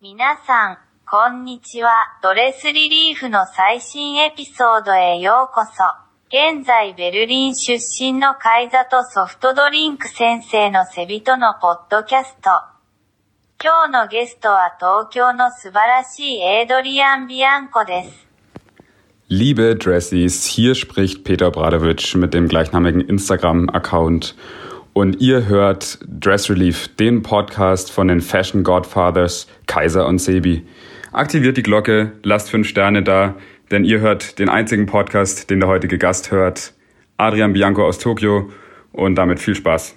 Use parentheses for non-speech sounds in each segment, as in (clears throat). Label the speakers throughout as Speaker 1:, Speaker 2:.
Speaker 1: 皆さん、こんにちは。ドレスリリーフの最新エピソードへようこそ。現在ベルリン出身のカイザとソフトドリンク先生のセビとのポッドキャスト。今日のゲストは東京の素晴らしいエイドリアン・ビアンコです。
Speaker 2: Liebe Dressies, hier spricht Peter Bradowitsch mit dem gleichnamigen Instagram-Account und ihr hört Dress Relief, den Podcast von den Fashion Godfathers Kaiser und Sebi. Aktiviert die Glocke, lasst fünf Sterne da, denn ihr hört den einzigen Podcast, den der heutige Gast hört, Adrian Bianco aus Tokio und damit viel Spaß.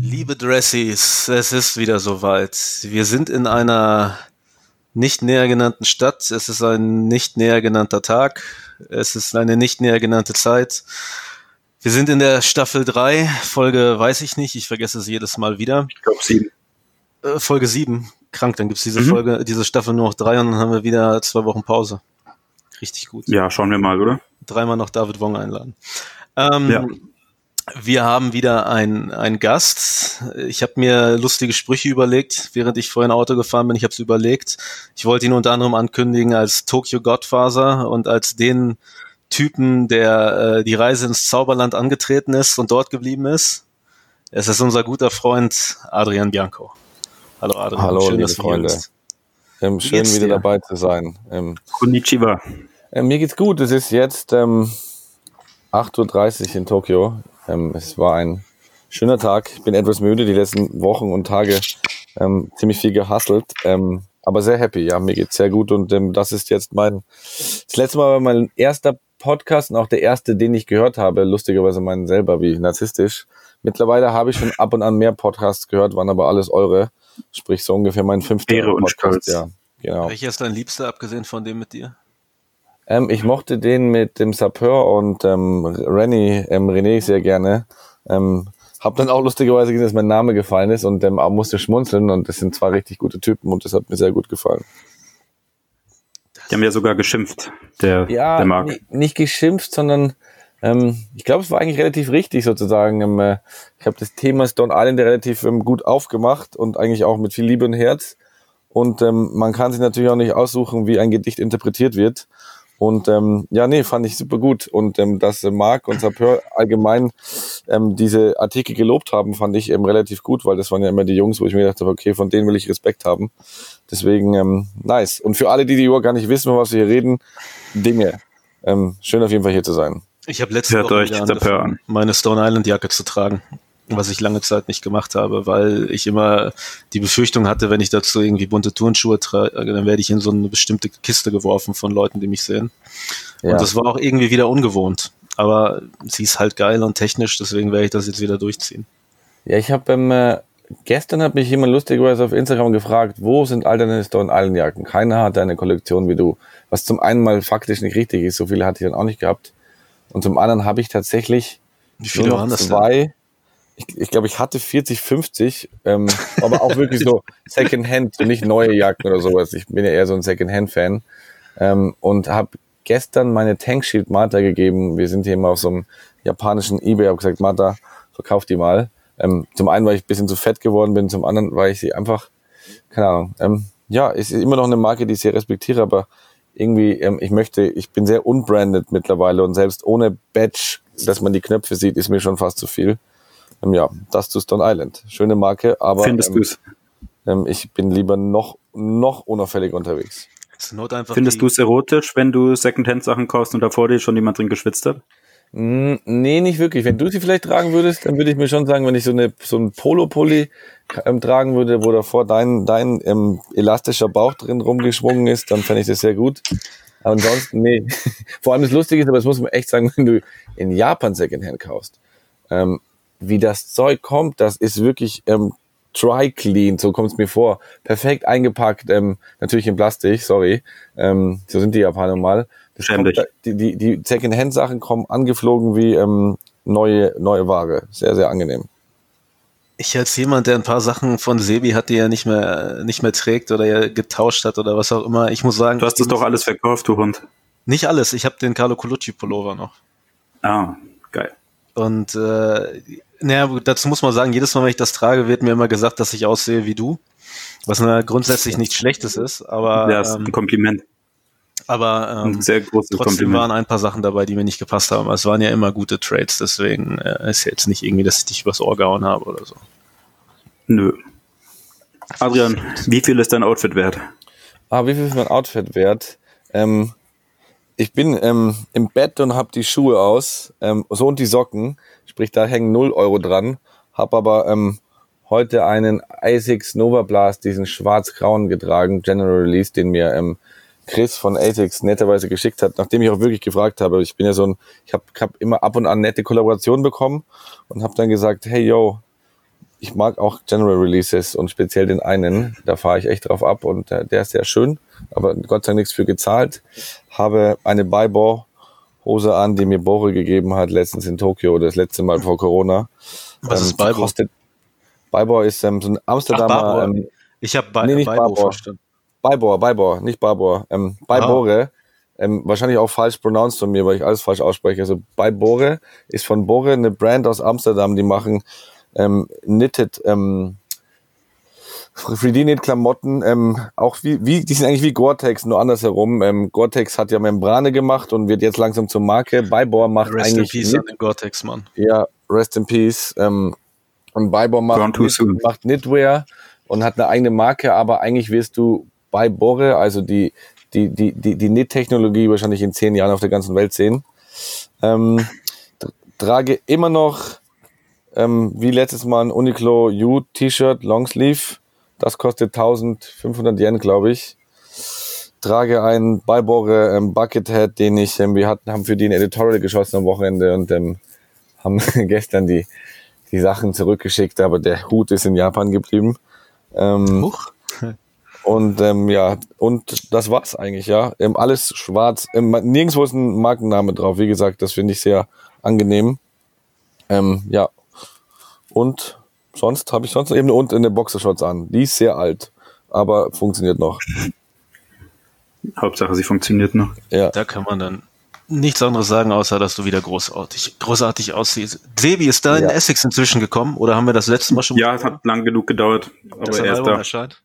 Speaker 3: Liebe Dressies, es ist wieder soweit. Wir sind in einer nicht näher genannten Stadt. Es ist ein nicht näher genannter Tag. Es ist eine nicht näher genannte Zeit. Wir sind in der Staffel 3, Folge weiß ich nicht, ich vergesse es jedes Mal wieder.
Speaker 4: Ich glaube sieben.
Speaker 3: Äh, Folge 7, krank, dann gibt's diese
Speaker 4: Mhm.
Speaker 3: Folge, diese Staffel nur noch drei und dann haben wir wieder zwei Wochen Pause. Richtig gut.
Speaker 4: Ja, schauen wir mal, oder?
Speaker 3: dreimal noch David Wong einladen. Ähm,
Speaker 4: Ja.
Speaker 3: Wir haben wieder einen, Gast. Ich habe mir lustige Sprüche überlegt, während ich vorhin Auto gefahren bin. Ich habe es überlegt. Ich wollte ihn unter anderem ankündigen als Tokyo Godfather und als den Typen, der äh, die Reise ins Zauberland angetreten ist und dort geblieben ist. Es ist unser guter Freund Adrian Bianco. Hallo Adrian,
Speaker 5: Hallo,
Speaker 3: schön,
Speaker 5: liebe
Speaker 3: dass du hier bist.
Speaker 5: Ähm, schön wieder
Speaker 3: dir?
Speaker 5: dabei zu sein. Ähm,
Speaker 4: Konnichiwa.
Speaker 5: äh, mir geht's gut. Es ist jetzt ähm, 8.30 Uhr in Tokio. Ähm, es war ein schöner Tag. Ich bin etwas müde, die letzten Wochen und Tage ähm, ziemlich viel gehustelt. Ähm, aber sehr happy. Ja, mir geht's sehr gut und ähm, das ist jetzt mein das letzte Mal war mein erster Podcast und auch der erste, den ich gehört habe. Lustigerweise meinen selber, wie narzisstisch. Mittlerweile habe ich schon ab und an mehr Podcasts gehört, waren aber alles eure. Sprich so ungefähr mein fünfter
Speaker 4: Ehre und
Speaker 5: Podcast.
Speaker 4: Stolz.
Speaker 5: Ja, genau.
Speaker 3: Welcher ist dein Liebster, abgesehen von dem mit dir?
Speaker 5: Ähm, ich mochte den mit dem Sapeur und ähm, Renny, ähm, René sehr gerne. Ähm, hab dann auch lustigerweise gesehen, dass mein Name gefallen ist und ähm, musste schmunzeln und das sind zwei richtig gute Typen und das hat mir sehr gut gefallen.
Speaker 4: Die haben ja sogar geschimpft, der,
Speaker 5: Ja,
Speaker 4: der Marc.
Speaker 5: ni- nicht geschimpft, sondern ähm, ich glaube, es war eigentlich relativ richtig sozusagen. Ähm, äh, ich habe das Thema Stone Island relativ ähm, gut aufgemacht und eigentlich auch mit viel Liebe und Herz. Und ähm, man kann sich natürlich auch nicht aussuchen, wie ein Gedicht interpretiert wird. Und ähm, ja, nee, fand ich super gut. Und ähm, dass äh, Marc und Sapeur allgemein ähm, diese Artikel gelobt haben, fand ich ähm, relativ gut, weil das waren ja immer die Jungs, wo ich mir gedacht habe, okay, von denen will ich Respekt haben. Deswegen ähm, nice. Und für alle, die die überhaupt gar nicht wissen, von was wir hier reden, Dinge. Ähm, schön auf jeden Fall hier zu sein.
Speaker 3: Ich habe letzte
Speaker 4: Hört
Speaker 3: Woche
Speaker 4: euch
Speaker 3: wieder angefangen, meine Stone Island Jacke zu tragen, was ich lange Zeit nicht gemacht habe, weil ich immer die Befürchtung hatte, wenn ich dazu irgendwie bunte Turnschuhe trage, dann werde ich in so eine bestimmte Kiste geworfen von Leuten, die mich sehen.
Speaker 5: Ja.
Speaker 3: Und das war auch irgendwie wieder ungewohnt. Aber sie ist halt geil und technisch, deswegen werde ich das jetzt wieder durchziehen.
Speaker 5: Ja, ich habe ähm, äh, gestern hat mich jemand lustigerweise auf Instagram gefragt, wo sind all deine Stone Island Jacken? Keiner hat eine Kollektion wie du. Was zum einen mal faktisch nicht richtig ist, so viele hatte ich dann auch nicht gehabt. Und zum anderen habe ich tatsächlich
Speaker 3: Wie viele
Speaker 5: nur noch
Speaker 3: waren das denn?
Speaker 5: Ich, ich glaube, ich hatte 40, 50, ähm, aber auch wirklich so (laughs) Secondhand, nicht neue Jacken oder sowas. Ich bin ja eher so ein Secondhand-Fan ähm, und habe gestern meine Tankshield Mata gegeben. Wir sind hier immer auf so einem japanischen Ebay, habe gesagt, Mata, verkauf die mal. Ähm, zum einen, weil ich ein bisschen zu fett geworden bin, zum anderen, weil ich sie einfach, keine Ahnung, ähm, ja, es ist immer noch eine Marke, die ich sehr respektiere, aber irgendwie, ähm, ich möchte, ich bin sehr unbranded mittlerweile und selbst ohne Badge, dass man die Knöpfe sieht, ist mir schon fast zu viel. Ähm, ja, das zu Stone Island. Schöne Marke, aber
Speaker 4: Findest
Speaker 5: ähm, ähm, ich bin lieber noch, noch unauffällig unterwegs.
Speaker 4: Findest du es erotisch, wenn du Secondhand-Sachen kaufst und davor dir schon jemand drin geschwitzt hat?
Speaker 5: Mm, Nee, nicht wirklich. Wenn du sie vielleicht tragen würdest, dann würde ich mir schon sagen, wenn ich so eine so ein Polo-Pulli ähm, tragen würde, wo davor dein dein ähm, elastischer Bauch drin rumgeschwungen ist, dann fände ich das sehr gut. Aber ansonsten, nee. (laughs) Vor allem das Lustige ist, aber das muss man echt sagen, wenn du in Japan Secondhand kaufst, ähm, wie das Zeug kommt, das ist wirklich ähm, dry clean, so kommt es mir vor. Perfekt eingepackt, ähm, natürlich in Plastik, sorry. Ähm, so sind die Japaner mal. Kommt, die, die, die Secondhand-Sachen kommen angeflogen wie ähm, neue, neue Ware. Sehr, sehr angenehm.
Speaker 3: Ich als jemand, der ein paar Sachen von Sebi hat, die er nicht mehr, nicht mehr trägt oder er getauscht hat oder was auch immer, ich muss sagen,
Speaker 4: Du hast das doch alles verkauft, du Hund.
Speaker 3: nicht alles. Ich habe den Carlo Colucci Pullover noch.
Speaker 4: Ah, geil.
Speaker 3: Und äh, naja, dazu muss man sagen, jedes Mal, wenn ich das trage, wird mir immer gesagt, dass ich aussehe wie du. Was grundsätzlich nichts Schlechtes ist, aber,
Speaker 4: Ja, ist
Speaker 3: ähm,
Speaker 4: ein Kompliment.
Speaker 3: aber ähm,
Speaker 4: Ein sehr großes
Speaker 3: trotzdem
Speaker 4: Kompliment.
Speaker 3: waren ein paar Sachen dabei, die mir nicht gepasst haben. Es waren ja immer gute Trades, deswegen äh, ist jetzt nicht irgendwie, dass ich dich übers Ohr gehauen habe oder so.
Speaker 4: Nö. Adrian, wie viel ist dein Outfit wert?
Speaker 5: Ah, wie viel ist mein Outfit wert? Ähm, ich bin ähm, im Bett und habe die Schuhe aus, ähm, so und die Socken, sprich da hängen 0 Euro dran, habe aber ähm, heute einen ASICS Nova Blast, diesen schwarz-grauen getragen, General Release, den mir ähm, Chris von ASICS netterweise geschickt hat, nachdem ich auch wirklich gefragt habe. Ich bin ja so ein, ich habe hab immer ab und an nette Kollaborationen bekommen und habe dann gesagt, hey yo, ich mag auch General Releases und speziell den einen, da fahre ich echt drauf ab und äh, der ist sehr schön, aber Gott sei Dank nichts für gezahlt. Habe eine Bybor Hose an, die mir Bore gegeben hat, letztens in Tokio, das letzte Mal vor Corona.
Speaker 3: Was ist
Speaker 5: die
Speaker 3: Bybor?
Speaker 5: Kostet, ist ähm, so ein Amsterdamer,
Speaker 3: Barbor.
Speaker 5: ähm,
Speaker 3: Ich habe bei,
Speaker 5: Nee, nicht
Speaker 3: Baibo verstanden.
Speaker 5: Bybor, Bybor, nicht Barbor, ähm, Bybore, ähm, wahrscheinlich auch falsch pronounced von mir, weil ich alles falsch ausspreche. Also Bybore ist von Bore eine Brand aus Amsterdam, die machen ähm, knitted, ähm, 3D-Knit-Klamotten, ähm, auch wie, wie, die sind eigentlich wie Gore-Tex, nur andersherum. Ähm, Gore-Tex hat ja Membrane gemacht und wird jetzt langsam zur Marke. Bybor macht
Speaker 3: Rest in
Speaker 5: eigentlich
Speaker 3: Peace
Speaker 5: Knit-
Speaker 3: an den Gore-Tex, Mann.
Speaker 5: ja, rest in peace. Ähm, und Bybor macht, Knit, macht Knitwear und hat eine eigene Marke, aber eigentlich wirst du bei Bore, also die, die, die, die, die Knit-Technologie wahrscheinlich in zehn Jahren auf der ganzen Welt sehen. Ähm, tr- trage immer noch, ähm, wie letztes Mal, ein Uniqlo U T-Shirt, Longsleeve. Das kostet 1500 Yen, glaube ich. Trage ein Beibore ähm, Buckethead, den ich, ähm, wir hatten, haben für die ein Editorial geschossen am Wochenende und ähm, haben (laughs) gestern die, die Sachen zurückgeschickt, aber der Hut ist in Japan geblieben. Ähm,
Speaker 3: Huch.
Speaker 5: und ähm, ja, und das war's eigentlich, ja. Ähm, alles schwarz. Ähm, nirgendwo ist ein Markenname drauf. Wie gesagt, das finde ich sehr angenehm. Ähm, ja. Und sonst habe ich sonst eben und eine Boxershorts an. Die ist sehr alt, aber funktioniert noch.
Speaker 4: Hauptsache, sie funktioniert noch.
Speaker 5: Ja.
Speaker 3: Da kann man dann nichts anderes sagen, außer dass du wieder großartig, großartig aussiehst. Sebi, ist da in
Speaker 5: Ja.
Speaker 3: Essex inzwischen gekommen oder haben wir das letzte Mal schon
Speaker 4: Ja, es hat lang genug gedauert, aber er ist da.
Speaker 3: erscheint?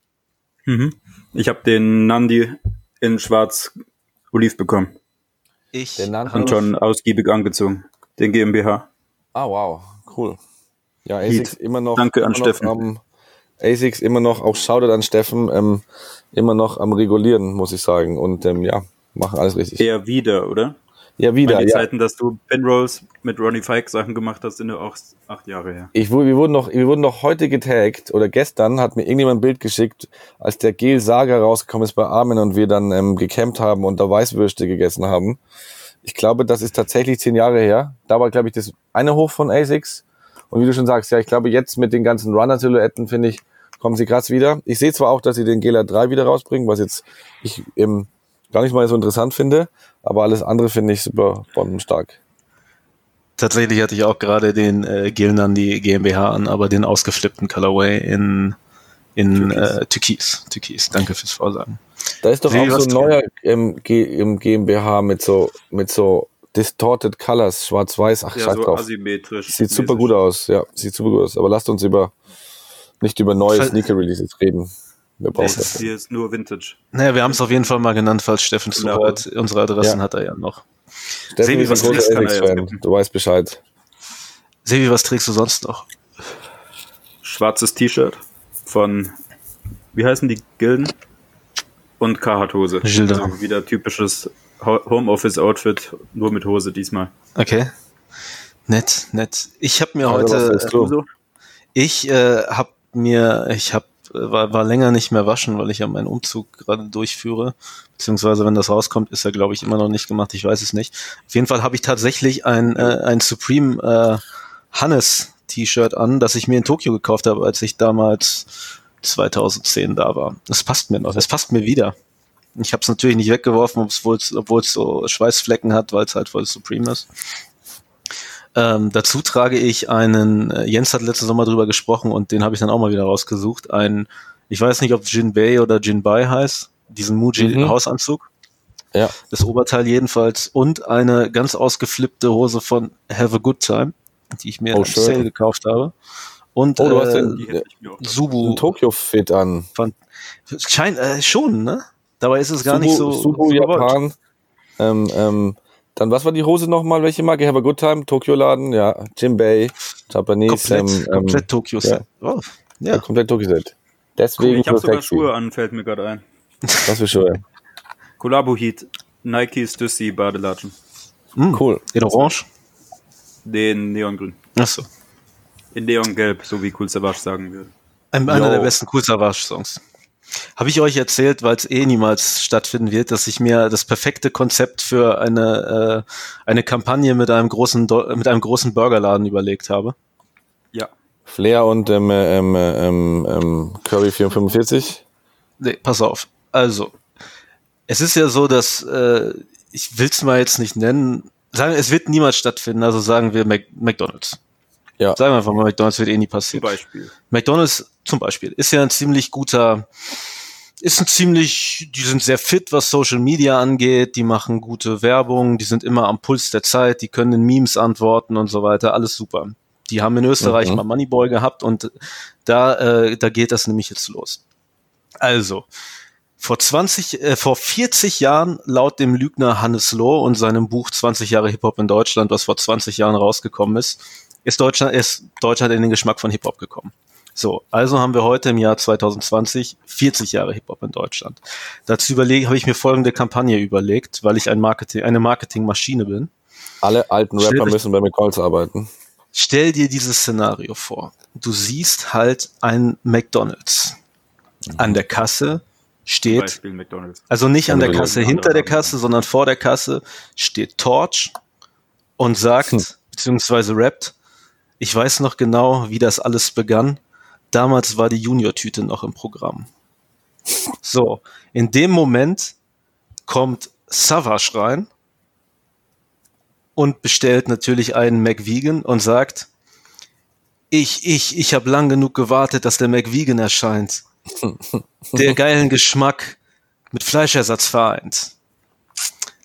Speaker 4: Mhm. Ich habe den Nandi in schwarz Oliv bekommen
Speaker 3: Ich
Speaker 5: Der Nandi-
Speaker 4: und schon ausgiebig angezogen. Den GmbH.
Speaker 5: Ah, wow, cool. Ja, ASICS immer noch.
Speaker 4: Danke an
Speaker 5: noch
Speaker 4: Steffen.
Speaker 5: Am, ASICS immer noch, auch Shoutout an Steffen, ähm, immer noch am Regulieren, muss ich sagen. Und ähm, ja, machen alles richtig.
Speaker 4: Eher wieder, oder?
Speaker 5: Ja, wieder.
Speaker 4: Die
Speaker 5: Ja.
Speaker 4: Zeiten, dass du Pinrolls mit Ronnie Fike Sachen gemacht hast, sind ja auch acht Jahre her.
Speaker 5: Ich, wir, wurden noch, wir wurden noch heute getaggt oder gestern hat mir irgendjemand ein Bild geschickt, als der Gel Saga rausgekommen ist bei Armin und wir dann ähm, gecampt haben und da Weißwürste gegessen haben. Ich glaube, das ist tatsächlich zehn Jahre her. Da war, glaube ich, das eine hoch von ASICS. Und wie du schon sagst, ja, ich glaube, jetzt mit den ganzen Runner-Silhouetten, finde ich, kommen sie krass wieder. Ich sehe zwar auch, dass sie den Gela 3 wieder rausbringen, was jetzt ich ähm, gar nicht mal so interessant finde, aber alles andere finde ich super bombenstark.
Speaker 3: Tatsächlich hatte ich auch gerade den äh, Gilnandi GmbH an, aber den ausgeflippten Colorway in, in äh, Türkis. Türkis. Danke fürs Vorsagen.
Speaker 5: Da ist doch
Speaker 3: Sehe,
Speaker 5: auch so ein neuer G im GmbH mit so mit so distorted colors, schwarz-weiß. Ach,
Speaker 4: Ja,
Speaker 5: scheiß
Speaker 4: so
Speaker 5: drauf.
Speaker 4: asymmetrisch.
Speaker 5: Sieht super gut aus. Ja, sieht super gut aus. Aber lasst uns über nicht über neue
Speaker 3: Fall-
Speaker 5: Sneaker Releases reden. Wir brauchen
Speaker 3: Das
Speaker 5: das.
Speaker 4: Hier ist nur Vintage.
Speaker 3: Naja, wir haben es auf jeden Fall mal genannt, falls Steffen
Speaker 4: Genau.
Speaker 3: zuhört. Unsere Adressen
Speaker 5: Ja.
Speaker 3: hat er ja noch.
Speaker 5: Steffen
Speaker 3: Sebi,
Speaker 5: ist
Speaker 3: was
Speaker 5: ein großer
Speaker 4: er
Speaker 5: Elix-Fan. Du weißt Bescheid.
Speaker 3: Sebi, was trägst du sonst noch?
Speaker 4: Schwarzes T-Shirt von, wie heißen die Gilden? Und Carhartt-Hose. Also wieder typisches Homeoffice-Outfit, nur mit Hose diesmal.
Speaker 3: Okay. Nett, nett. Ich habe mir
Speaker 5: Also, was
Speaker 3: heute,
Speaker 5: willst du?
Speaker 4: So?
Speaker 3: ich äh, habe mir, ich habe war, war länger nicht mehr waschen, weil ich ja meinen Umzug gerade durchführe. Beziehungsweise, wenn das rauskommt, ist er, glaube ich, immer noch nicht gemacht. Ich weiß es nicht. Auf jeden Fall habe ich tatsächlich ein, äh, ein Supreme äh, Hannes T-Shirt an, das ich mir in Tokio gekauft habe, als ich damals 2010 da war. Das passt mir noch. Es passt mir wieder. Ich habe es natürlich nicht weggeworfen, obwohl es so Schweißflecken hat, weil es halt voll Supreme ist. Ähm, dazu trage ich einen, äh, Jens hat letzten Sommer drüber gesprochen und den habe ich dann auch mal wieder rausgesucht. Ein, ich weiß nicht, ob Jinbei oder Jinbai heißt, diesen Muji
Speaker 5: Mhm.
Speaker 3: Hausanzug.
Speaker 5: Ja.
Speaker 3: Das Oberteil jedenfalls und eine ganz ausgeflippte Hose von Have a Good Time. die ich mir
Speaker 5: Oh,
Speaker 3: im
Speaker 5: schön.
Speaker 3: Sale gekauft habe. Und
Speaker 5: Oh, du hast
Speaker 3: äh,
Speaker 5: den-
Speaker 4: mir auch
Speaker 3: Subu
Speaker 5: Ein Tokyo-Fit an.
Speaker 3: fand, scheint äh, schon, ne? Dabei ist es gar nicht so. Gewollt.
Speaker 5: Japan. Ähm, ähm, dann, was war die Hose nochmal? Welche Marke? Have a Good Time? Tokyo-Laden? Ja. Jimbei. Japanese.
Speaker 3: Komplett,
Speaker 5: ähm, ähm,
Speaker 3: komplett Tokyo
Speaker 5: ja.
Speaker 3: Oh,
Speaker 5: ja.
Speaker 3: ja.
Speaker 5: komplett Tokyo-Set.
Speaker 4: Cool,
Speaker 5: Deswegen
Speaker 4: ich habe
Speaker 5: so
Speaker 4: sogar. Schuhe an, fällt mir gerade ein.
Speaker 5: Was für Schuhe.
Speaker 4: Collabo Heat, Nike Stussy Badelatschen.
Speaker 3: Hm.
Speaker 5: Cool.
Speaker 3: In Orange?
Speaker 4: Den Neongrün.
Speaker 3: Achso.
Speaker 4: In Neongelb, so wie Cool Savage sagen würde.
Speaker 3: Ein, einer
Speaker 5: Yo.
Speaker 3: der besten Cool Savage-Songs. Habe ich euch erzählt, weil es eh niemals stattfinden wird, dass ich mir das perfekte Konzept für eine, äh, eine Kampagne mit einem großen Do mit einem großen Burgerladen überlegt habe?
Speaker 4: Ja.
Speaker 5: Flair und ähm, ähm, ähm, ähm, Curry 445.
Speaker 3: Nee, pass auf. Also, es ist ja so, dass äh, ich will es mal jetzt nicht nennen, sagen, es wird niemals stattfinden, also sagen wir Mac McDonalds.
Speaker 5: Ja.
Speaker 3: Sagen wir einfach mal, McDonalds wird eh nie
Speaker 4: Zum
Speaker 3: passieren.
Speaker 4: Beispiel.
Speaker 3: McDonalds zum Beispiel ist ja ein ziemlich guter, ist ein ziemlich, die sind sehr fit, was Social Media angeht, die machen gute Werbung, die sind immer am Puls der Zeit, die können in Memes antworten und so weiter, alles super. Die haben in Österreich
Speaker 5: Mhm.
Speaker 3: mal Moneyboy gehabt und da, äh, da geht das nämlich jetzt los. Also, vor 20, äh, vor 40 Jahren, laut dem Lügner Hannes Loh und seinem Buch 20 Jahre Hip-Hop in Deutschland, was vor 20 Jahren rausgekommen ist, ist Deutschland, ist Deutschland in den Geschmack von Hip-Hop gekommen. So, also haben wir heute im Jahr 2020 40 Jahre Hip-Hop in Deutschland. Dazu überlege, habe ich mir folgende Kampagne überlegt, weil ich ein Marketing, eine Marketingmaschine bin.
Speaker 5: Alle alten
Speaker 3: Stell
Speaker 5: Rapper
Speaker 3: dich-
Speaker 5: müssen bei McCalls arbeiten.
Speaker 3: Stell dir dieses Szenario vor. Du siehst halt ein McDonald's. An der Kasse steht. Also nicht an der Kasse hinter der. Kasse, sondern vor der Kasse steht Torch und sagt,
Speaker 5: Hm.
Speaker 3: beziehungsweise rappt, ich weiß noch genau, wie das alles begann. Damals war die Junior-Tüte noch im Programm. So, in dem Moment kommt Savage rein und bestellt natürlich einen McVegan und sagt, ich, ich, ich habe lang genug gewartet, dass der McVegan erscheint. Der geilen Geschmack mit Fleischersatz vereint.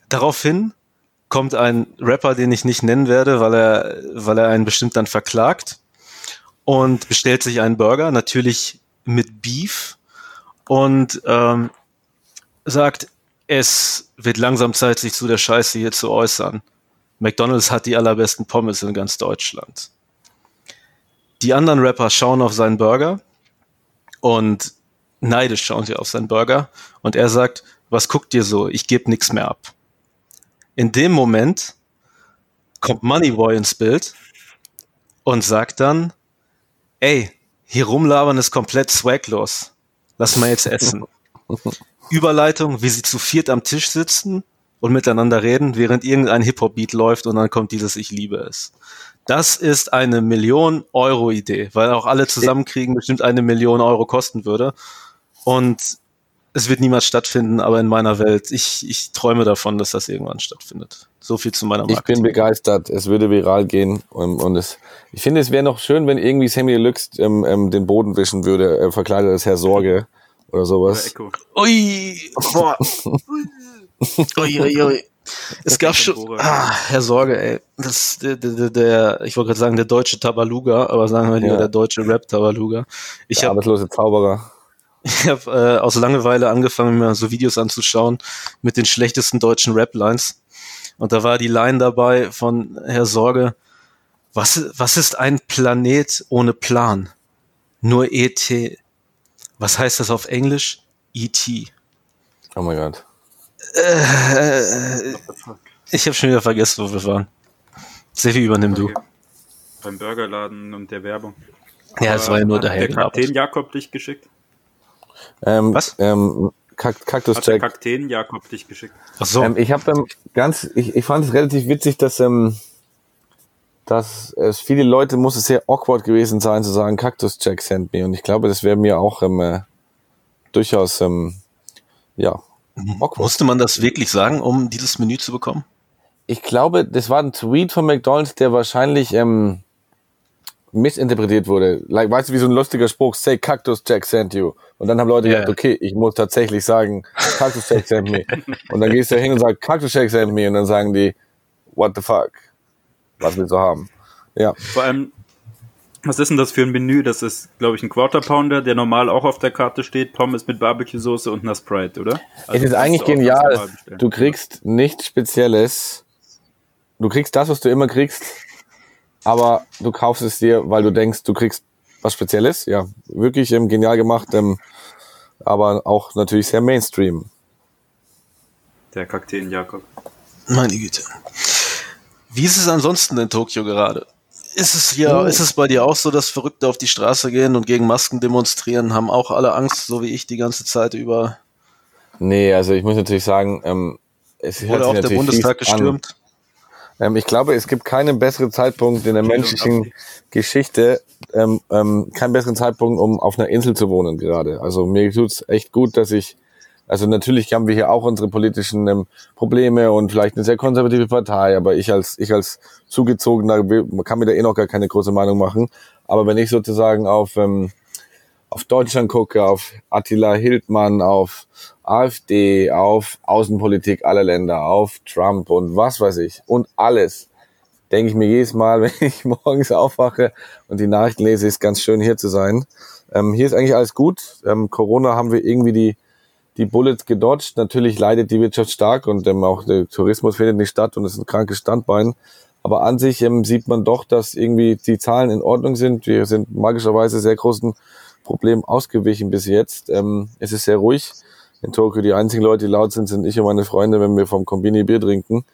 Speaker 3: Daraufhin kommt ein Rapper, den ich nicht nennen werde, weil er, weil er einen bestimmt dann verklagt und bestellt sich einen Burger, natürlich mit Beef und ähm, sagt, es wird langsam Zeit, sich zu der Scheiße hier zu äußern. McDonald's hat die allerbesten Pommes in ganz Deutschland. Die anderen Rapper schauen auf seinen Burger und neidisch schauen sie auf seinen Burger und er sagt, was guckt ihr so? Ich gebe nichts mehr ab. In dem Moment kommt Moneyboy ins Bild und sagt dann, ey, hier rumlabern ist komplett swaglos. Lass mal jetzt essen. (laughs) Überleitung, wie sie zu viert am Tisch sitzen und miteinander reden, während irgendein Hip-Hop-Beat läuft und dann kommt dieses Ich liebe es. Das ist eine Million Euro Idee, weil auch alle zusammenkriegen bestimmt eine Million Euro kosten würde. Und es wird niemals stattfinden, aber in meiner Welt, ich, ich träume davon, dass das irgendwann stattfindet. So viel zu meiner
Speaker 5: Ich bin begeistert. Es würde viral gehen. Und, und es, ich finde, es wäre noch schön, wenn irgendwie Sammy Deluxe ähm, ähm, den Boden wischen würde, äh, verkleidet als Herr Sorge oder sowas.
Speaker 3: Ui, boah. (laughs) ui, ui, ui. Es gab schon, ah, Herr Sorge, ey, das, der, der, der ich wollte gerade sagen, der deutsche Tabaluga, aber sagen wir lieber
Speaker 5: Ja.
Speaker 3: der deutsche Rap-Tabaluga. Ich
Speaker 5: Der
Speaker 3: habe
Speaker 5: arbeitslose Zauberer.
Speaker 3: Ich habe äh, aus Langeweile angefangen, mir so Videos anzuschauen mit den schlechtesten deutschen Rap-Lines. Und da war die Line dabei von Herr Sorge. Was, was ist ein Planet ohne Plan? Nur ET. Was heißt das auf Englisch? ET.
Speaker 5: Oh mein Gott.
Speaker 3: Äh, ich habe schon wieder vergessen, wo wir waren. Sevi, übernimm du.
Speaker 4: Beim Burgerladen und der Werbung.
Speaker 3: Ja, es war ja nur
Speaker 4: der
Speaker 3: daher
Speaker 4: Kakteen Jakob dich geschickt?
Speaker 5: Ähm,
Speaker 3: Was?
Speaker 5: Ähm, Kak Kaktus
Speaker 4: Hat der
Speaker 5: Jack.
Speaker 4: Kakteen Jakob dich geschickt?
Speaker 3: Ach so.
Speaker 5: Ähm, ich habe ähm, ganz, ich, ich fand es relativ witzig, dass, ähm, dass es viele Leute muss es sehr awkward gewesen sein zu sagen, Cactus Jack sent me. Und ich glaube, das wäre mir auch ähm, äh, durchaus, ähm, ja, awkward.
Speaker 3: Musste man das wirklich sagen, um dieses Menü zu bekommen?
Speaker 5: Ich glaube, das war ein Tweet von McDonald's, der wahrscheinlich ähm, missinterpretiert wurde. Like, weißt du, wie so ein lustiger Spruch, say Cactus Jack sent you. Und dann haben Leute
Speaker 3: Ja.
Speaker 5: gedacht, okay, ich muss tatsächlich sagen, Cactus Jack sent me. (laughs) Und dann gehst du hin und sagst, Cactus Jack sent me. Und dann sagen die, what the fuck? Was willst du haben? Ja.
Speaker 4: Vor allem, was ist denn das für ein Menü? Das ist, glaube ich, ein Quarter Pounder, der normal auch auf der Karte steht, Pommes mit Barbecue-Soße und einer Sprite, oder?
Speaker 5: es
Speaker 4: Also
Speaker 5: ist
Speaker 4: das
Speaker 5: eigentlich genial. Du kriegst nichts Spezielles. Du kriegst das, was du immer kriegst, aber du kaufst es dir, weil du denkst, du kriegst was Spezielles. Ja, wirklich ähm, genial gemacht, ähm, aber auch natürlich sehr Mainstream.
Speaker 4: Der Kakteen Jakob.
Speaker 3: Meine Güte. Wie ist es ansonsten in Tokio gerade? Ist es hier, ist es bei dir auch so, dass Verrückte auf die Straße gehen und gegen Masken demonstrieren? Haben auch alle Angst, so wie ich die ganze Zeit über?
Speaker 5: Nee, also ich muss natürlich sagen, ähm, es hört
Speaker 3: Wurde
Speaker 5: sich
Speaker 3: auch der Bundestag
Speaker 5: fies an. Ähm, ich glaube, es gibt keinen besseren Zeitpunkt in der menschlichen Geschichte, ähm, ähm, keinen besseren Zeitpunkt, um auf einer Insel zu wohnen gerade. Also mir tut's echt gut, dass ich, also natürlich haben wir hier auch unsere politischen ähm, Probleme und vielleicht eine sehr konservative Partei, aber ich als ich als zugezogener kann mir da eh noch gar keine große Meinung machen. Aber wenn ich sozusagen auf ähm, auf Deutschland gucke, auf Attila Hildmann, auf AfD, auf Außenpolitik aller Länder, auf Trump und was weiß ich und alles, denke ich mir jedes Mal, (laughs) wenn ich morgens aufwache und die Nachrichten lese, ist ganz schön hier zu sein. Ähm, hier ist eigentlich alles gut. Ähm, Corona haben wir irgendwie die die Bullets gedodged. Natürlich leidet die Wirtschaft stark und ähm, auch der Tourismus findet nicht statt und es ist ein krankes Standbein. Aber an sich ähm, sieht man doch, dass irgendwie die Zahlen in Ordnung sind. Wir sind magischerweise sehr großen Problemen ausgewichen bis jetzt. Ähm, es ist sehr ruhig in Tokio. Die einzigen Leute, die laut sind, sind ich und meine Freunde, wenn wir vom Kombini Bier trinken.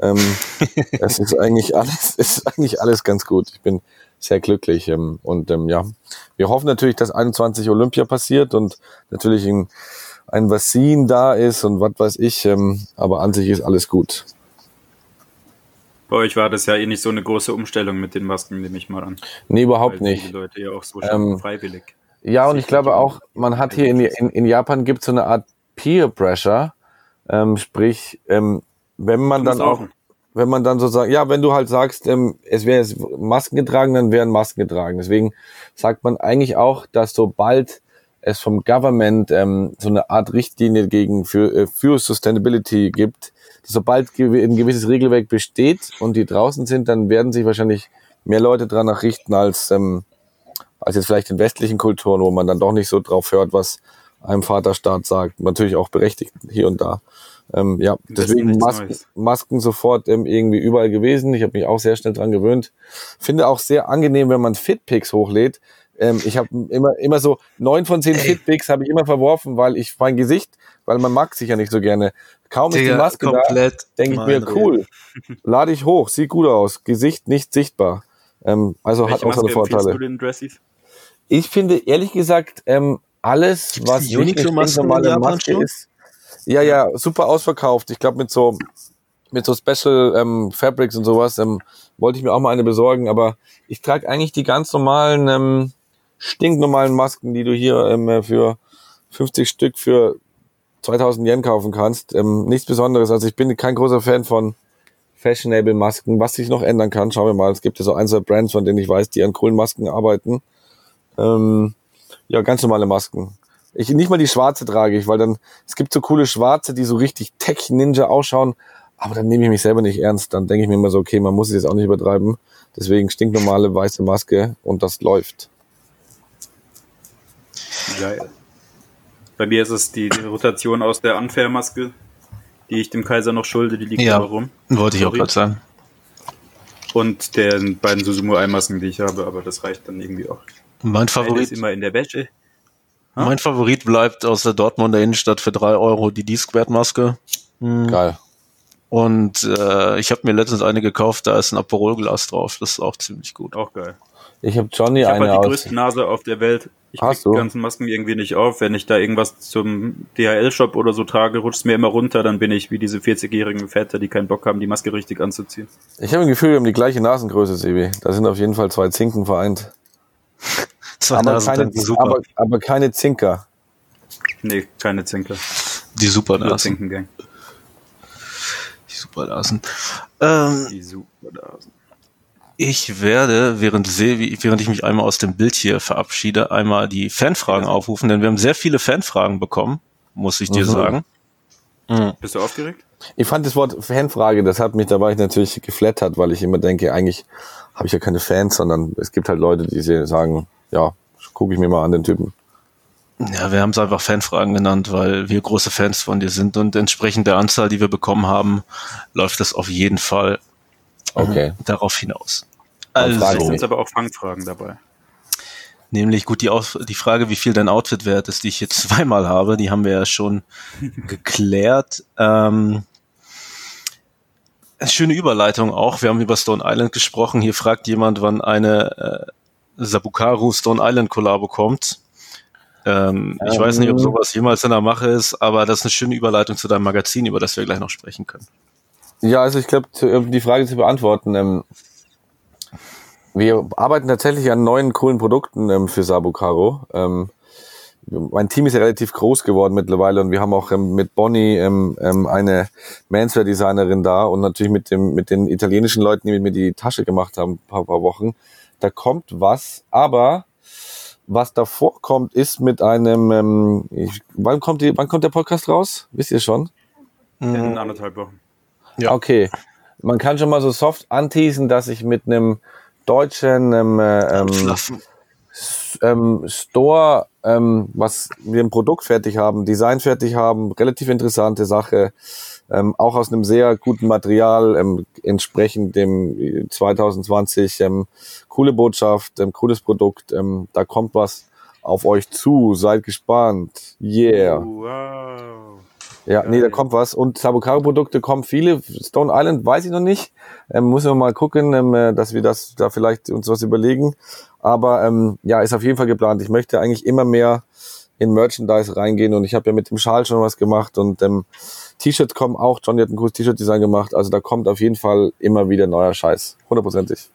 Speaker 5: Ähm, (laughs) es ist eigentlich alles, es ist eigentlich alles ganz gut. Ich bin sehr glücklich. Ähm, und ähm, ja, wir hoffen natürlich, dass 21 Olympia passiert und natürlich ein, ein Vakzin da ist und was weiß ich. Ähm, aber an sich ist alles gut.
Speaker 4: Bei euch war das ja eh nicht so eine große Umstellung mit den Masken, nehme ich mal an.
Speaker 5: Nee, überhaupt
Speaker 4: Weil
Speaker 5: nicht.
Speaker 4: Die Leute ja auch so
Speaker 5: Ähm,
Speaker 4: freiwillig.
Speaker 5: Ja, und ich glaube auch, man hat hier in, in, in Japan gibt so eine Art Peer Pressure, ähm, sprich, ähm, wenn man dann auch,
Speaker 4: rauchen.
Speaker 5: wenn man dann so sagt, ja, wenn du halt sagst, ähm, es wäre jetzt Masken getragen, dann wären Masken getragen. Deswegen sagt man eigentlich auch, dass sobald es vom Government ähm, so eine Art Richtlinie gegen für, äh, für Sustainability gibt, dass sobald gew- ein gewisses Regelwerk besteht und die draußen sind, dann werden sich wahrscheinlich mehr Leute dran richten als ähm, als jetzt vielleicht in westlichen Kulturen, wo man dann doch nicht so drauf hört, was einem Vaterstaat sagt. Natürlich auch berechtigt hier und da. Ähm, ja, deswegen Masken. Masken sofort ähm, irgendwie überall gewesen. Ich habe mich auch sehr schnell dran gewöhnt. Finde auch sehr angenehm, wenn man Fitpics hochlädt. Ähm, ich habe immer immer so neun von zehn Fitpics habe ich immer verworfen, weil ich mein Gesicht, weil man mag sich ja nicht so gerne. Kaum ist die
Speaker 3: Digga,
Speaker 5: Maske da, denke ich mir, cool, (laughs) lade ich hoch, sieht gut aus, Gesicht nicht sichtbar. Ähm, also hat
Speaker 4: Welche
Speaker 5: auch seine
Speaker 4: Maske empfiehlst
Speaker 5: Vorteile. Ich finde ehrlich gesagt, ähm, alles, was
Speaker 3: die
Speaker 5: nicht eine
Speaker 3: Japan
Speaker 5: Maske
Speaker 3: schon?
Speaker 5: ist. Ja, ja, super ausverkauft. Ich glaube mit so mit so Special ähm, Fabrics und sowas ähm, wollte ich mir auch mal eine besorgen, aber ich trage eigentlich die ganz normalen ähm, stinknormalen Masken, die du hier ähm, äh, für 50 Stück für 2000 Yen kaufen kannst. Ähm, nichts Besonderes. Also ich bin kein großer Fan von Fashionable Masken. Was sich noch ändern kann, schauen wir mal. Es gibt ja so ein, zwei Brands, von denen ich weiß, die an coolen Masken arbeiten. Ähm, ja, ganz normale Masken. Ich nicht mal die schwarze trage ich, weil dann es gibt so coole schwarze, die so richtig Tech Ninja ausschauen, aber dann nehme ich mich selber nicht ernst. Dann denke ich mir immer so, okay, man muss es jetzt auch nicht übertreiben. Deswegen stinknormale weiße Maske und das läuft.
Speaker 4: Geil. Bei mir ist es die, die Rotation aus der Unfair-Maske, die ich dem Kaiser noch schulde, die liegt
Speaker 3: Ja,
Speaker 4: immer rum.
Speaker 3: wollte ich auch gerade sagen.
Speaker 4: Und den beiden Susumu-Ei-Masken, die ich habe, aber das reicht dann irgendwie auch.
Speaker 3: Mein Favorit,
Speaker 4: ist immer in der Wäsche.
Speaker 3: mein Favorit bleibt aus der Dortmunder Innenstadt für drei Euro die D-Squared-Maske. Hm.
Speaker 5: Geil.
Speaker 3: Und äh, ich habe mir letztens eine gekauft, da ist ein Aperolglas drauf. Das ist auch ziemlich gut.
Speaker 4: Auch geil.
Speaker 5: Ich habe Johnny
Speaker 4: Ich habe
Speaker 5: eine
Speaker 4: halt die
Speaker 5: aus.
Speaker 4: größte Nase auf der Welt. Ich
Speaker 5: Hast
Speaker 4: krieg
Speaker 5: du?
Speaker 4: die ganzen Masken irgendwie nicht auf. Wenn ich da irgendwas zum DHL-Shop oder so trage, rutscht es mir immer runter. Dann bin ich wie diese 40-jährigen Väter, die keinen Bock haben, die Maske richtig anzuziehen.
Speaker 5: Ich habe ein Gefühl, wir haben die gleiche Nasengröße, Sebi. Da sind auf jeden Fall zwei Zinken vereint.
Speaker 3: Zwei
Speaker 5: Aber keine,
Speaker 3: super.
Speaker 5: aber, aber keine Zinker.
Speaker 4: Nee, keine Zinker.
Speaker 3: die super
Speaker 4: Nur
Speaker 3: Nasen.
Speaker 4: Zinkengang.
Speaker 3: Die super Nasen. Ähm,
Speaker 4: Die Supernasen.
Speaker 3: ich werde, während, Silvi, während ich mich einmal aus dem Bild hier verabschiede, einmal die Fanfragen aufrufen, denn wir haben sehr viele Fanfragen bekommen, muss ich dir
Speaker 5: Mhm.
Speaker 3: sagen. Mhm.
Speaker 4: Bist du aufgeregt?
Speaker 5: Ich fand das Wort Fanfrage, das hat mich, da war ich natürlich geflattert, weil ich immer denke, eigentlich habe ich ja keine Fans, sondern es gibt halt Leute, die sagen, ja, gucke ich mir mal an den Typen.
Speaker 3: Ja, wir haben es einfach Fanfragen genannt, weil wir große Fans von dir sind und entsprechend der Anzahl, die wir bekommen haben, läuft das auf jeden Fall
Speaker 5: okay.
Speaker 3: darauf hinaus.
Speaker 4: Also, Vielleicht sind aber auch Fangfragen dabei.
Speaker 3: Nämlich gut, die, Auf die Frage, wie viel dein Outfit wert ist, die ich jetzt (laughs) zweimal habe, die haben wir ja schon geklärt. Ähm, schöne Überleitung auch. Wir haben über Stone Island gesprochen. Hier fragt jemand, wann eine äh, Sabukaru Stone Island Kollabo kommt. Ähm, ich weiß nicht, ob ähm. sowas jemals in der Mache ist, aber das ist eine schöne Überleitung zu deinem Magazin, über das wir gleich noch sprechen können.
Speaker 5: Ja, also ich glaube, um die Frage zu beantworten, ähm, wir arbeiten tatsächlich an neuen coolen Produkten ähm, für Sabucaro. Mein Team ist ja relativ groß geworden mittlerweile und wir haben auch ähm, mit Bonnie ähm, ähm, eine Manswear-Designerin da und natürlich mit dem mit den italienischen Leuten, die mit mir die Tasche gemacht haben, paar, paar Wochen. Da kommt was, aber was davor kommt, ist mit einem. Ähm, ich, wann kommt die? Wann kommt der Podcast raus? Wisst ihr schon?
Speaker 4: In anderthalb Wochen.
Speaker 5: Ja. Okay. Man kann schon mal so soft anteasen, dass ich mit einem deutschen ähm, ähm, ähm, Store, ähm, was wir ein Produkt fertig haben, Design fertig haben, relativ interessante Sache, ähm, auch aus einem sehr guten Material, ähm, entsprechend dem 2020, ähm, coole Botschaft, ähm, cooles Produkt, ähm, da kommt was auf euch zu, seid gespannt, yeah. Wow. Ja, Geil. nee, da kommt was. Und Sabukaro-Produkte kommen viele. Stone Island weiß ich noch nicht. Ähm, muss wir mal gucken, ähm, äh, dass wir das da vielleicht uns was überlegen. Aber ähm, ja, ist auf jeden Fall geplant. Ich möchte eigentlich immer mehr in Merchandise reingehen und ich habe ja mit dem Schal schon was gemacht und ähm, T-Shirts kommen auch. Johnny hat ein cooles T-Shirt-Design gemacht. Also da kommt auf jeden Fall immer wieder neuer Scheiß. Hundertprozentig.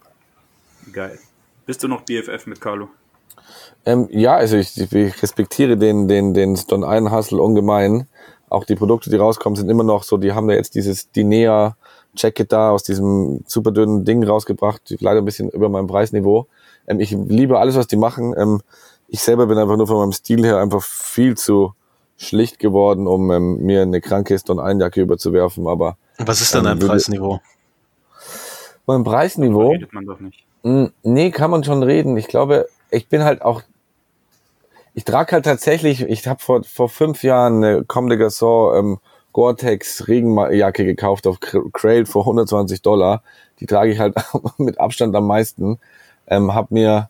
Speaker 4: Geil. Bist du noch BFF mit Carlo?
Speaker 5: Ähm, ja, also ich, ich respektiere den, den, den Stone Island Hustle ungemein auch die Produkte, die rauskommen, sind immer noch so, die haben da jetzt dieses Dinea Jacket da aus diesem super dünnen Ding rausgebracht, leider ein bisschen über meinem Preisniveau. Ähm, ich liebe alles, was die machen. Ähm, ich selber bin einfach nur von meinem Stil her einfach viel zu schlicht geworden, um ähm, mir eine kranke Stone Einjacke überzuwerfen, aber.
Speaker 3: Was ist denn dein ähm, Preisniveau?
Speaker 5: Mein Preisniveau? Redet man doch nicht. Hm, nee, kann man schon reden. Ich glaube, ich bin halt auch ich trage halt tatsächlich, ich habe vor, vor fünf Jahren eine Comme des Garçons ähm, Gore-Tex Regenjacke gekauft auf Crail für 120 Dollar. Die trage ich halt (laughs) mit Abstand am meisten. Ähm, hab mir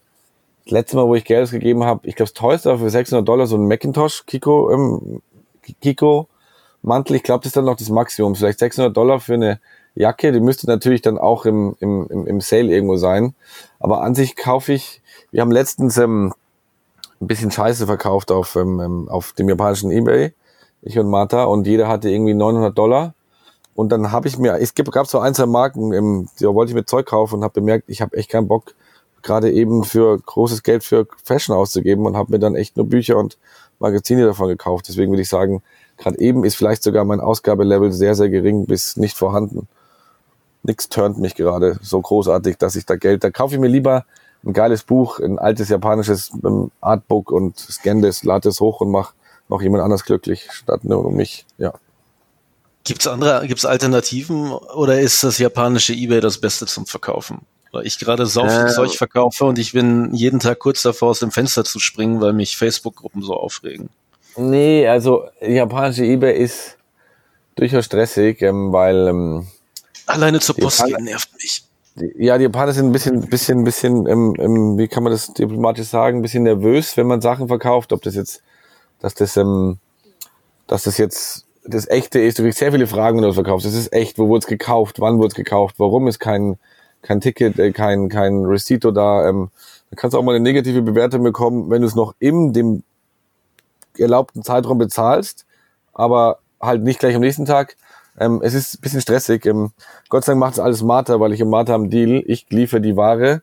Speaker 5: das letzte Mal, wo ich Geld ausgegeben habe, ich glaube, das teuerste für 600 Dollar so ein Macintosh Kiko, ähm, Kiko Mantel. Ich glaube, das ist dann noch das Maximum. Vielleicht 600 Dollar für eine Jacke. Die müsste natürlich dann auch im, im, im, im Sale irgendwo sein. Aber an sich kaufe ich, wir haben letztens ähm, ein bisschen Scheiße verkauft auf, ähm, ähm, auf dem japanischen Ebay, ich und Martha, und jeder hatte irgendwie 900 Dollar. Und dann habe ich mir, es gab, so ein, zwei Marken, im, da wollte ich mir Zeug kaufen und habe bemerkt, ich habe echt keinen Bock, gerade eben für großes Geld für Fashion auszugeben und habe mir dann echt nur Bücher und Magazine davon gekauft. Deswegen würde ich sagen, gerade eben ist vielleicht sogar mein Ausgabelevel sehr, sehr gering bis nicht vorhanden. Nix turnt mich gerade so großartig, dass ich da Geld, da kaufe ich mir lieber ein geiles Buch, ein altes japanisches ähm, Artbook und scanne das, lade es hoch und mach noch jemand anders glücklich, statt nur um mich, ja.
Speaker 3: Gibt's andere, gibt's Alternativen oder ist das japanische Ebay das Beste zum Verkaufen? Weil ich gerade viel äh, Zeug verkaufe und ich bin jeden Tag kurz davor, aus dem Fenster zu springen, weil mich Facebook-Gruppen so aufregen.
Speaker 5: Nee, also japanische Ebay ist durchaus stressig, ähm, weil ähm,
Speaker 3: alleine zur Post gehen nervt mich
Speaker 5: ja, die Japaner sind ein bisschen, bisschen, bisschen, ähm, ähm, wie kann man das diplomatisch sagen, ein bisschen nervös, wenn man Sachen verkauft, ob das jetzt, dass das, ähm, dass das jetzt das echte ist. Du kriegst sehr viele Fragen, wenn du das verkaufst. Das ist echt. Wo wurde es gekauft? Wann wurde es gekauft? Warum ist kein, kein Ticket, äh, kein, kein Recito da? Ähm, dann kannst du auch mal eine negative Bewertung bekommen, wenn du es noch in dem erlaubten Zeitraum bezahlst, aber halt nicht gleich am nächsten Tag. Ähm, es ist ein bisschen stressig. Ähm, Gott sei Dank macht es alles Martha, weil ich und Martha am Deal. Ich liefere die Ware.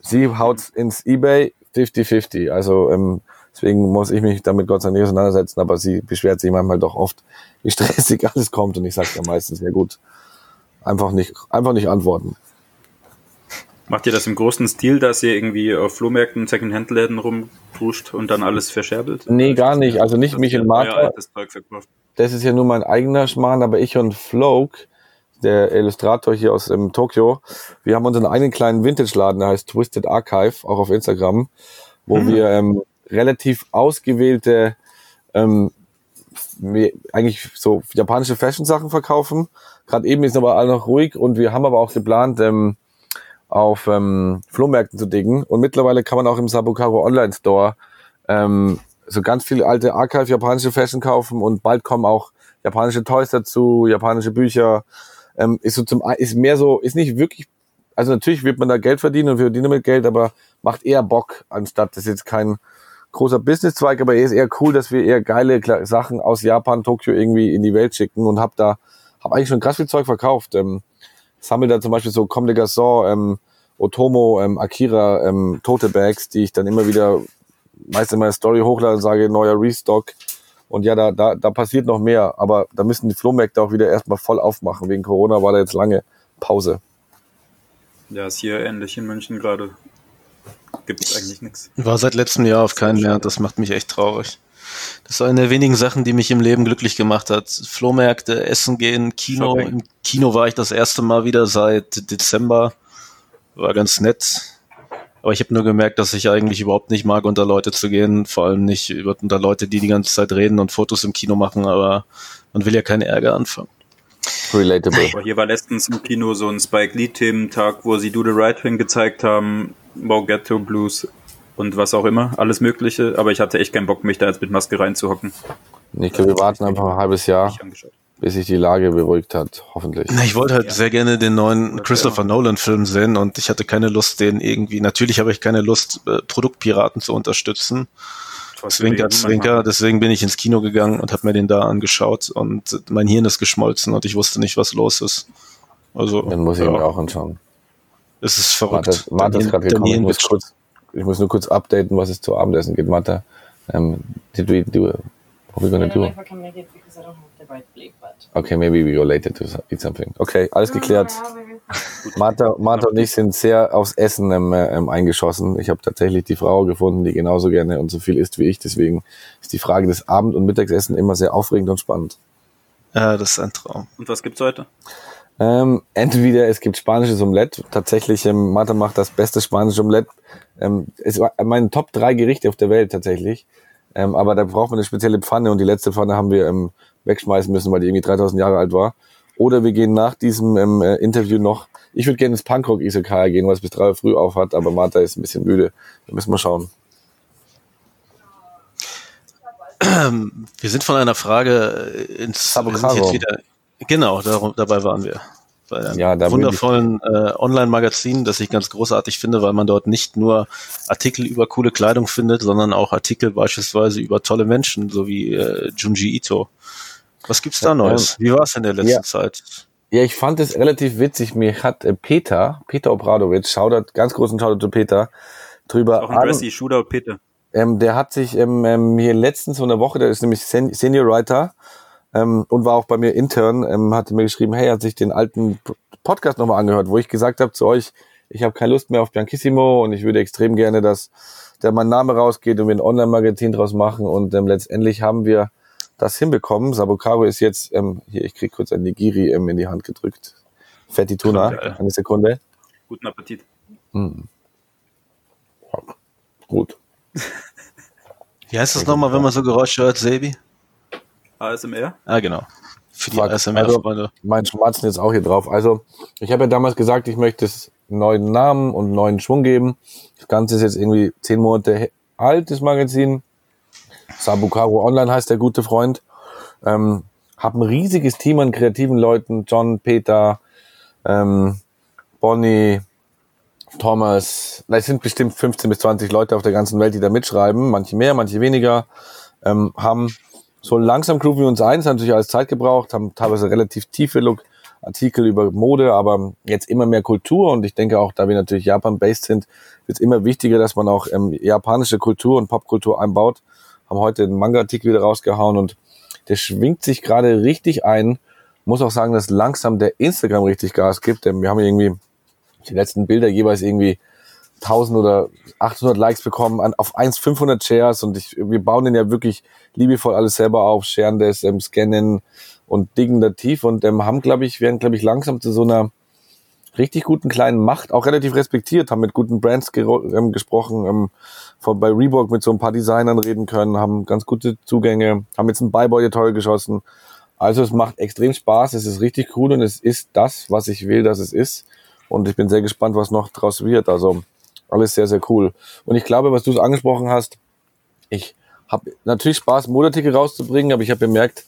Speaker 5: Sie haut ins Ebay 50-50. Also ähm, deswegen muss ich mich damit Gott sei Dank nicht auseinandersetzen, aber sie beschwert sich manchmal doch oft, wie (laughs) stressig alles kommt und ich sage ja meistens, ja gut, einfach nicht, einfach nicht antworten.
Speaker 4: Macht ihr das im großen Stil, dass ihr irgendwie auf Flohmärkten, Second-Hand-Läden rumpusht und dann alles verscherbelt?
Speaker 5: Nee, gar nicht. Also nicht mich und Martha. Das ist ja nur mein eigener Schmarrn, aber ich und Floke, der Illustrator hier aus ähm, Tokio. Wir haben unseren eigenen kleinen Vintage-Laden, der heißt Twisted Archive, auch auf Instagram, wo
Speaker 3: Hm.
Speaker 5: wir ähm, relativ ausgewählte, ähm, eigentlich so japanische Fashion-Sachen verkaufen. Gerade eben ist aber all noch ruhig und wir haben aber auch geplant, ähm, auf ähm, Flohmärkten zu dingen. Und mittlerweile kann man auch im Sabukaro Online Store ähm, so ganz viele alte Archive japanische Fashion kaufen und bald kommen auch japanische Toys dazu, japanische Bücher. Ähm, ist so zum ist mehr so, ist nicht wirklich, also natürlich wird man da Geld verdienen und wir verdienen damit Geld, aber macht eher Bock, anstatt das ist jetzt kein großer Businesszweig, aber er ist eher cool, dass wir eher geile Sachen aus Japan, Tokio irgendwie in die Welt schicken und hab da, hab eigentlich schon krass viel Zeug verkauft. Ähm, sammle da zum Beispiel so Comme des Garçons, ähm, Otomo, ähm, Akira, ähm, Tote Bags, die ich dann immer wieder meist in meiner Story hochlade und sage, neuer Restock. Und ja, da, da, da passiert noch mehr, aber da müssen die Flohmärkte auch wieder erstmal voll aufmachen. Wegen Corona war da jetzt lange Pause.
Speaker 4: Ja, ist hier ähnlich in München gerade. Gibt es eigentlich nichts.
Speaker 3: War seit letztem Jahr auf keinen mehr. Das macht mich echt traurig. Das ist eine der wenigen Sachen, die mich im Leben glücklich gemacht hat. Flohmärkte, Essen gehen, Kino.
Speaker 4: Shopping.
Speaker 3: Im Kino war ich das erste Mal wieder seit Dezember. War ganz nett. Aber ich habe nur gemerkt, dass ich eigentlich überhaupt nicht mag, unter Leute zu gehen. Vor allem nicht über- unter Leute, die die ganze Zeit reden und Fotos im Kino machen. Aber man will ja keinen Ärger anfangen.
Speaker 5: Relatable.
Speaker 4: Aber hier war letztens im Kino so ein Spike Lee-Thementag, wo sie Do the Right Thing gezeigt haben, Wow Ghetto Blues und was auch immer, alles Mögliche. Aber ich hatte echt keinen Bock, mich da jetzt mit Maske reinzuhocken.
Speaker 5: Ich glaube, wir warten einfach ein halbes Jahr,
Speaker 4: Ich angeschaut.
Speaker 5: Bis sich die Lage beruhigt hat, hoffentlich.
Speaker 3: Na, Ich wollte halt
Speaker 4: Ja.
Speaker 3: sehr gerne den neuen Christopher Nolan-Film sehen und ich hatte keine Lust, den irgendwie, natürlich habe ich keine Lust, äh, Produktpiraten zu unterstützen. Zwinker, Zwinker, deswegen bin ich ins Kino gegangen und habe mir den da angeschaut und mein Hirn ist geschmolzen und ich wusste nicht, was los ist. Also,
Speaker 5: Dann muss ich
Speaker 3: ja,
Speaker 5: mir auch anschauen.
Speaker 3: es ist verrückt.
Speaker 5: Martha, Martha ist gerade gekommen. Ich muss, kurz, ich muss nur kurz updaten, was es zu Abendessen geht. Martha, um, did we do it? What are we gonna do?
Speaker 6: The right bleep, but.
Speaker 5: Okay, maybe we go later to eat something. Okay, alles geklärt. (laughs) Martha, Martha und ich sind sehr aufs Essen ähm, äh, ähm, eingeschossen. Ich habe tatsächlich die Frau gefunden, die genauso gerne und so viel isst wie ich. Deswegen ist die Frage des Abend- und Mittagessen immer sehr aufregend und spannend.
Speaker 3: Ja, das ist ein Traum.
Speaker 4: Und was gibt's heute?
Speaker 5: Ähm, entweder es gibt spanisches Omelette. Tatsächlich, ähm, Martha macht das beste spanische Omelette. Ähm, es war meine Top drei Gerichte auf der Welt tatsächlich. Ähm, aber da braucht man eine spezielle Pfanne und die letzte Pfanne haben wir ähm, wegschmeißen müssen, weil die irgendwie 3000 Jahre alt war. Oder wir gehen nach diesem ähm, äh, Interview noch. Ich würde gerne ins Punkrock Isokaya gehen, weil es bis drei Uhr früh auf hat, aber Martha ist ein bisschen müde. Da müssen wir schauen. (clears throat)
Speaker 3: Wir sind von einer Frage äh, ins wieder. Genau, darum, dabei waren wir. Bei einem
Speaker 5: Ja, da
Speaker 3: wundervollen äh, Online-Magazin, das ich ganz großartig finde, weil man dort nicht nur Artikel über coole Kleidung findet, sondern auch Artikel beispielsweise über tolle Menschen, so wie äh, Junji Ito. Was gibt's da Neues? Wie war es in der letzten
Speaker 5: ja.
Speaker 3: Zeit?
Speaker 5: Ja, ich fand es relativ witzig. Mir hat äh, Peter, Peter Obradovic, Shoutout, ganz großen Shoutout zu Peter, drüber
Speaker 4: Auch ein Dressy, Shootout, Peter.
Speaker 5: Ähm, der hat sich ähm, ähm, hier letztens so eine Woche, der ist nämlich Sen Senior Writer ähm, und war auch bei mir intern, ähm, hatte mir geschrieben, hey, er hat sich den alten Podcast nochmal angehört, wo ich gesagt habe zu euch, ich habe keine Lust mehr auf Bianchissimo und ich würde extrem gerne, dass der mein Name rausgeht und wir ein Online-Magazin draus machen und ähm, letztendlich haben wir das hinbekommen. Sabokaro ist jetzt, ähm, hier, ich krieg kurz ein Nigiri ähm, in die Hand gedrückt. Fetti Tuna,
Speaker 3: Geil.
Speaker 5: eine Sekunde.
Speaker 4: Guten Appetit.
Speaker 5: Gut.
Speaker 3: Wie heißt das nochmal, wenn man so Geräusche hört, Sebi?
Speaker 4: ASMR?
Speaker 3: Ah, genau. Für die
Speaker 5: Fuck.
Speaker 3: ASMR-Freunde.
Speaker 5: mein Schmatzen jetzt auch hier drauf. Also, ich habe ja damals gesagt, ich möchte es einen neuen Namen und einen neuen Schwung geben. Das Ganze ist jetzt irgendwie zehn Monate he- alt, das Magazin. Sabukaro Online heißt der gute Freund. Ähm, hab ein riesiges Team an kreativen Leuten. John, Peter, ähm, Bonnie, Thomas. Es sind bestimmt 15 bis 20 Leute auf der ganzen Welt, die da mitschreiben. Manche mehr, manche weniger. Ähm, haben so langsam grooven wir uns ein, es hat natürlich alles Zeit gebraucht, haben teilweise relativ tiefe Look Artikel über Mode, aber jetzt immer mehr Kultur und ich denke auch, da wir natürlich Japan-based sind, wird es immer wichtiger, dass man auch ähm, japanische Kultur und Popkultur einbaut. Haben heute einen Manga-Artikel wieder rausgehauen und der schwingt sich gerade richtig ein. Muss auch sagen, dass langsam der Instagram richtig Gas gibt, denn wir haben irgendwie die letzten Bilder jeweils irgendwie 1000 oder 800 Likes bekommen, an, auf 1 500 Shares und ich, wir bauen den ja wirklich liebevoll alles selber auf, sharen das, ähm, scannen und diggen da tief und ähm, haben, glaube ich, werden, glaube ich, langsam zu so einer richtig guten kleinen Macht, auch relativ respektiert, haben mit guten Brands ähm, gesprochen, ähm, von, bei Reebok mit so ein paar Designern reden können, haben ganz gute Zugänge, haben jetzt einen Buyboy toll geschossen. Also es macht extrem Spaß, es ist richtig cool und es ist das, was ich will, dass es ist. Und ich bin sehr gespannt, was noch draus wird. Also alles sehr, sehr cool. Und ich glaube, was du es angesprochen hast, ich habe natürlich Spaß, Modeartikel rauszubringen, aber ich habe bemerkt,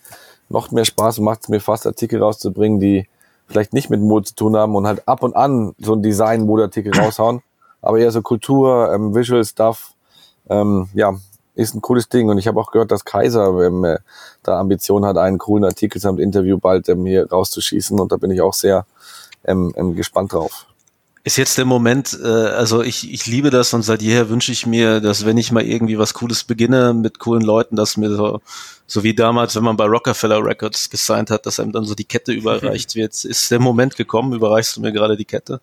Speaker 5: noch mehr Spaß macht es mir fast, Artikel rauszubringen, die vielleicht nicht mit Mode zu tun haben und halt ab und an so ein Design-Modeartikel (clears throat) raushauen, aber eher so Kultur, ähm, Visual Stuff, ähm, ja, ist ein cooles Ding. Und ich habe auch gehört, dass Kaiser ähm, äh, da Ambition hat, einen coolen Artikel samt Interview bald ähm, hier rauszuschießen. Und da bin ich auch sehr ähm, ähm, gespannt drauf.
Speaker 3: Ist jetzt der Moment, äh, also ich, ich liebe das und seit jeher wünsche ich mir, dass wenn ich mal irgendwie was Cooles beginne mit coolen Leuten, dass mir so, so wie damals, wenn man bei Rockefeller Records gesigned hat, dass einem dann so die Kette (laughs) überreicht wird. Ist der Moment gekommen? Überreichst du mir gerade die Kette?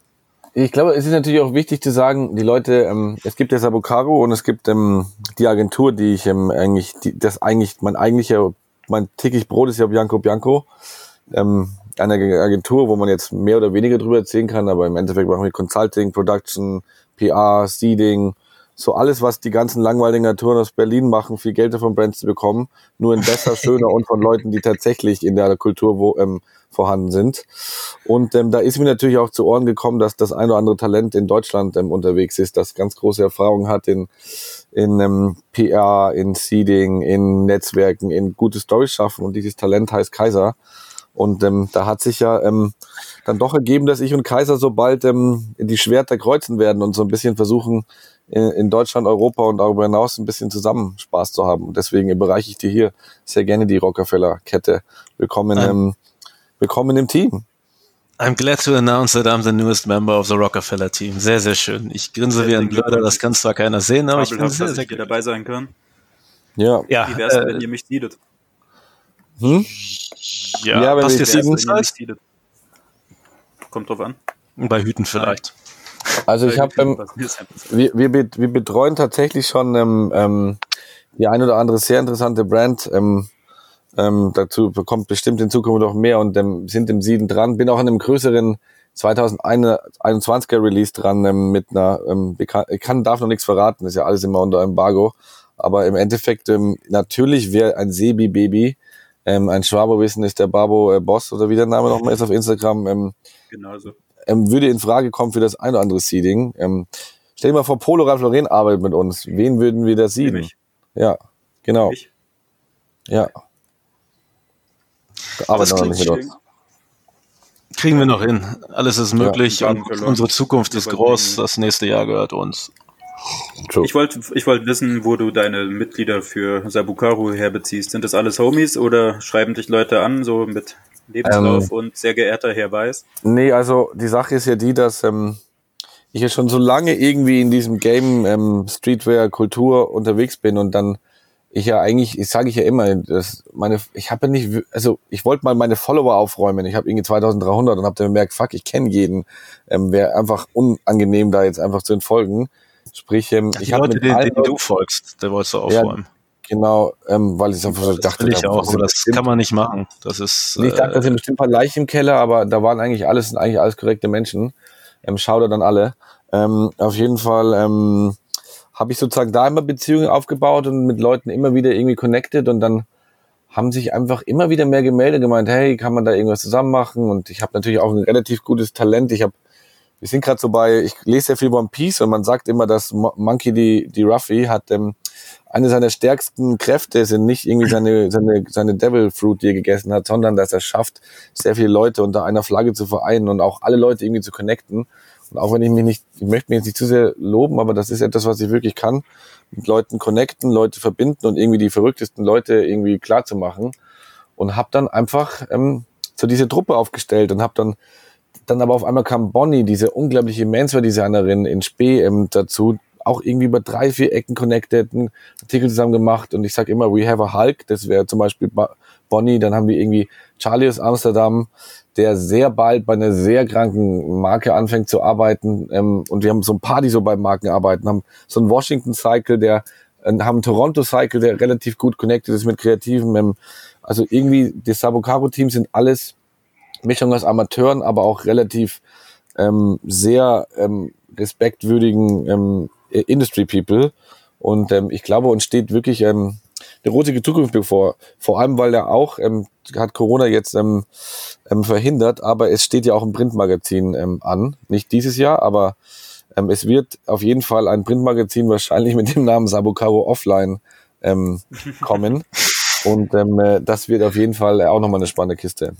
Speaker 5: Ich glaube, es ist natürlich auch wichtig zu sagen, die Leute, ähm, es gibt ja Sabocaro und es gibt ähm, die Agentur, die ich ähm, eigentlich, die, das eigentlich, mein eigentlicher, mein täglich Brot ist ja Bianco Bianco. Ähm, eine Agentur, wo man jetzt mehr oder weniger drüber erzählen kann, aber im Endeffekt machen wir Consulting, Production, PR, Seeding, so alles, was die ganzen langweiligen Agenturen aus Berlin machen, viel Geld davon Brands zu bekommen, nur in besser, (laughs) schöner und von Leuten, die tatsächlich in der Kultur wo, ähm, vorhanden sind. Und ähm, da ist mir natürlich auch zu Ohren gekommen, dass das ein oder andere Talent in Deutschland ähm, unterwegs ist, das ganz große Erfahrung hat in, in ähm, PR, in Seeding, in Netzwerken, in gute Storys schaffen. Und dieses Talent heißt Kaiser. Und ähm, da hat sich ja ähm, dann doch ergeben, dass ich und Kaiser so bald ähm, die Schwerter kreuzen werden und so ein bisschen versuchen, in, in Deutschland, Europa und darüber hinaus ein bisschen zusammen Spaß zu haben. Und deswegen überreiche ich dir hier sehr gerne die Rockefeller-Kette. Willkommen, ähm, willkommen im Team.
Speaker 3: I'm glad to announce that I'm the newest member of the Rockefeller Team. Sehr, sehr schön. Ich grinse wie ein Blöder, das kann zwar keiner sehen, aber ich bin sehr, sehr,
Speaker 4: sehr dabei sein kann.
Speaker 5: Ja.
Speaker 3: ja
Speaker 4: Wie wär's, äh, wenn ihr mich seedet?
Speaker 5: Hm?
Speaker 3: Ja, ja
Speaker 5: wenn
Speaker 3: passt dir sieben
Speaker 4: Zeit? Kommt drauf an.
Speaker 3: Bei Hüten vielleicht.
Speaker 5: Also ich habe, ähm, wir, wir, wir betreuen tatsächlich schon ähm, ähm, die ein oder andere sehr interessante Brand. Ähm, ähm, dazu bekommt bestimmt in Zukunft noch mehr und ähm, sind im Sieden dran. Bin auch an einem größeren 2021er Release dran ähm, mit einer, ähm, ich kann, darf noch nichts verraten, ist ja alles immer unter Embargo. Aber im Endeffekt, ähm, natürlich wäre ein Sebi-Baby, ähm, ein Schwaberwissen ist der Babo äh, Boss oder wie der Name nochmal ist auf Instagram. Ähm,
Speaker 4: genau so.
Speaker 5: Ähm, würde in Frage kommen für das ein oder andere Seeding. Ähm, stell dir mal vor, Polo Ralf Lauren arbeitet mit uns. Wen würden wir da seeden? Ja, genau. Ich? Ja.
Speaker 3: Noch nicht mit uns. Kriegen wir noch hin. Alles ist möglich ja, und unsere Zukunft ist groß. Das nächste Jahr gehört uns.
Speaker 4: True. Ich wollte ich wollte wissen, wo du deine Mitglieder für Sabukaru herbeziehst. Sind das alles Homies oder schreiben dich Leute an, so mit Lebenslauf ähm, und sehr geehrter Herr Weiß?
Speaker 5: Nee, also die Sache ist ja die, dass ähm, ich ja schon so lange irgendwie in diesem Game ähm, Streetwear Kultur unterwegs bin und dann ich ja eigentlich, ich sage ich ja immer, dass meine, ich habe ja nicht, also ich wollte mal meine Follower aufräumen. Ich habe irgendwie 2300 und habe dann gemerkt, fuck, ich kenne jeden. Ähm, Wäre einfach unangenehm, da jetzt einfach zu entfolgen. Sprich, ähm,
Speaker 3: ich habe mit den, denen du folgst, der wolltest du aufräumen.
Speaker 5: Ja, genau, ähm, weil ich einfach
Speaker 3: das
Speaker 5: dachte,
Speaker 3: ich auch, aber das kann man nicht machen. Das ist.
Speaker 5: Nee, ich dachte, das sind bestimmt ein paar Leichen im Keller, aber da waren eigentlich alles, sind eigentlich alles korrekte Menschen. Ähm, schau da dann alle. Ähm, auf jeden Fall ähm, habe ich sozusagen da immer Beziehungen aufgebaut und mit Leuten immer wieder irgendwie connected und dann haben sich einfach immer wieder mehr gemeldet, gemeint, hey, kann man da irgendwas zusammen machen? Und ich habe natürlich auch ein relativ gutes Talent. Ich habe wir sind gerade so bei, ich lese sehr viel One Piece und man sagt immer, dass Monkey die, die Ruffy hat ähm, eine seiner stärksten Kräfte sind nicht irgendwie seine, seine, seine Devil Fruit, die er gegessen hat, sondern dass er schafft, sehr viele Leute unter einer Flagge zu vereinen und auch alle Leute irgendwie zu connecten. Und auch wenn ich mich nicht, ich möchte mich jetzt nicht zu sehr loben, aber das ist etwas, was ich wirklich kann, mit Leuten connecten, Leute verbinden und irgendwie die verrücktesten Leute irgendwie klar zu machen. Und habe dann einfach ähm, so diese Truppe aufgestellt und habe dann dann aber auf einmal kam Bonnie, diese unglaubliche Menswear-Designerin in Spee ähm, dazu, auch irgendwie über drei, vier Ecken connected, einen Artikel zusammen gemacht. Und ich sag immer, we have a Hulk, das wäre zum Beispiel Bonnie, dann haben wir irgendwie Charlie aus Amsterdam, der sehr bald bei einer sehr kranken Marke anfängt zu arbeiten. Ähm, und wir haben so ein paar, die so bei Marken arbeiten, haben so einen Washington Cycle, der äh, haben einen Toronto Cycle, der relativ gut connected ist mit Kreativen, ähm, Also irgendwie, das Sabokaro-Team sind alles Mischung aus Amateuren, aber auch relativ ähm, sehr ähm, respektwürdigen ähm, Industry People. Und ähm, ich glaube, uns steht wirklich ähm, eine rosige Zukunft bevor. Vor allem, weil er auch, ähm, hat Corona jetzt ähm, ähm, verhindert, aber es steht ja auch ein Printmagazin ähm, an. Nicht dieses Jahr, aber ähm, es wird auf jeden Fall ein Printmagazin wahrscheinlich mit dem Namen Sabokaro Offline ähm, kommen. (laughs) Und ähm, äh, das wird auf jeden Fall auch nochmal eine spannende Kiste.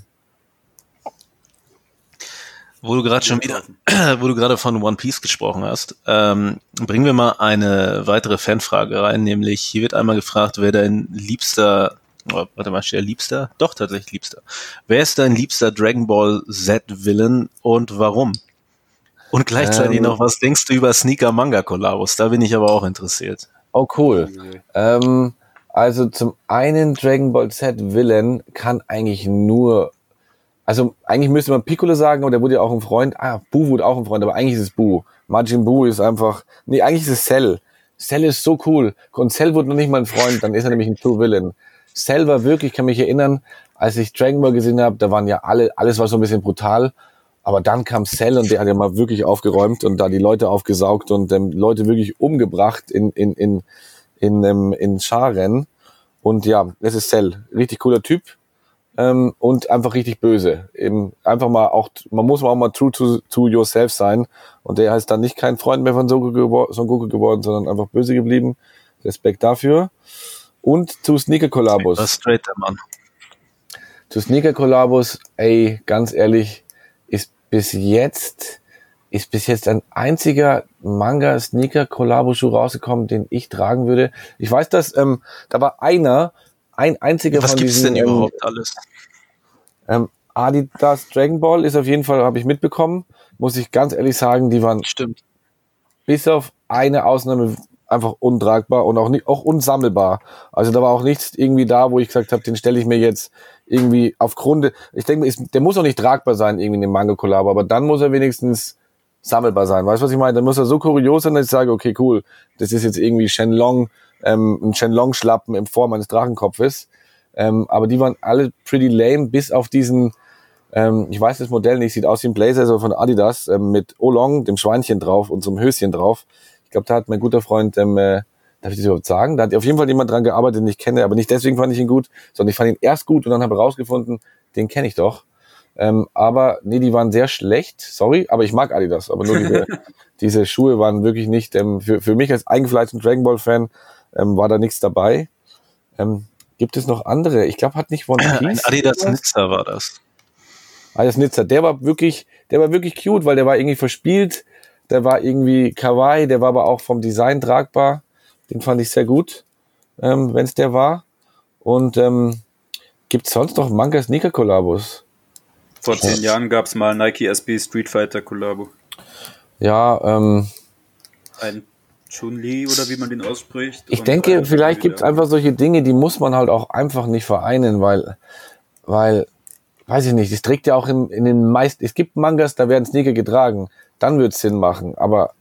Speaker 3: Wo du gerade schon wieder, (clears throat) wo du gerade von One Piece gesprochen hast, ähm, bringen wir mal eine weitere Fanfrage rein, nämlich hier wird einmal gefragt, wer dein liebster, oh, warte mal, steht der liebster? Doch, tatsächlich liebster. Wer ist dein liebster Dragon Ball Z-Villain und warum? Und gleichzeitig
Speaker 5: Ähm.
Speaker 3: noch, was denkst du über Sneaker-Manga-Kollabos? Da bin ich aber auch interessiert.
Speaker 5: Oh, cool. Ähm, also zum einen Dragon Ball Z Villain kann eigentlich nur, also eigentlich müsste man Piccolo sagen, aber der wurde ja auch ein Freund. Ah, Bu wurde auch ein Freund, aber eigentlich ist es Bu. Majin Bu ist einfach, nee, eigentlich ist es Cell. Cell ist so cool. Und Cell wurde noch nicht mal ein Freund, dann ist er nämlich ein True Villain. Cell war wirklich, ich kann mich erinnern, als ich Dragon Ball gesehen habe, da waren ja alle, alles war so ein bisschen brutal. Aber dann kam Cell und der hat ja mal wirklich aufgeräumt und da die Leute aufgesaugt und ähm, Leute wirklich umgebracht in, in, in, in, ähm, in Scharen. Und ja, das ist Cell. Richtig cooler Typ. Ähm, und einfach richtig böse. Eben einfach mal auch, man muss auch mal true to, to yourself sein. Und der ist dann nicht kein Freund mehr von Son Goku, geworden, sondern einfach böse geblieben. Respekt dafür. Und zu Sneaker Kollabos.
Speaker 3: Was straight Mann.
Speaker 5: Zu Sneaker Kollabos, ey, ganz ehrlich, ist bis jetzt, ist bis jetzt ein einziger Manga Sneaker Kollabo Schuh rausgekommen, den ich tragen würde. Ich weiß, dass, ähm, da war einer, ein einziger
Speaker 3: Was
Speaker 5: von
Speaker 3: gibt's
Speaker 5: diesen,
Speaker 3: denn
Speaker 5: ähm,
Speaker 3: überhaupt alles?
Speaker 5: ähm, Adidas Dragon Ball ist auf jeden Fall, habe ich mitbekommen, muss ich ganz ehrlich sagen, die waren
Speaker 3: Stimmt.
Speaker 5: bis auf eine Ausnahme einfach untragbar und auch nicht auch unsammelbar. Also da war auch nichts irgendwie da, wo ich gesagt habe, den stelle ich mir jetzt irgendwie aufgrund. Ich denke, ist, der muss auch nicht tragbar sein irgendwie in dem Manga Kollabo, aber dann muss er wenigstens sammelbar sein. Weißt du, was ich meine? Dann muss er so kurios sein, dass ich sage, okay, cool, das ist jetzt irgendwie Shenlong, ähm, ein Shenlong Schlappen in Form eines Drachenkopfes. Ähm, aber die waren alle pretty lame, bis auf diesen ähm, ich weiß das Modell nicht, sieht aus wie ein Blazer so von Adidas ähm, mit Olong, dem Schweinchen drauf und so einem Höschen drauf. Ich glaube, da hat mein guter Freund, ähm, äh, darf ich das überhaupt sagen? Da hat auf jeden Fall jemand dran gearbeitet, den ich kenne, aber nicht deswegen fand ich ihn gut, sondern ich fand ihn erst gut und dann habe ich rausgefunden, den kenne ich doch. Ähm, aber nee, die waren sehr schlecht, sorry, aber ich mag Adidas, aber nur diese, (laughs) diese Schuhe waren wirklich nicht, ähm, für, für mich als eingefleischten Dragon Ball Fan ähm, war da nichts dabei. Ähm, gibt es noch andere? Ich glaube, hat nicht One Piece.
Speaker 3: Ein Adidas? Nizza war das.
Speaker 5: Alias Nizza, der war wirklich, der war wirklich cute, weil der war irgendwie verspielt, der war irgendwie kawaii, der war aber auch vom Design tragbar. Den fand ich sehr gut, ähm, wenn es der war. Und ähm, gibt sonst noch Manga Sneaker Kollabos?
Speaker 4: Vor zehn Jahren gab es mal Nike SB Street Fighter Kollabo.
Speaker 5: Ja, ähm,
Speaker 4: Ein Chun-Li oder wie man den ausspricht.
Speaker 5: ich denke, vielleicht gibt es einfach solche Dinge, die muss man halt auch einfach nicht vereinen, weil, weil, weiß ich nicht, es trägt ja auch in, in den meisten, es gibt Mangas, da werden Sneaker getragen, dann wird Sinn machen, aber,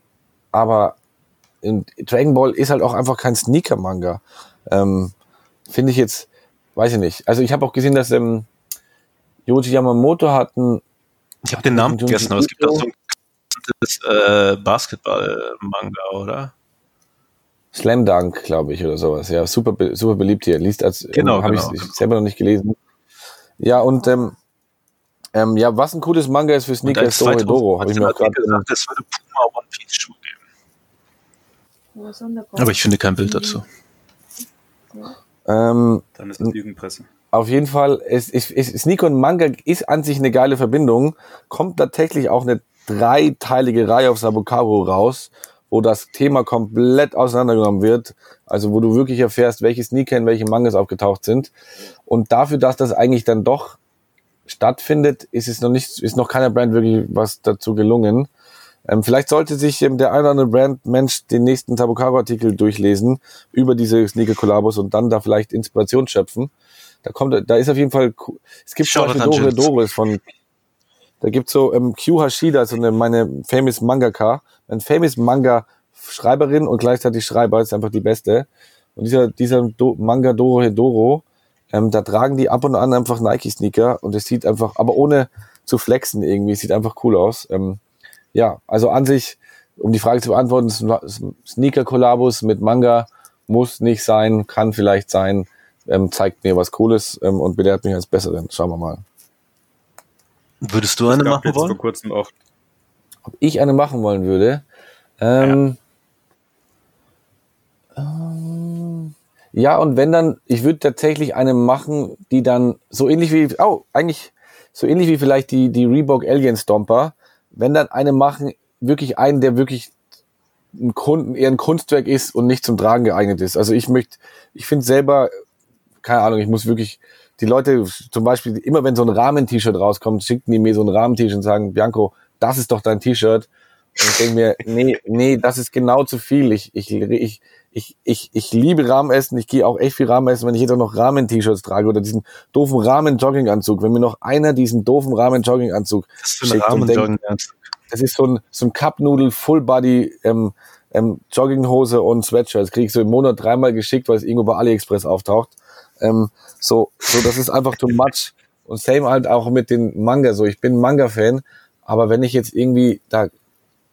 Speaker 5: aber in Dragon Ball ist halt auch einfach kein Sneaker-Manga. Ähm, Finde ich jetzt, weiß ich nicht. Also ich habe auch gesehen, dass ähm, Yoji Yamamoto hat ein,
Speaker 3: Ich habe den Namen vergessen, aber es gibt auch so ein das, äh, Basketball-Manga, oder?
Speaker 5: Slam Dunk, glaube ich, oder sowas. Ja, super, super beliebt hier. Liest als,
Speaker 3: Genau,
Speaker 5: ähm, habe
Speaker 3: genau,
Speaker 5: ich
Speaker 3: genau.
Speaker 5: selber noch nicht gelesen. Ja, und ähm, ähm, ja, was ein cooles Manga ist für
Speaker 3: Und
Speaker 5: Sneaker
Speaker 3: als
Speaker 5: ist Doro Doro. Habe ich mir auch gerade.
Speaker 3: Gesagt, es würde Puma One Piece Schuhe geben. Aber ich finde kein Bild dazu.
Speaker 5: Ähm,
Speaker 4: Dann ist das Lügenpresse.
Speaker 5: auf jeden Fall, es, es, es, Sneaker und Manga ist an sich eine geile Verbindung. Kommt tatsächlich auch eine dreiteilige Reihe auf Sabokaro raus, wo das Thema komplett auseinandergenommen wird. Also wo du wirklich erfährst, welche Sneaker in welche Mangas aufgetaucht sind. Und dafür, dass das eigentlich dann doch stattfindet, ist es noch nicht, ist noch keiner Brand wirklich was dazu gelungen. Ähm, vielleicht sollte sich ähm, der eine oder andere Brand-Mensch den nächsten Tabocaro-Artikel durchlesen über diese Sneaker-Kollabos und dann da vielleicht Inspiration schöpfen. Da kommt, da ist auf jeden Fall, es gibt zum
Speaker 3: Shoutout
Speaker 5: Beispiel Dore. Dore ist von, da gibt's so ähm, Q Hashida, so eine, meine famous Mangaka, ein famous Manga-Schreiberin und gleichzeitig Schreiber, ist einfach die beste. Und dieser, dieser Do Manga Doro Hedoro Ähm, da tragen die ab und an einfach Nike-Sneaker und es sieht einfach, aber ohne zu flexen irgendwie, es sieht einfach cool aus. Ähm, ja, also an sich, um die Frage zu beantworten, Sneaker-Kollabos mit Manga muss nicht sein, kann vielleicht sein, ähm, zeigt mir was Cooles ähm, und belehrt mich als Besseren. Schauen wir mal.
Speaker 3: Würdest du eine machen
Speaker 4: jetzt vor
Speaker 3: wollen?
Speaker 4: kurzem auch.
Speaker 5: Ob ich eine machen wollen würde? Ähm, ähm, ja, und wenn dann, ich würde tatsächlich eine machen, die dann so ähnlich wie, oh, eigentlich so ähnlich wie vielleicht die, die Reebok Alien Stomper, wenn dann eine machen, wirklich einen, der wirklich ein, Kun- eher ein Kunstwerk ist und nicht zum Tragen geeignet ist. Also ich möchte, ich finde selber, keine Ahnung, ich muss wirklich, die Leute zum Beispiel, immer wenn so ein Rahmen-T-Shirt rauskommt, schicken die mir so ein Rahmen-T-Shirt und sagen, Bianco, das ist doch dein T-Shirt. Und ich denke mir, nee, nee, das ist genau zu viel. Ich, ich, ich, ich, ich, ich liebe Rahmenessen. Ich gehe auch echt viel Rahmenessen, wenn ich jetzt auch noch Rahmen-T-Shirts trage oder diesen doofen Rahmen-Jogginganzug. Wenn mir noch einer diesen doofen Rahmen-Jogginganzug schickt und
Speaker 3: Rahmen
Speaker 5: denkt,
Speaker 3: joggen kannst.
Speaker 5: das ist so ein, so ein Cup-Nudel, Full-Body, ähm, ähm, Jogginghose und Sweatshirt. Das krieg ich so im Monat dreimal geschickt, weil es irgendwo bei AliExpress auftaucht. Ähm, so, so, das ist einfach too much. Und same halt auch mit den Manga. So, ich bin Manga-Fan, aber wenn ich jetzt irgendwie da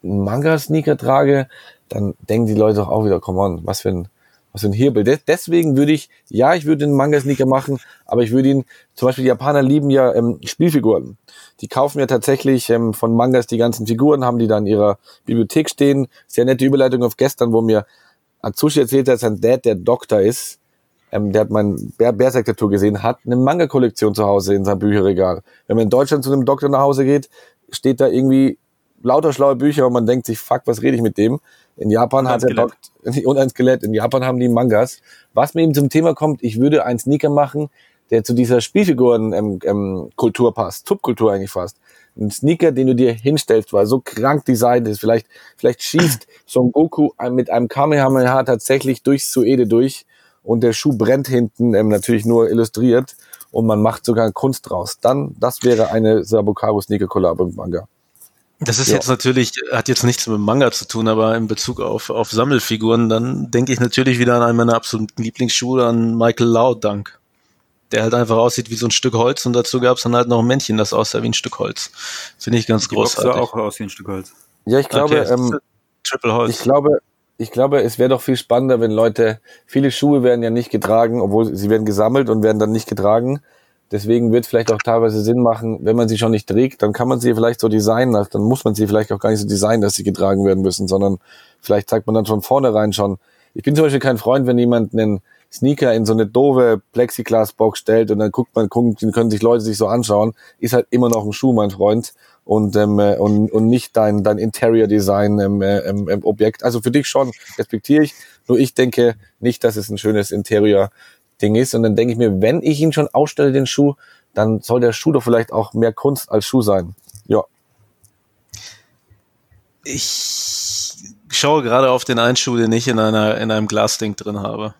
Speaker 5: Manga-Sneaker trage, dann denken die Leute auch wieder, come on, was für ein, was für ein Hirbel. Des- Deswegen würde ich, ja, ich würde einen Manga-Sneaker machen, aber ich würde ihn, zum Beispiel die Japaner lieben ja ähm, Spielfiguren. Die kaufen ja tatsächlich ähm, von Mangas die ganzen Figuren, haben die dann in ihrer Bibliothek stehen. Sehr nette Überleitung auf gestern, wo mir Atsushi erzählt hat, sein Dad der Doktor ist. Ähm, der hat mein Bär Berserk-Tattoo gesehen, hat eine Manga-Kollektion zu Hause in seinem Bücherregal. Wenn man in Deutschland zu einem Doktor nach Hause geht, steht da irgendwie lauter schlaue Bücher und man denkt sich, fuck, was rede ich mit dem? In Japan
Speaker 4: Und
Speaker 5: hat der Doktor, (laughs) und ein Skelett, in Japan haben die Mangas. Was mir eben zum Thema kommt, ich würde einen Sneaker machen, der zu dieser Spielfiguren-Kultur ähm, Kultur passt, Subkultur eigentlich fast. Ein Sneaker, den du dir hinstellst, weil so krank designt ist. Vielleicht, vielleicht schießt (clears throat) Son Goku mit einem Kamehameha tatsächlich durchs Suede durch und der Schuh brennt hinten, ähm, natürlich nur illustriert und man macht sogar Kunst draus. Dann, das wäre eine Sabokaru Sneaker Collab im Manga.
Speaker 3: Das ist
Speaker 5: Ja.
Speaker 3: jetzt natürlich, hat jetzt nichts mit dem Manga zu tun, aber in Bezug auf, auf Sammelfiguren, dann denke ich natürlich wieder an einen meiner absoluten Lieblingsschuhe, an Michael Lau Dunk. Der halt einfach aussieht wie so ein Stück Holz und dazu gab es dann halt noch ein Männchen, das aussah wie ein Stück Holz. Finde ich ganz
Speaker 4: Die Box sah
Speaker 3: großartig.
Speaker 4: auch aus wie ein Stück Holz.
Speaker 5: Ja, ich glaube,
Speaker 3: Okay, das
Speaker 5: ähm,
Speaker 3: Triple Holz.
Speaker 5: Ich glaube, ich glaube, es wäre doch viel spannender, wenn Leute, viele Schuhe werden ja nicht getragen, obwohl sie werden gesammelt und werden dann nicht getragen. Deswegen wird vielleicht auch teilweise Sinn machen, wenn man sie schon nicht trägt, dann kann man sie vielleicht so designen, also dann muss man sie vielleicht auch gar nicht so designen, dass sie getragen werden müssen, sondern vielleicht zeigt man dann von vornherein schon. Ich bin zum Beispiel kein Freund, wenn jemand einen Sneaker in so eine doofe Plexiglas-Box stellt und dann guckt man, gucken, können sich Leute sich so anschauen, ist halt immer noch ein Schuh, mein Freund und ähm, äh, und, und nicht dein dein Interior Design ähm, äh, ähm, ähm, Objekt. Also für dich schon respektiere ich. Nur ich denke nicht, dass es ein schönes Interior Ding ist. Und dann denke ich mir, wenn ich ihn schon ausstelle, den Schuh, dann soll der Schuh doch vielleicht auch mehr Kunst als Schuh sein. Ja.
Speaker 3: Ich schaue gerade auf den einen Schuh, den ich in einer in einem Glasding drin habe.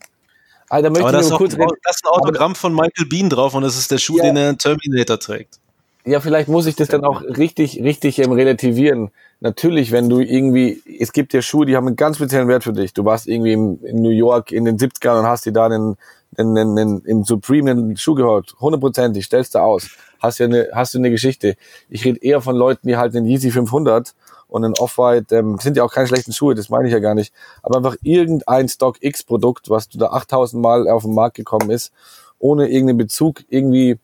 Speaker 5: Ah, da möchte
Speaker 3: Aber da
Speaker 5: ich
Speaker 3: auch,
Speaker 5: kurz reden.
Speaker 3: da ist ein Autogramm von Michael Bean drauf und es ist der Schuh,
Speaker 5: Ja.
Speaker 3: den er in Terminator trägt.
Speaker 5: Ja, vielleicht muss ich das dann auch richtig, richtig ähm, relativieren. Natürlich, wenn du irgendwie, es gibt ja Schuhe, die haben einen ganz speziellen Wert für dich. Du warst irgendwie im, in New York in den 70ern und hast dir da einen, einen, einen, einen im Supreme einen Schuh gehört. Hundertprozentig, stellst du aus. Hast ja eine, hast du eine Geschichte. Ich rede eher von Leuten, die halt einen Yeezy 500 und einen Off-White, ähm, sind ja auch keine schlechten Schuhe, das meine ich ja gar nicht. Aber einfach irgendein Stock X Produkt, was du da 8000 Mal auf den Markt gekommen ist, ohne irgendeinen Bezug, irgendwie,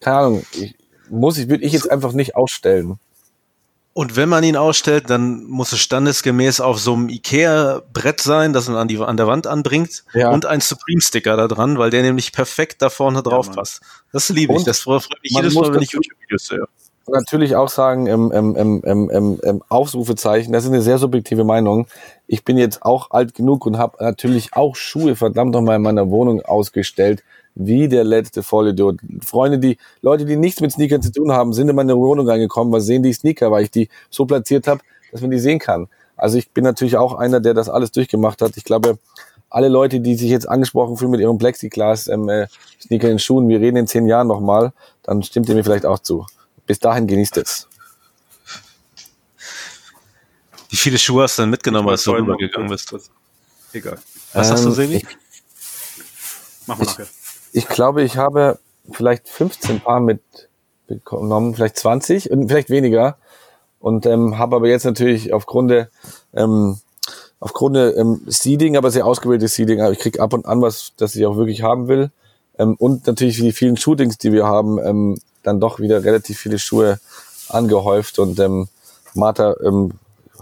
Speaker 5: keine Ahnung, ich, muss ich, würde ich jetzt einfach nicht ausstellen.
Speaker 3: Und wenn man ihn ausstellt, dann muss es standesgemäß auf so einem Ikea-Brett sein, das man an, die, an der Wand anbringt
Speaker 5: Ja.
Speaker 3: und ein Supreme-Sticker da dran, weil der nämlich perfekt da vorne drauf
Speaker 4: Mann.
Speaker 3: passt. Das liebe ich. Das freut mich jedes Mal, wenn ich YouTube-Videos sehe.
Speaker 5: Natürlich auch sagen, im, im, im, im, Ausrufezeichen, das ist eine sehr subjektive Meinung. Ich bin jetzt auch alt genug und habe natürlich auch Schuhe verdammt nochmal in meiner Wohnung ausgestellt, wie der letzte Vollidiot. Freunde, die Leute, die nichts mit Sneakern zu tun haben, sind in meine Wohnung reingekommen, was sehen die Sneaker, weil ich die so platziert habe, dass man die sehen kann. Also ich bin natürlich auch einer, der das alles durchgemacht hat. Ich glaube, alle Leute, die sich jetzt angesprochen fühlen mit ihrem Plexiglas ähm, äh, in Schuhen, wir reden in zehn Jahren nochmal, dann stimmt ihr mir vielleicht auch zu. Bis dahin genießt es.
Speaker 3: Wie viele Schuhe hast du denn mitgenommen, als du rübergegangen bist?
Speaker 4: Egal.
Speaker 3: Was hast du,
Speaker 5: Ähm,
Speaker 3: Sebi?
Speaker 5: ich-
Speaker 4: Machen wir nachher.
Speaker 5: Ich glaube, ich habe vielleicht 15 Paar mitgenommen, vielleicht 20 und vielleicht weniger. Und ähm, habe aber jetzt natürlich aufgrund der ähm, aufgrund der ähm, Seeding, aber sehr ausgewähltes Seeding, aber ich krieg ab und an was, das ich auch wirklich haben will. Ähm, und natürlich die vielen Shootings, die wir haben, ähm, dann doch wieder relativ viele Schuhe angehäuft und ähm, Martha ähm,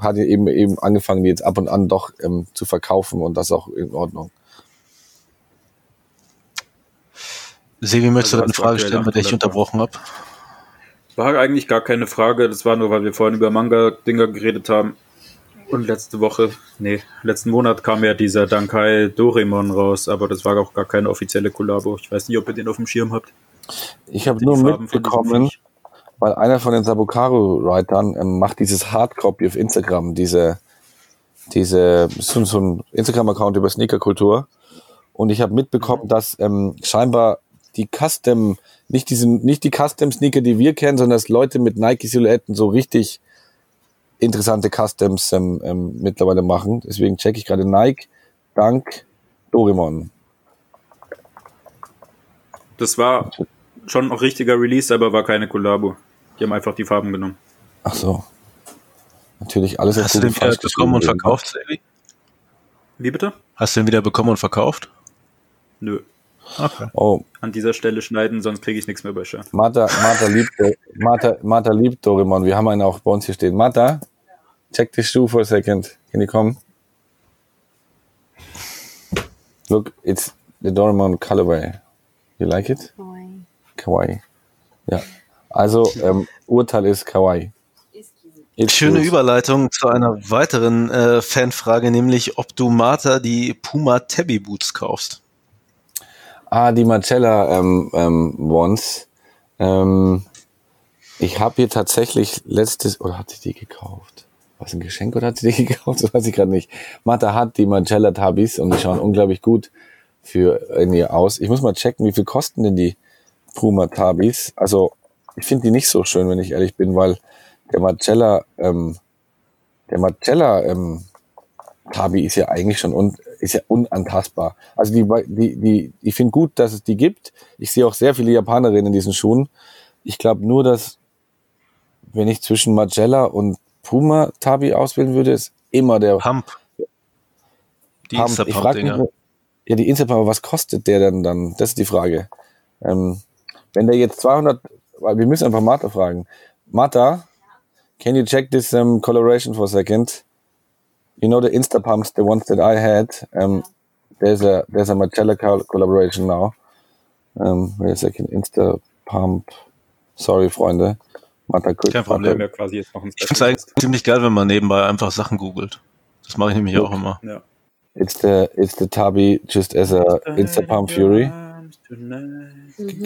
Speaker 5: hat ja eben eben angefangen, die jetzt ab und an doch ähm, zu verkaufen und das auch in Ordnung.
Speaker 3: Sevi, möchtest
Speaker 4: Also
Speaker 3: du eine Frage stellen, bei der ich
Speaker 4: 800
Speaker 3: unterbrochen habe?
Speaker 4: War eigentlich gar keine Frage, das war nur, weil wir vorhin über Manga-Dinger geredet haben. Und letzte Woche, nee, letzten Monat kam ja dieser Dankai Doraemon raus, aber das war auch gar keine offizielle Kollabo. Ich weiß nicht, ob ihr den auf dem Schirm habt.
Speaker 5: Ich habe nur
Speaker 4: Farben
Speaker 5: mitbekommen, weil einer von den Sabukaru-Writern ähm, macht dieses Hardcopy auf Instagram, diese, diese, so, so ein Instagram-Account über Sneakerkultur. Und ich habe mitbekommen, dass ähm, scheinbar die Custom, nicht diesen, nicht die Custom-Sneaker, die wir kennen, sondern dass Leute mit Nike-Silhouetten so richtig interessante Customs ähm, ähm, mittlerweile machen. Deswegen checke ich gerade Nike, Dank, Doraemon.
Speaker 4: Das war schon ein richtiger Release, aber war keine Kollabo. Die haben einfach die Farben genommen.
Speaker 5: Ach so. Natürlich alles
Speaker 3: Hast du den wieder bekommen und verkauft, Sevi?
Speaker 4: Wie bitte?
Speaker 3: Hast du den wieder bekommen und verkauft?
Speaker 4: Nö.
Speaker 3: Okay.
Speaker 5: Oh,
Speaker 4: An dieser Stelle schneiden, sonst kriege ich nichts mehr bei Share.
Speaker 5: Martha, Martha liebt, (laughs) Martha, Martha liebt Doraemon. Wir haben einen auch bei uns hier stehen. Martha, check the shoe for a second. Can you come? Look, it's the Doraemon colorway. You like it?
Speaker 6: Kawaii.
Speaker 5: Kawaii. Ja. Also, ähm, Urteil ist Kawaii. It's
Speaker 3: Schöne
Speaker 5: good.
Speaker 3: Überleitung zu einer weiteren äh, Fanfrage, nämlich ob du Martha die Puma Tabby Boots kaufst.
Speaker 5: Ah, die Marcella ähm, ähm, Ones. Ähm, ich habe hier tatsächlich letztes, oder hat sie die gekauft? War es ein Geschenk oder hat sie die (laughs) gekauft? Das weiß ich gerade nicht. Martha hat die Marcella Tabis und die schauen unglaublich gut für in ihr aus. Ich muss mal checken, wie viel kosten denn die Puma Tabis? Also, ich finde die nicht so schön, wenn ich ehrlich bin, weil der Marcella, ähm, der Marcella ähm, Tabi ist ja eigentlich schon un, ist ja unantastbar. Also die, die, die, ich finde gut, dass es die gibt. Ich sehe auch sehr viele Japanerinnen in diesen Schuhen. Ich glaube nur, dass wenn ich zwischen Margiela und Puma Tabi auswählen würde, ist immer der
Speaker 3: Pump. Die
Speaker 5: Pump. Ich frage mich, ja, die Instapump, aber was kostet der denn dann? Das ist die Frage. Ähm, wenn der jetzt 200, weil wir müssen einfach Martha fragen. Martha, can you check this um, coloration for a second? You know the Instapumps, the ones that I had. Um, there's a there's a Marcella col collaboration now. Um, wait a second, Instapump. Sorry, Freunde. Martha, kurz.
Speaker 3: Kein Problem.
Speaker 4: Wir ja quasi jetzt noch ein
Speaker 3: Ich finde es eigentlich ziemlich geil, wenn man nebenbei einfach Sachen googelt. Das mache ich nämlich auch immer.
Speaker 4: Ja.
Speaker 5: It's the it's the Tabi just as a Instapump Fury.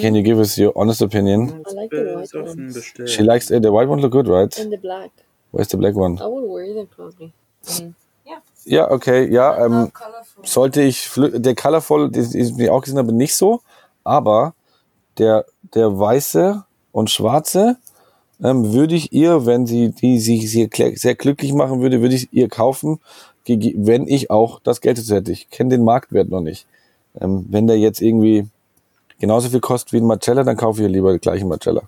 Speaker 5: Can you give us your honest opinion?
Speaker 6: I like the white ones.
Speaker 5: She likes it. The white one look good, right?
Speaker 6: And the black.
Speaker 5: Where's the black one?
Speaker 6: I would wear them probably. I mean,
Speaker 5: Ja, okay, ja. Ähm,
Speaker 6: colorful.
Speaker 5: sollte ich, der Colorful, das ist mir auch gesehen habe, nicht so, aber der, der weiße und schwarze ähm, würde ich ihr, wenn sie die sich sehr, sehr glücklich machen würde, würde ich ihr kaufen, wenn ich auch das Geld dazu hätte. Ich kenne den Marktwert noch nicht. Ähm, wenn der jetzt irgendwie genauso viel kostet wie ein Marcella, dann kaufe ich lieber den gleichen Marcella.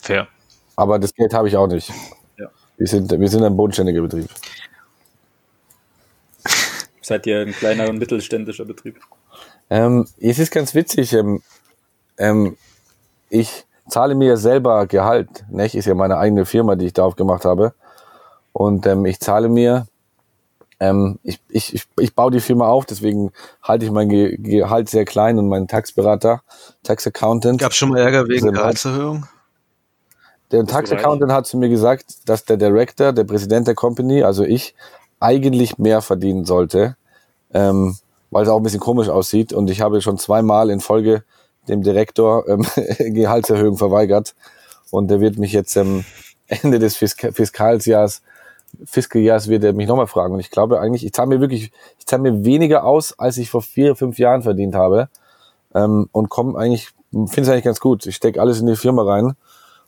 Speaker 3: Fair.
Speaker 5: Aber das Geld habe ich auch nicht.
Speaker 4: Ja.
Speaker 5: Wir sind, wir sind ein bodenständiger Betrieb. (laughs)
Speaker 4: Seid ihr ein kleiner und mittelständischer Betrieb?
Speaker 5: Ähm, es ist ganz witzig. Ähm, ähm, ich zahle mir selber Gehalt. Nicht? Ist ja meine eigene Firma, die ich da aufgemacht habe. Und ähm, ich zahle mir, ähm, ich, ich, ich, ich baue die Firma auf, deswegen halte ich mein Ge Gehalt sehr klein und meinen Taxberater, Tax Accountant.
Speaker 3: Gab schon mal Ärger wegen Gehaltserhöhung?
Speaker 5: Der
Speaker 4: Bist
Speaker 5: Tax
Speaker 4: du reich?
Speaker 5: Accountant hat zu mir gesagt, dass der Director, der Präsident der Company, also ich, eigentlich mehr verdienen sollte, ähm, weil es auch ein bisschen komisch aussieht. Und ich habe schon zweimal in Folge dem Direktor ähm, (laughs) Gehaltserhöhung verweigert. Und der wird mich jetzt ähm, (laughs) Ende des Fisk Fiskaljahrs wird er mich nochmal fragen. Und ich glaube eigentlich, ich zahle mir wirklich, ich zahle mir weniger aus, als ich vor vier, fünf Jahren verdient habe. Ähm, und komme eigentlich, finde es eigentlich ganz gut. Ich stecke alles in die Firma rein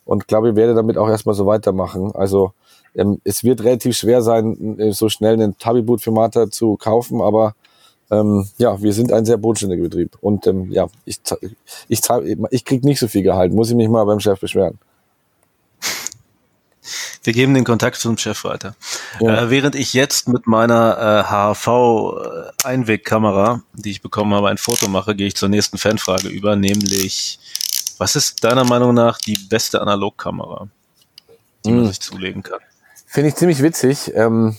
Speaker 5: und glaube, ich werde damit auch erstmal so weitermachen. Also ähm, es wird relativ schwer sein, äh, so schnell einen Tabi-Boot für Martha zu kaufen, aber Ähm, ja, wir sind ein sehr bodenständiger Betrieb. Und ähm, ja, ich, ich, zahl- ich krieg nicht so viel Gehalt, muss ich mich mal beim Chef beschweren.
Speaker 3: Wir geben den Kontakt zum Chef weiter.
Speaker 5: Ja.
Speaker 3: Äh, während ich jetzt mit meiner äh, HV-Einwegkamera, die ich bekommen habe, ein Foto mache, gehe ich zur nächsten Fanfrage über, nämlich, was ist deiner Meinung nach die beste Analogkamera, die man
Speaker 5: Hm.
Speaker 3: sich zulegen kann?
Speaker 5: Finde ich ziemlich witzig. Ähm,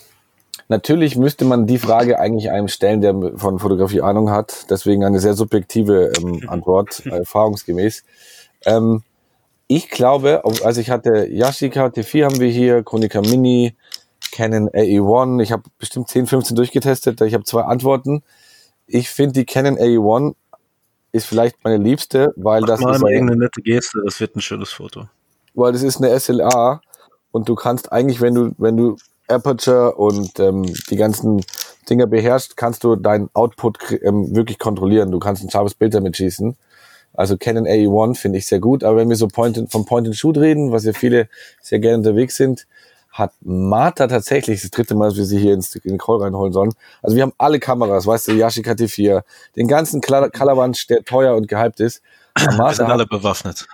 Speaker 5: natürlich müsste man die Frage eigentlich einem stellen, der von Fotografie Ahnung hat. Deswegen eine sehr subjektive ähm, (laughs) Antwort, erfahrungsgemäß. Ähm, ich glaube, also ich hatte Yashica T4 haben wir hier, Konica Mini, Canon AE1. Ich habe bestimmt 10, 15 durchgetestet. Ich habe zwei Antworten. Ich finde die Canon AE1 ist vielleicht meine liebste, weil das
Speaker 3: Mal
Speaker 5: ist
Speaker 3: mal
Speaker 5: eine-
Speaker 3: nette Geste, das wird ein schönes Foto.
Speaker 5: weil das ist eine SLA und du kannst eigentlich, wenn du, wenn du Aperture und ähm, die ganzen Dinger beherrschst, kannst du deinen Output ähm, wirklich kontrollieren. Du kannst ein scharfes Bild damit schießen. Also Canon AE1 finde ich sehr gut, aber wenn wir so Point and, vom Point and Shoot reden, was ja viele sehr gerne unterwegs sind, hat Martha tatsächlich das dritte Mal, dass wir sie hier ins, in den Call reinholen sollen. Also wir haben alle Kameras, weißt du, Yashica T4, den ganzen Kalawansch, der teuer und gehypt ist. (clears throat) Martha
Speaker 3: sind alle bewaffnet.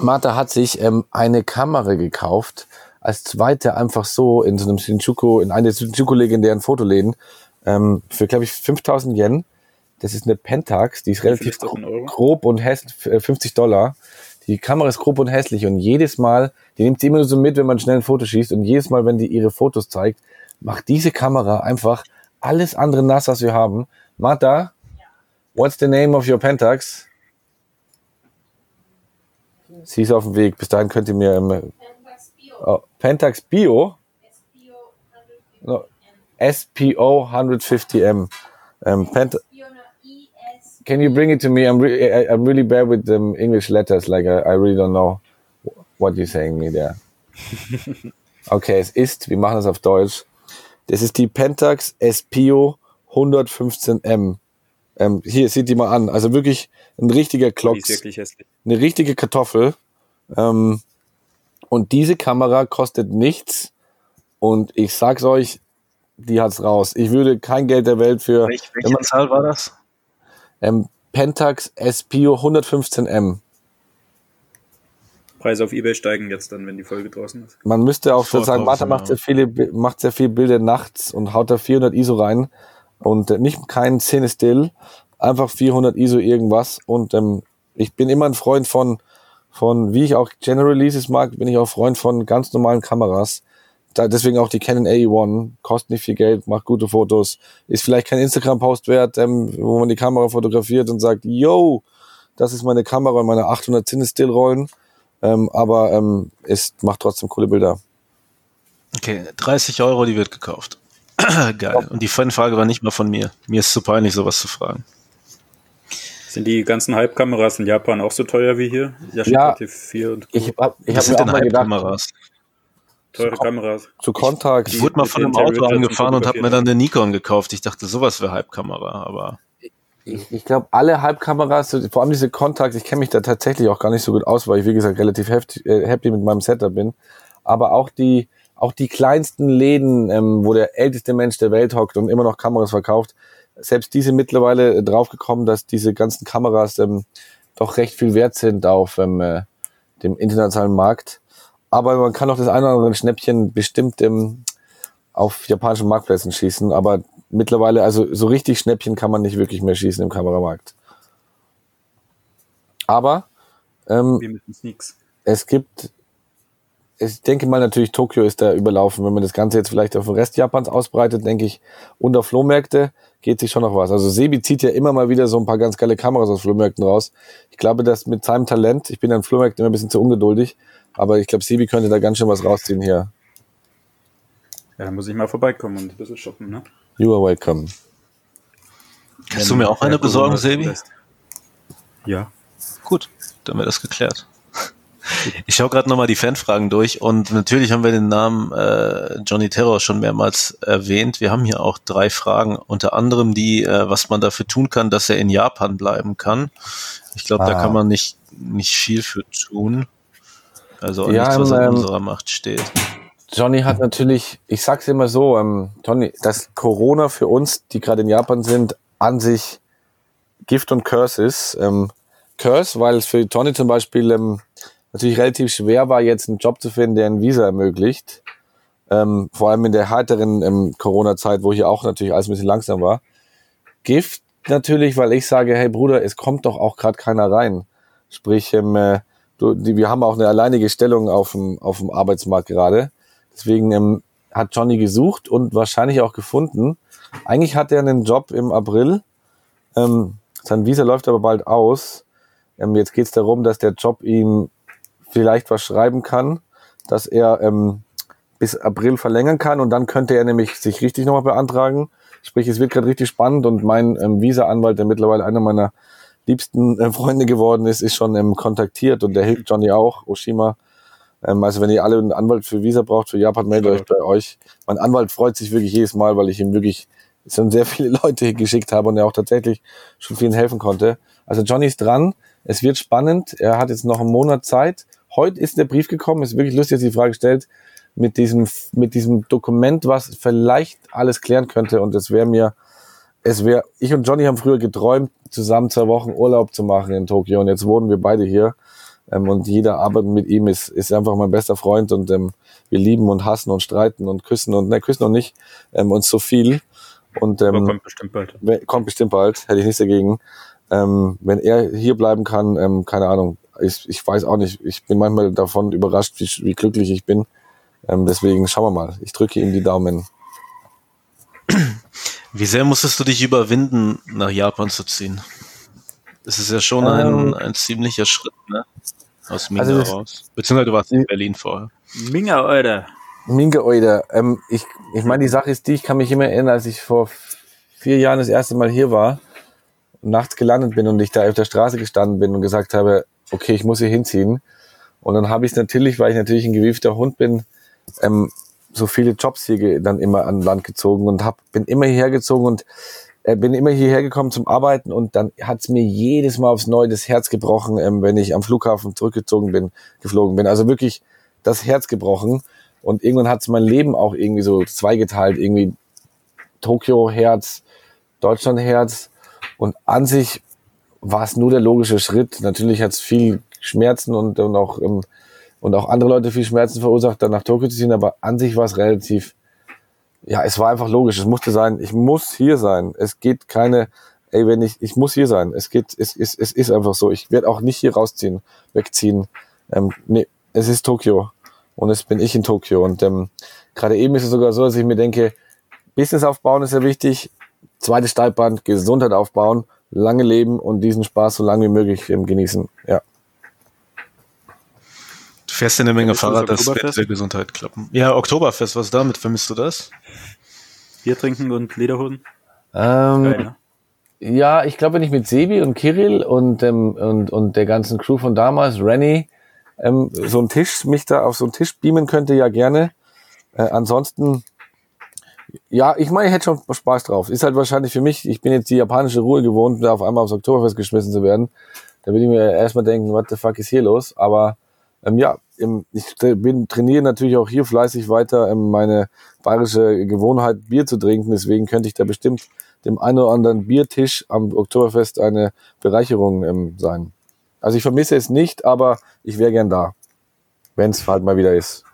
Speaker 5: Martha hat sich ähm, eine Kamera gekauft, als zweite einfach so in so einem Shinjuku, in einer der Shinjuku-legendären Fotoläden, ähm, für, glaube ich, 5000 Yen. Das ist eine Pentax, die ist relativ grob und hässlich, äh, 50 Dollar. Die Kamera ist grob und hässlich und jedes Mal, die nimmt sie immer nur so mit, wenn man schnell ein Foto schießt und jedes Mal, wenn die ihre Fotos zeigt, macht diese Kamera einfach alles andere nass, was wir haben. Martha, what's the name of your Pentax? Sie ist auf dem Weg. Bis dahin könnt ihr mir ähm, oh, Pentax Bio no, SPO 150M. Um, Pent Can you bring it to me? I'm, re I'm really bad with um, English letters. Like I, I really don't know what you're saying me there. (laughs) Okay, es ist, wir machen das auf Deutsch. Das ist die Pentax SPO 115M. Ähm, hier, seht die mal an. Also wirklich ein richtiger
Speaker 4: hässlich.
Speaker 5: eine richtige Kartoffel. Ähm, und diese Kamera kostet nichts. Und ich sag's euch, die hat's raus. Ich würde kein Geld der Welt für
Speaker 3: Welch, welche Zahl war das?
Speaker 5: Ähm, Pentax SPO 115M.
Speaker 4: Preise auf Ebay steigen jetzt dann, wenn die Folge draußen ist.
Speaker 5: Man müsste auch
Speaker 3: Vor
Speaker 5: sagen, Martha
Speaker 3: 1000
Speaker 5: macht sehr viele, macht sehr viele Bilder nachts und haut da 400 ISO rein und äh, nicht kein Szene still, einfach 400 ISO irgendwas und ähm, ich bin immer ein Freund von, von, wie ich auch General Releases mag, bin ich auch Freund von ganz normalen Kameras. Da, deswegen auch die Canon AE1, kostet nicht viel Geld, macht gute Fotos, ist vielleicht kein Instagram-Post wert, ähm, wo man die Kamera fotografiert und sagt, yo, das ist meine Kamera und meine 800 Cine Still Rollen, ähm, aber ähm, es macht trotzdem coole Bilder.
Speaker 3: Okay, 30 Euro, die wird gekauft. (clears throat) Geil. Und die Fanfrage war nicht mal von mir. Mir ist zu peinlich, sowas zu fragen.
Speaker 4: Sind die ganzen Hype-Kameras in Japan auch so teuer wie hier? Yashica
Speaker 5: Ja.
Speaker 4: T4 und
Speaker 5: Ich habe ich
Speaker 3: Was
Speaker 5: hab
Speaker 3: sind
Speaker 5: mir auch
Speaker 3: denn
Speaker 5: mal gedacht,
Speaker 3: Hype-Kameras?
Speaker 4: Teure Kameras.
Speaker 5: zu Contax,
Speaker 3: Ich wurde mal von einem Auto angefahren und habe mir dann eine Nikon gekauft. Ich dachte, sowas wäre Hype-Kamera, aber
Speaker 5: ich, ich glaube, alle Halbkameras, vor allem diese Contax, ich kenne mich da tatsächlich auch gar nicht so gut aus, weil ich, wie gesagt, relativ heftig, äh, happy mit meinem Setup bin. Aber auch die, auch die kleinsten Läden, ähm, wo der älteste Mensch der Welt hockt und immer noch Kameras verkauft, selbst diese mittlerweile äh, draufgekommen, dass diese ganzen Kameras ähm, doch recht viel wert sind auf ähm, äh, dem internationalen Markt. Aber man kann auch das eine oder andere Schnäppchen bestimmt ähm, auf japanischen Marktplätzen schießen. Aber mittlerweile, also so richtig Schnäppchen kann man nicht wirklich mehr schießen im Kameramarkt. Aber ähm, es gibt, ich denke mal natürlich, Tokio ist da überlaufen. Wenn man das Ganze jetzt vielleicht auf den Rest Japans ausbreitet, denke ich, unter Flohmärkte geht sich schon noch was. Also Sebi zieht ja immer mal wieder so ein paar ganz geile Kameras aus Flohmärkten raus. Ich glaube, dass mit seinem Talent, ich bin an Flohmärkten immer ein bisschen zu ungeduldig, aber ich glaube, Sebi könnte da ganz schön was rausziehen hier.
Speaker 4: Ja, dann muss ich mal vorbeikommen und ein bisschen shoppen, ne?
Speaker 5: You are welcome.
Speaker 3: kannst du mir auch eine besorgen, Sebi?
Speaker 4: Ja.
Speaker 3: Gut, dann wäre das geklärt. Ich schaue gerade nochmal die Fanfragen durch und natürlich haben wir den Namen äh, Johnny Terror schon mehrmals erwähnt. Wir haben hier auch drei Fragen, unter anderem die, äh, was man dafür tun kann, dass er in Japan bleiben kann. Ich glaube, da
Speaker 5: Ah.
Speaker 3: kann man nicht, nicht viel für tun. Also
Speaker 5: Ja,
Speaker 3: nichts, was in
Speaker 5: ähm,
Speaker 3: unserer Macht steht.
Speaker 5: Johnny hat natürlich, ich sag's immer so, ähm, Johnny, dass Corona für uns, die gerade in Japan sind, an sich Gift und Curse ist. Ähm, Curse, weil es für Tony zum Beispiel ähm, natürlich relativ schwer war, jetzt einen Job zu finden, der ein Visa ermöglicht. Ähm, vor allem in der härteren ähm, Corona-Zeit, wo hier auch natürlich alles ein bisschen langsam war. Gift natürlich, weil ich sage, hey Bruder, es kommt doch auch gerade keiner rein. Sprich, ähm, äh, die, wir haben auch eine alleinige Stellung auf dem, auf dem Arbeitsmarkt gerade. Deswegen ähm, hat Johnny gesucht und wahrscheinlich auch gefunden. Eigentlich hat er einen Job im April. Ähm, sein Visa läuft aber bald aus. Ähm, jetzt geht es darum, dass der Job ihm vielleicht was schreiben kann, dass er ähm, bis April verlängern kann und dann könnte er nämlich sich richtig nochmal beantragen. Sprich, es wird gerade richtig spannend und mein ähm, Visa-Anwalt, der mittlerweile einer meiner liebsten äh, Freunde geworden ist, ist schon ähm, kontaktiert und der hilft Johnny auch, Oshima. Ähm, also wenn ihr alle einen Anwalt für Visa braucht, für Japan, meldet euch bei euch. Mein Anwalt freut sich wirklich jedes Mal, weil ich ihm wirklich schon sehr viele (laughs) Leute geschickt habe und er auch tatsächlich schon vielen helfen konnte. Also Johnny ist dran. Es wird spannend. Er hat jetzt noch einen Monat Zeit. Heute ist der Brief gekommen. Es ist wirklich lustig, dass die Frage stellt mit diesem, mit diesem Dokument, was vielleicht alles klären könnte. Und es wäre mir, es wäre, ich und Johnny haben früher geträumt, zusammen zwei Wochen Urlaub zu machen in Tokio. Und jetzt wohnen wir beide hier. Ähm, und jeder arbeitet mit ihm ist, ist einfach mein bester Freund und ähm, wir lieben und hassen und streiten und küssen und, ne, küssen noch nicht, ähm, uns so viel. Und ähm,
Speaker 4: Aber kommt bestimmt bald.
Speaker 5: Kommt bestimmt bald, hätte ich nichts dagegen. Ähm, wenn er hier bleiben kann, ähm, keine Ahnung, ich, ich weiß auch nicht, ich bin manchmal davon überrascht, wie, wie glücklich ich bin. Ähm, deswegen schauen wir mal. Ich drücke ihm die Daumen.
Speaker 3: Wie sehr musstest du dich überwinden, nach Japan zu ziehen? Das ist ja schon ein,
Speaker 5: Ähm,
Speaker 3: ein ziemlicher Schritt, ne? Aus Minga
Speaker 5: Also
Speaker 3: raus. Beziehungsweise du warst in Berlin vorher.
Speaker 4: Minga, Alter.
Speaker 5: Minge Oida, ähm, ich, ich meine, die Sache ist die, ich kann mich immer erinnern, als ich vor vier Jahren das erste Mal hier war und nachts gelandet bin und ich da auf der Straße gestanden bin und gesagt habe, okay, ich muss hier hinziehen. Und dann habe ich natürlich, weil ich natürlich ein gewiefter Hund bin, ähm, so viele Jobs hier dann immer an Land gezogen und hab, bin immer hierher gezogen und äh, bin immer hierher gekommen zum Arbeiten und dann hat's mir jedes Mal aufs Neue das Herz gebrochen, ähm, wenn ich am Flughafen zurückgezogen bin, geflogen bin. Also wirklich das Herz gebrochen. Und irgendwann hat's mein Leben auch irgendwie so zweigeteilt, irgendwie Tokio Herz, Deutschland Herz. Und an sich war es nur der logische Schritt. Natürlich hat's viel Schmerzen und, und auch ähm, und auch andere Leute viel Schmerzen verursacht, dann nach Tokio zu ziehen, aber an sich war es relativ, ja, es war einfach logisch. Es musste sein, ich muss hier sein. Es geht keine, ey, wenn ich, ich muss hier sein. Es geht, es, es, es ist einfach so. Ich werde auch nicht hier rausziehen, wegziehen. Ähm, nee, es ist Tokio. Und jetzt bin ich in Tokio. Und ähm, gerade eben ist es sogar so, dass ich mir denke, Business aufbauen ist sehr wichtig. Zweites Steilband, Gesundheit aufbauen, lange leben und diesen Spaß so lange wie möglich ähm, genießen. Ja.
Speaker 3: Fährst ja eine Menge Fahrrad, das wird der Gesundheit klappen. Ja, Oktoberfest, was damit? Vermisst du das?
Speaker 4: Bier trinken und Lederhosen.
Speaker 5: Ähm,
Speaker 4: Geil, ne?
Speaker 5: Ja, ich glaube, wenn ich mit Sebi und Kirill und, ähm, und, und der ganzen Crew von damals, Renny, ähm, so einen Tisch, mich da auf so einen Tisch beamen könnte, ja gerne. Äh, ansonsten, ja, ich meine, ich hätte schon Spaß drauf. Ist halt wahrscheinlich für mich, ich bin jetzt die japanische Ruhe gewohnt, da auf einmal aufs Oktoberfest geschmissen zu werden. Da würde ich mir erstmal denken, what the fuck ist hier los? Aber ähm, ja, ich bin, trainiere natürlich auch hier fleißig weiter ähm, meine bayerische Gewohnheit, Bier zu trinken. Deswegen könnte ich da bestimmt dem einen oder anderen Biertisch am Oktoberfest eine Bereicherung ähm, sein. Also ich vermisse es nicht, aber ich wäre gern da, wenn es halt mal wieder ist.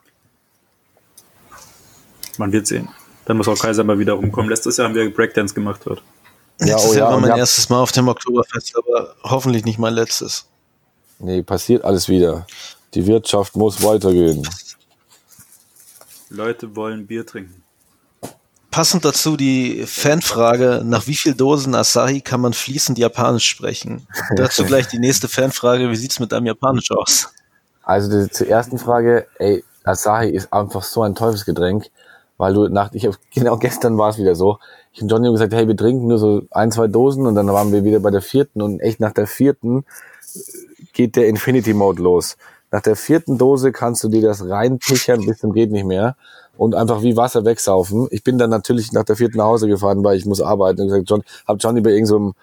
Speaker 4: Man wird sehen. Dann muss auch Kaiser mal wieder rumkommen. Letztes Jahr haben wir Breakdance gemacht dort.
Speaker 5: Ja,
Speaker 3: Letztes
Speaker 5: oh
Speaker 3: Jahr
Speaker 5: ja,
Speaker 3: war mein
Speaker 5: ja.
Speaker 3: erstes Mal auf dem Oktoberfest, aber hoffentlich nicht mein letztes.
Speaker 5: Nee, passiert alles wieder. Die Wirtschaft muss weitergehen.
Speaker 4: Leute wollen Bier trinken.
Speaker 3: Passend dazu die Fanfrage, nach wie viel Dosen Asahi kann man fließend Japanisch sprechen? (laughs) dazu gleich die nächste Fanfrage, wie sieht's mit deinem Japanisch aus?
Speaker 5: Also die, zur ersten Frage, ey, Asahi ist einfach so ein Teufelsgetränk, weil du nach, ich hab, (laughs) genau gestern war es wieder so. Ich und Johnny gesagt, hey, wir trinken nur so ein, zwei Dosen und dann waren wir wieder bei der vierten und echt nach der vierten geht der Infinity Mode los. Nach der vierten Dose kannst du dir das reinpichern bis zum geht nicht mehr und einfach wie Wasser wegsaufen. Ich bin dann natürlich nach der vierten nach Hause gefahren, weil ich muss arbeiten und gesagt, John, hab Johnny bei irgendeinem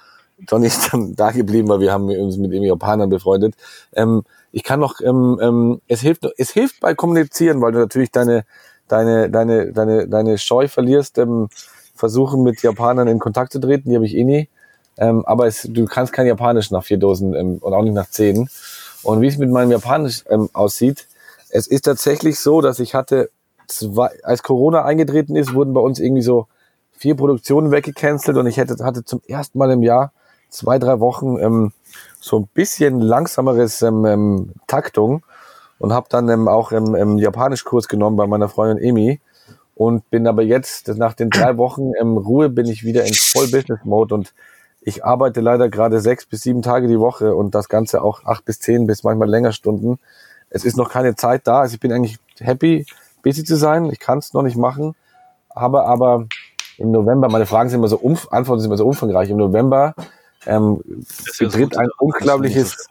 Speaker 5: Johnny ist dann da geblieben, weil wir haben uns mit ihm Japanern befreundet. Ähm, ich kann noch, ähm, ähm, es hilft, es hilft bei Kommunizieren, weil du natürlich deine, deine, deine, deine, deine Scheu verlierst, ähm, versuchen mit Japanern in Kontakt zu treten, die habe ich eh nie. Ähm, aber es, du kannst kein Japanisch nach vier Dosen ähm, und auch nicht nach zehn. Und wie es mit meinem Japanisch ähm, aussieht, es ist tatsächlich so, dass ich hatte, zwei, als Corona eingetreten ist, wurden bei uns irgendwie so vier Produktionen weggecancelt und ich hätte, hatte zum ersten Mal im Jahr zwei, drei Wochen ähm, so ein bisschen langsameres ähm, ähm, Taktung und habe dann ähm, auch im, im Japanischkurs genommen bei meiner Freundin Emi und bin aber jetzt nach den drei Wochen ähm, Ruhe bin ich wieder in Voll Business Mode und ich arbeite leider gerade sechs bis sieben Tage die Woche und das Ganze auch acht bis zehn bis manchmal länger Stunden. Es ist noch keine Zeit da. Also ich bin eigentlich happy, busy zu sein. Ich kann es noch nicht machen, habe aber im November, meine Fragen sind immer so, umf Antworten sind immer so umfangreich. Im November ähm, betritt
Speaker 3: so-
Speaker 5: ein unglaubliches,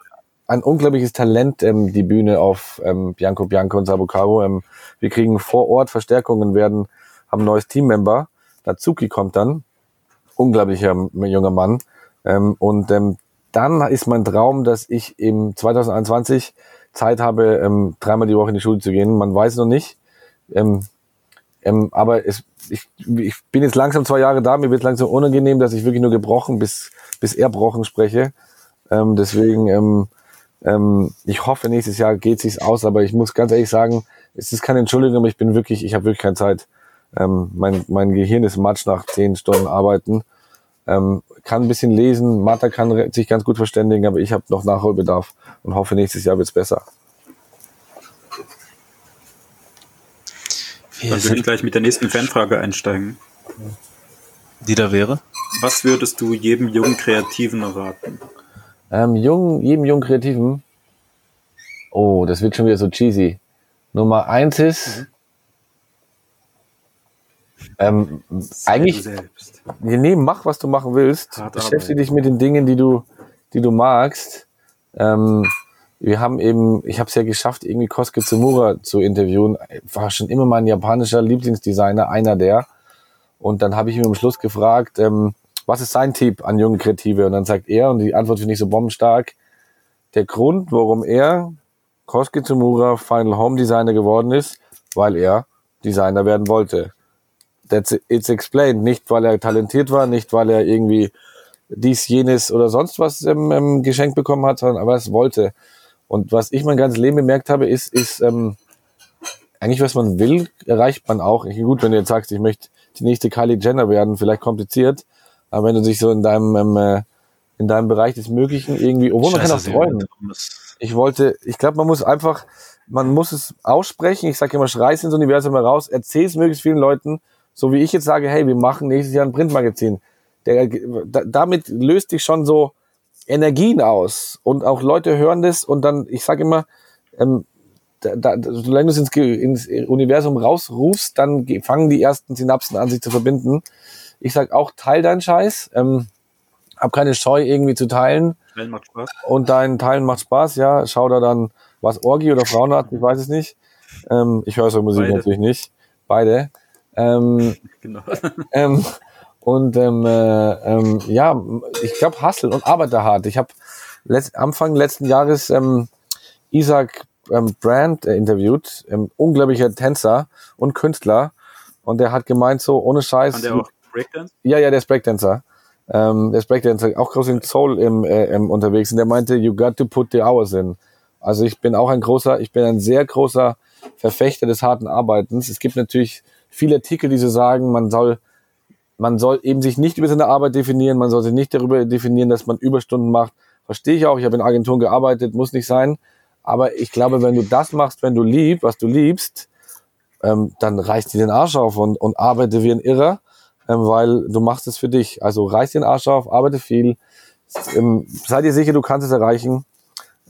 Speaker 5: ein unglaubliches Talent ähm, die Bühne auf ähm, Bianco Bianco und Sabucaro. Ähm, wir kriegen vor Ort Verstärkungen, werden, haben ein neues Teammember. Dazuki kommt dann, unglaublicher junger Mann. Ähm, und ähm, dann ist mein Traum, dass ich im 2021 Zeit habe, ähm, dreimal die Woche in die Schule zu gehen. Man weiß noch nicht. Ähm, ähm, aber es, ich, ich bin jetzt langsam zwei Jahre da, mir wird langsam unangenehm, dass ich wirklich nur gebrochen bis, bis erbrochen spreche. Ähm, deswegen, ähm, ähm, ich hoffe, nächstes Jahr geht sich's aus, aber ich muss ganz ehrlich sagen, es ist keine Entschuldigung, aber ich bin wirklich, ich habe wirklich keine Zeit. Ähm, mein, mein Gehirn ist matsch nach zehn Stunden Arbeiten. Ähm, kann ein bisschen lesen, Martha kann sich ganz gut verständigen, aber ich habe noch Nachholbedarf und hoffe, nächstes Jahr wird's besser.
Speaker 3: Wir
Speaker 4: Dann würde ich
Speaker 3: sind,
Speaker 4: gleich mit der nächsten Fanfrage einsteigen.
Speaker 3: die da wäre.
Speaker 4: Was würdest du jedem jungen Kreativen raten?
Speaker 5: Ähm, jung, jedem jungen Kreativen. Oh, das wird schon wieder so cheesy. Nummer eins ist, ähm, eigentlich,
Speaker 4: selbst.
Speaker 5: nee, mach, was du machen willst.
Speaker 4: Hart
Speaker 5: Beschäftige dich mit den Dingen, die du, die du magst. Ähm, wir haben eben, ich habe es ja geschafft, irgendwie Kosuke Tsumura zu interviewen. War schon immer mein japanischer Lieblingsdesigner, einer der. Und dann habe ich ihn am Schluss gefragt, ähm, was ist sein Tipp an junge Kreative? Und dann sagt er, und die Antwort finde ich so bombenstark, der Grund, warum er Kosuke Tsumura Final Home Designer geworden ist, weil er Designer werden wollte. That's it, it's explained. Nicht, weil er talentiert war, nicht, weil er irgendwie dies, jenes oder sonst was ähm, ähm, geschenkt bekommen hat, sondern aber es wollte. Und was ich mein ganzes Leben bemerkt habe, ist, ist ähm, eigentlich, was man will, erreicht man auch. Ich, gut, wenn du jetzt sagst, ich möchte die nächste Kylie Jenner werden, vielleicht kompliziert, aber wenn du dich so in deinem, ähm, äh, in deinem Bereich des Möglichen irgendwie, obwohl man kann auch
Speaker 3: Scheiße,
Speaker 5: träumen. Ich wollte, ich glaube, man muss einfach, man muss es aussprechen. Ich sage immer, schrei's ins Universum heraus, erzähl's möglichst vielen Leuten, so wie ich jetzt sage, hey, wir machen nächstes Jahr ein Printmagazin. Der, da, damit löst dich schon so Energien aus und auch Leute hören das und dann, ich sage immer, ähm, da, da, solange du es ins, ins Universum rausrufst, dann ge- fangen die ersten Synapsen an, sich zu verbinden. Ich sag auch, teil deinen Scheiß, ähm, hab keine Scheu irgendwie zu teilen.
Speaker 4: Teilen macht Spaß.
Speaker 5: Und dein Teilen macht Spaß, ja. Schau da dann, was Orgi oder Frauenarzt, ich weiß es nicht. Ähm, ich höre so Musik
Speaker 4: Beide.
Speaker 5: natürlich nicht. Beide. Ähm, (laughs)
Speaker 4: Genau.
Speaker 5: ähm, und ähm, äh, ähm, ja, ich glaube, Hustle und arbeite hart. Ich habe letzt, Anfang letzten Jahres ähm, Isaac ähm, Brand äh, interviewt, ähm, unglaublicher Tänzer und Künstler. Und der hat gemeint, so ohne Scheiß.
Speaker 4: Kann der auch Breakdance?
Speaker 5: Ja, ja, der ist Breakdancer. Ähm, der ist Breakdancer, auch groß in Soul im, äh, im, unterwegs. Und der meinte, you got to put the hours in. Also ich bin auch ein großer, ich bin ein sehr großer Verfechter des harten Arbeitens. Es gibt natürlich viele Artikel, die so sagen, man soll, man soll eben sich nicht über seine Arbeit definieren, man soll sich nicht darüber definieren, dass man Überstunden macht. Verstehe ich auch, ich habe in Agenturen gearbeitet, muss nicht sein. Aber ich glaube, wenn du das machst, wenn du liebst, was du liebst, ähm, dann reißt dir den Arsch auf und, und arbeite wie ein Irrer, ähm, weil du machst es für dich. Also reiß den Arsch auf, arbeite viel, ähm, sei dir sicher, du kannst es erreichen.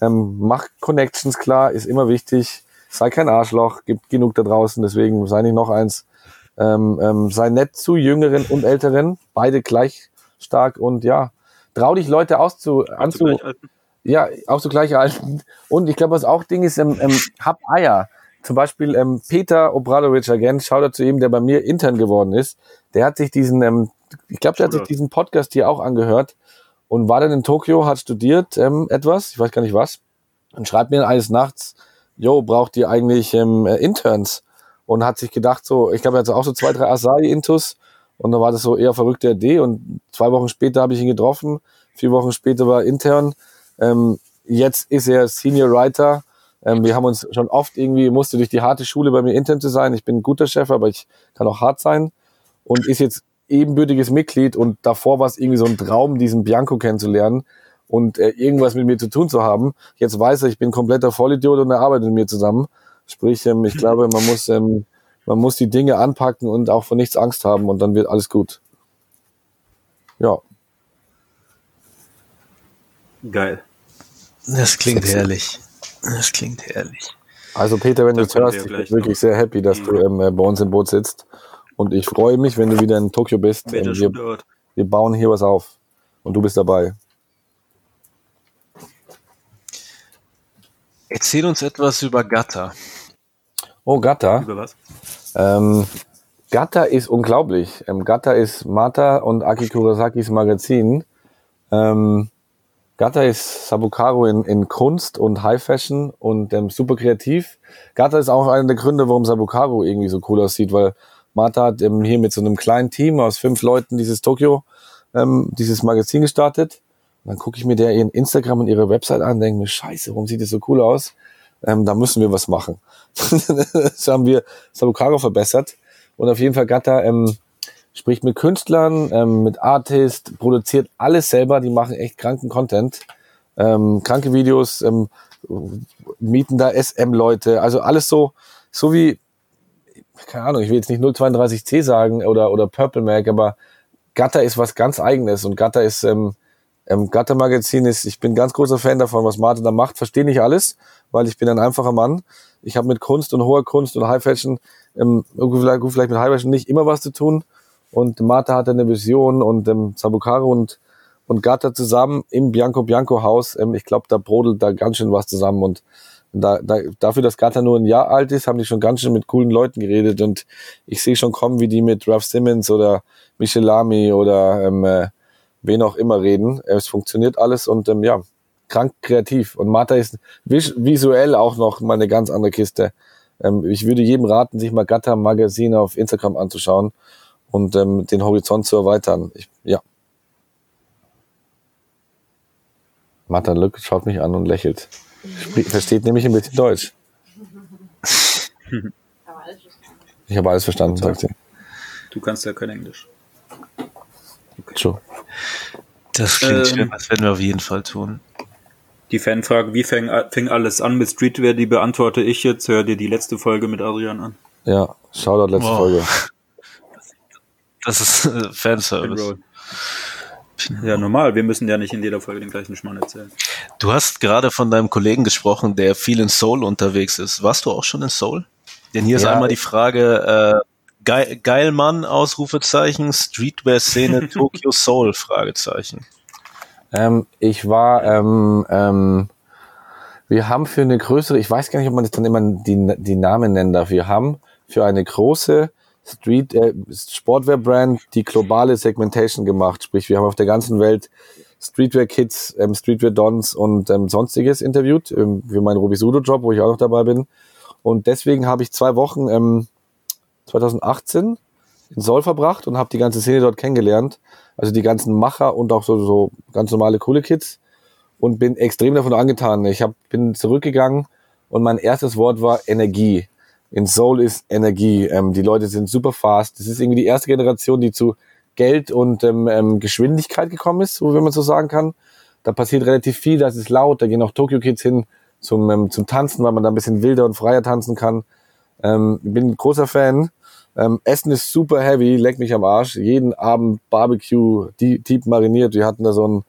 Speaker 5: Ähm, mach Connections klar, ist immer wichtig. Sei kein Arschloch, gibt genug da draußen, deswegen sei nicht noch eins. Ähm, ähm, sei nett zu Jüngeren und Älteren, beide gleich stark und ja, trau dich Leute auszu, anzu, ja, auch so gleich alten. Und ich glaube, was auch Ding ist, ähm, ähm, hab Eier. Zum Beispiel ähm, Peter Obradovic again, schau da zu ihm, der bei mir intern geworden ist. Der hat sich diesen, ähm, ich glaube, der hat sich diesen Podcast hier auch angehört und war dann in Tokio, hat studiert ähm, etwas, ich weiß gar nicht was, und schreibt mir eines Nachts, yo, braucht ihr eigentlich ähm, äh, Interns? Und hat sich gedacht, so, ich glaube, er hat so auch so zwei, drei Asai-Intus Und da war das so eher verrückte Idee. Und zwei Wochen später habe ich ihn getroffen. Vier Wochen später war er intern. Ähm, jetzt ist er Senior Writer. Ähm, wir haben uns schon oft irgendwie, musste durch die harte Schule bei mir intern zu sein. Ich bin ein guter Chef, aber ich kann auch hart sein. Und ist jetzt ebenbürtiges Mitglied. Und davor war es irgendwie so ein Traum, diesen Bianco kennenzulernen und äh, irgendwas mit mir zu tun zu haben. Jetzt weiß er, ich bin kompletter Vollidiot und er arbeitet mit mir zusammen. Sprich, ähm, ich glaube, man muss, ähm, man muss die Dinge anpacken und auch vor nichts Angst haben und dann wird alles gut. Ja.
Speaker 4: Geil.
Speaker 3: Das klingt herrlich. Das klingt herrlich.
Speaker 5: Also Peter, wenn
Speaker 4: Da
Speaker 5: du es hörst, ich bin wirklich
Speaker 4: noch-
Speaker 5: sehr happy, dass du ähm, äh, bei uns im Boot sitzt. Und ich freue mich, wenn du wieder in Tokio bist. Ähm, wir, wir bauen hier was auf. Und du bist dabei.
Speaker 3: Erzähl uns etwas über Gatta.
Speaker 5: Oh, Gatta.
Speaker 4: Über was?
Speaker 5: Ähm, Gatta ist unglaublich. Ähm, Gatta ist Mata und Aki Kurosakis Magazin. Ähm, Gatta ist Sabukaro in, in Kunst und High Fashion und ähm, super kreativ. Gatta ist auch einer der Gründe, warum Sabukaro irgendwie so cool aussieht, weil Mata hat ähm, hier mit so einem kleinen Team aus fünf Leuten dieses Tokio, ähm, dieses Magazin gestartet. Dann gucke ich mir der ihren Instagram und ihre Website an denke mir, scheiße, warum sieht das so cool aus? Ähm, da müssen wir was machen. (laughs) so haben wir Sabukaro verbessert. Und auf jeden Fall Gatta ähm, spricht mit Künstlern, ähm, mit Artist, produziert alles selber. Die machen echt kranken Content, ähm, kranke Videos, ähm, mieten da SM-Leute. Also alles so, so wie, keine Ahnung, ich will jetzt nicht 032C sagen oder, oder Purple Mac, aber Gatta ist was ganz eigenes und Gatta ist, ähm, ähm, Gatta Magazin ist, ich bin ganz großer Fan davon, was Martin da macht. Verstehe nicht alles, weil ich bin ein einfacher Mann. Ich habe mit Kunst und hoher Kunst und High Fashion, ähm, vielleicht, gut, vielleicht mit High Fashion nicht immer was zu tun. Und Martha hatte eine Vision und ähm, Sabukaro und, und Gatta zusammen im Bianco Bianco Haus. Ähm, ich glaube, da brodelt da ganz schön was zusammen. Und da, da, dafür, dass Gatta nur ein Jahr alt ist, haben die schon ganz schön mit coolen Leuten geredet. Und ich sehe schon kommen, wie die mit Ralph Simmons oder Michel Lamy oder ähm, äh, wen auch immer reden. Es funktioniert alles und ähm, ja, krank kreativ. Und Martha ist vis visuell auch noch mal eine ganz andere Kiste. Ähm, ich würde jedem raten, sich mal Gatta Magazin auf Instagram anzuschauen und ähm, den Horizont zu erweitern. Ich, ja. Martha Lück schaut mich an und lächelt. Sprie- Versteht nämlich ein bisschen Deutsch.
Speaker 6: Aber alles verstanden.
Speaker 5: Ich habe alles verstanden, sagt sie.
Speaker 4: Du kannst ja kein Englisch.
Speaker 5: True.
Speaker 3: Das klingt
Speaker 4: Ähm.
Speaker 3: schön, das werden wir auf jeden Fall tun.
Speaker 4: Die Fanfrage, wie fäng, fing alles an mit Streetwear, die beantworte ich jetzt. Hör dir die letzte Folge mit Adrian an.
Speaker 5: Ja, Shoutout letzte
Speaker 3: Wow.
Speaker 5: Folge. (laughs)
Speaker 3: Das ist äh, Fanservice.
Speaker 4: Ja, normal. Wir müssen ja nicht in jeder Folge den gleichen Schmarrn erzählen.
Speaker 3: Du hast gerade von deinem Kollegen gesprochen, der viel in Seoul unterwegs ist. Warst du auch schon in Seoul? Denn hier ist
Speaker 5: Ja.
Speaker 3: einmal die Frage, äh, geil, geil Mann, Ausrufezeichen, Streetwear-Szene, (laughs) Tokyo Seoul, Fragezeichen.
Speaker 5: Ähm, ich war, ähm, ähm, wir haben für eine größere, ich weiß gar nicht, ob man das dann immer die, die Namen nennen darf. Wir haben für eine große Street äh, Sportwear-Brand die globale Segmentation gemacht. Sprich, wir haben auf der ganzen Welt Streetwear-Kids, ähm, Streetwear-Dons und ähm, sonstiges interviewt ähm, für meinen Robisudo-Job, wo ich auch noch dabei bin. Und deswegen habe ich zwei Wochen ähm, 2018 in Seoul verbracht und habe die ganze Szene dort kennengelernt. Also die ganzen Macher und auch so, so ganz normale coole Kids und bin extrem davon angetan. Ich hab, bin zurückgegangen und mein erstes Wort war Energie. In Seoul ist Energie. Ähm, die Leute sind super fast. Das ist irgendwie die erste Generation, die zu Geld und ähm, ähm, Geschwindigkeit gekommen ist, so wenn man so sagen kann. Da passiert relativ viel, das ist laut, da gehen auch Tokyo Kids hin zum, ähm, zum Tanzen, weil man da ein bisschen wilder und freier tanzen kann. Ähm, bin großer Fan. Ähm, Essen ist super heavy, leck mich am Arsch. Jeden Abend Barbecue, die, deep mariniert. Wir hatten da so ein,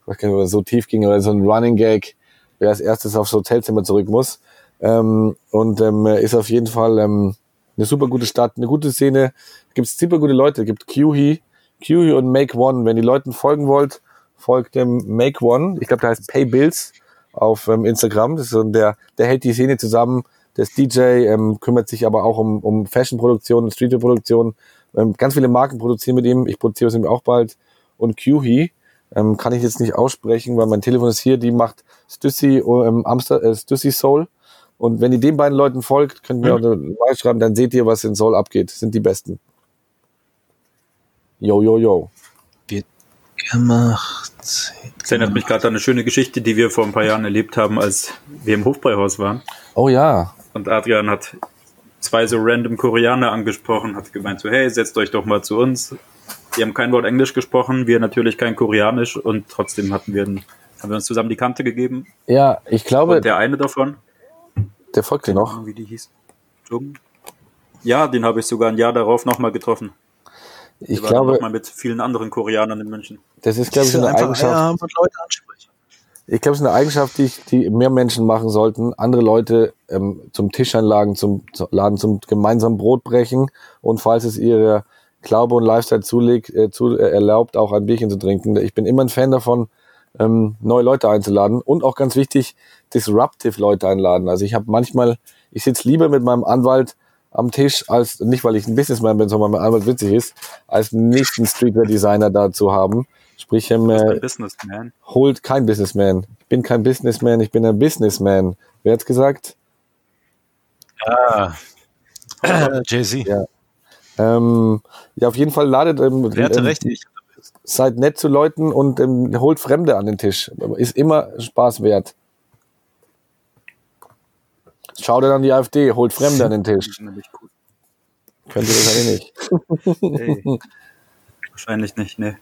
Speaker 5: ich weiß gar nicht, ob das so tief ging, oder so ein Running Gag, wer als erstes aufs Hotelzimmer zurück muss. Ähm, und ähm, ist auf jeden Fall ähm, eine super gute Stadt, eine gute Szene. Gibt super gute Leute, gibt QHE, QHE und Make One. Wenn die Leuten folgen wollt, folgt dem Make One. Ich glaube, der heißt Pay Bills auf ähm, Instagram. Das ist so der, der hält die Szene zusammen. Der ist DJ, ähm, kümmert sich aber auch um, um Fashion-Produktion, Streetwear-Produktion. Ähm, ganz viele Marken produzieren mit ihm. Ich produziere es ihm auch bald. Und QHE ähm, kann ich jetzt nicht aussprechen, weil mein Telefon ist hier. Die macht Stussy, ähm, Amster, äh, Stussy Soul. Und wenn ihr den beiden Leuten folgt, könnt ihr mir auch eine Mail schreiben, dann seht ihr, was in Seoul abgeht. Das sind die Besten. Yo, yo, yo.
Speaker 3: Wird gemacht.
Speaker 4: Das erinnert mich gerade an eine schöne Geschichte, die wir vor ein paar Jahren erlebt haben, als wir im Hofbräuhaus waren.
Speaker 5: Oh ja.
Speaker 4: Und Adrian hat zwei so random Koreaner angesprochen, hat gemeint so, hey, setzt euch doch mal zu uns. Die haben kein Wort Englisch gesprochen, wir natürlich kein Koreanisch und trotzdem hatten wir, haben wir uns zusammen die Kante gegeben.
Speaker 5: Ja, ich glaube,
Speaker 4: Und der eine davon,
Speaker 5: der folgt dir noch.
Speaker 4: wie die hieß, Jung? Ja, den habe ich sogar ein Jahr darauf nochmal getroffen.
Speaker 5: Ich glaube,
Speaker 4: nochmal mit vielen anderen Koreanern in München.
Speaker 5: das ist, glaube ich,
Speaker 3: Diese
Speaker 5: eine
Speaker 3: einfach
Speaker 5: Eigenschaft.
Speaker 3: Und Leute ansprechen.
Speaker 5: Ich glaube, es ist eine Eigenschaft, die, ich- die mehr Menschen machen sollten. Andere Leute ähm, zum Tisch einladen, zum, zum Laden, zum gemeinsamen Brot brechen und falls es ihre Glaube und Lifestyle zulegt, äh, zu, äh, erlaubt, auch ein Bierchen zu trinken. Ich bin immer ein Fan davon, ähm, neue Leute einzuladen und auch ganz wichtig, disruptive Leute einladen. Also ich habe manchmal, ich sitze lieber mit meinem Anwalt am Tisch, als nicht weil ich ein Businessman bin, sondern weil mein Anwalt witzig ist, als einen nächsten Streetwear-Designer da zu haben. Sprich, ähm,
Speaker 4: Das
Speaker 5: äh, holt kein Businessman. Ich bin kein Businessman, ich bin ein Businessman. Wer hat's gesagt?
Speaker 3: Ja. Jay-Z.
Speaker 5: Ja. Ähm, ja, auf jeden Fall ladet, ähm,
Speaker 3: Wer hatte
Speaker 5: ähm,
Speaker 3: recht? Ich.
Speaker 5: seid nett zu Leuten und ähm, holt Fremde an den Tisch. Ist immer Spaß wert. Schaut dann an die AfD, holt Fremde an den
Speaker 4: Das
Speaker 5: Tisch. (laughs) Könnt ihr wahrscheinlich nicht. (laughs)
Speaker 4: Hey. Wahrscheinlich nicht, ne.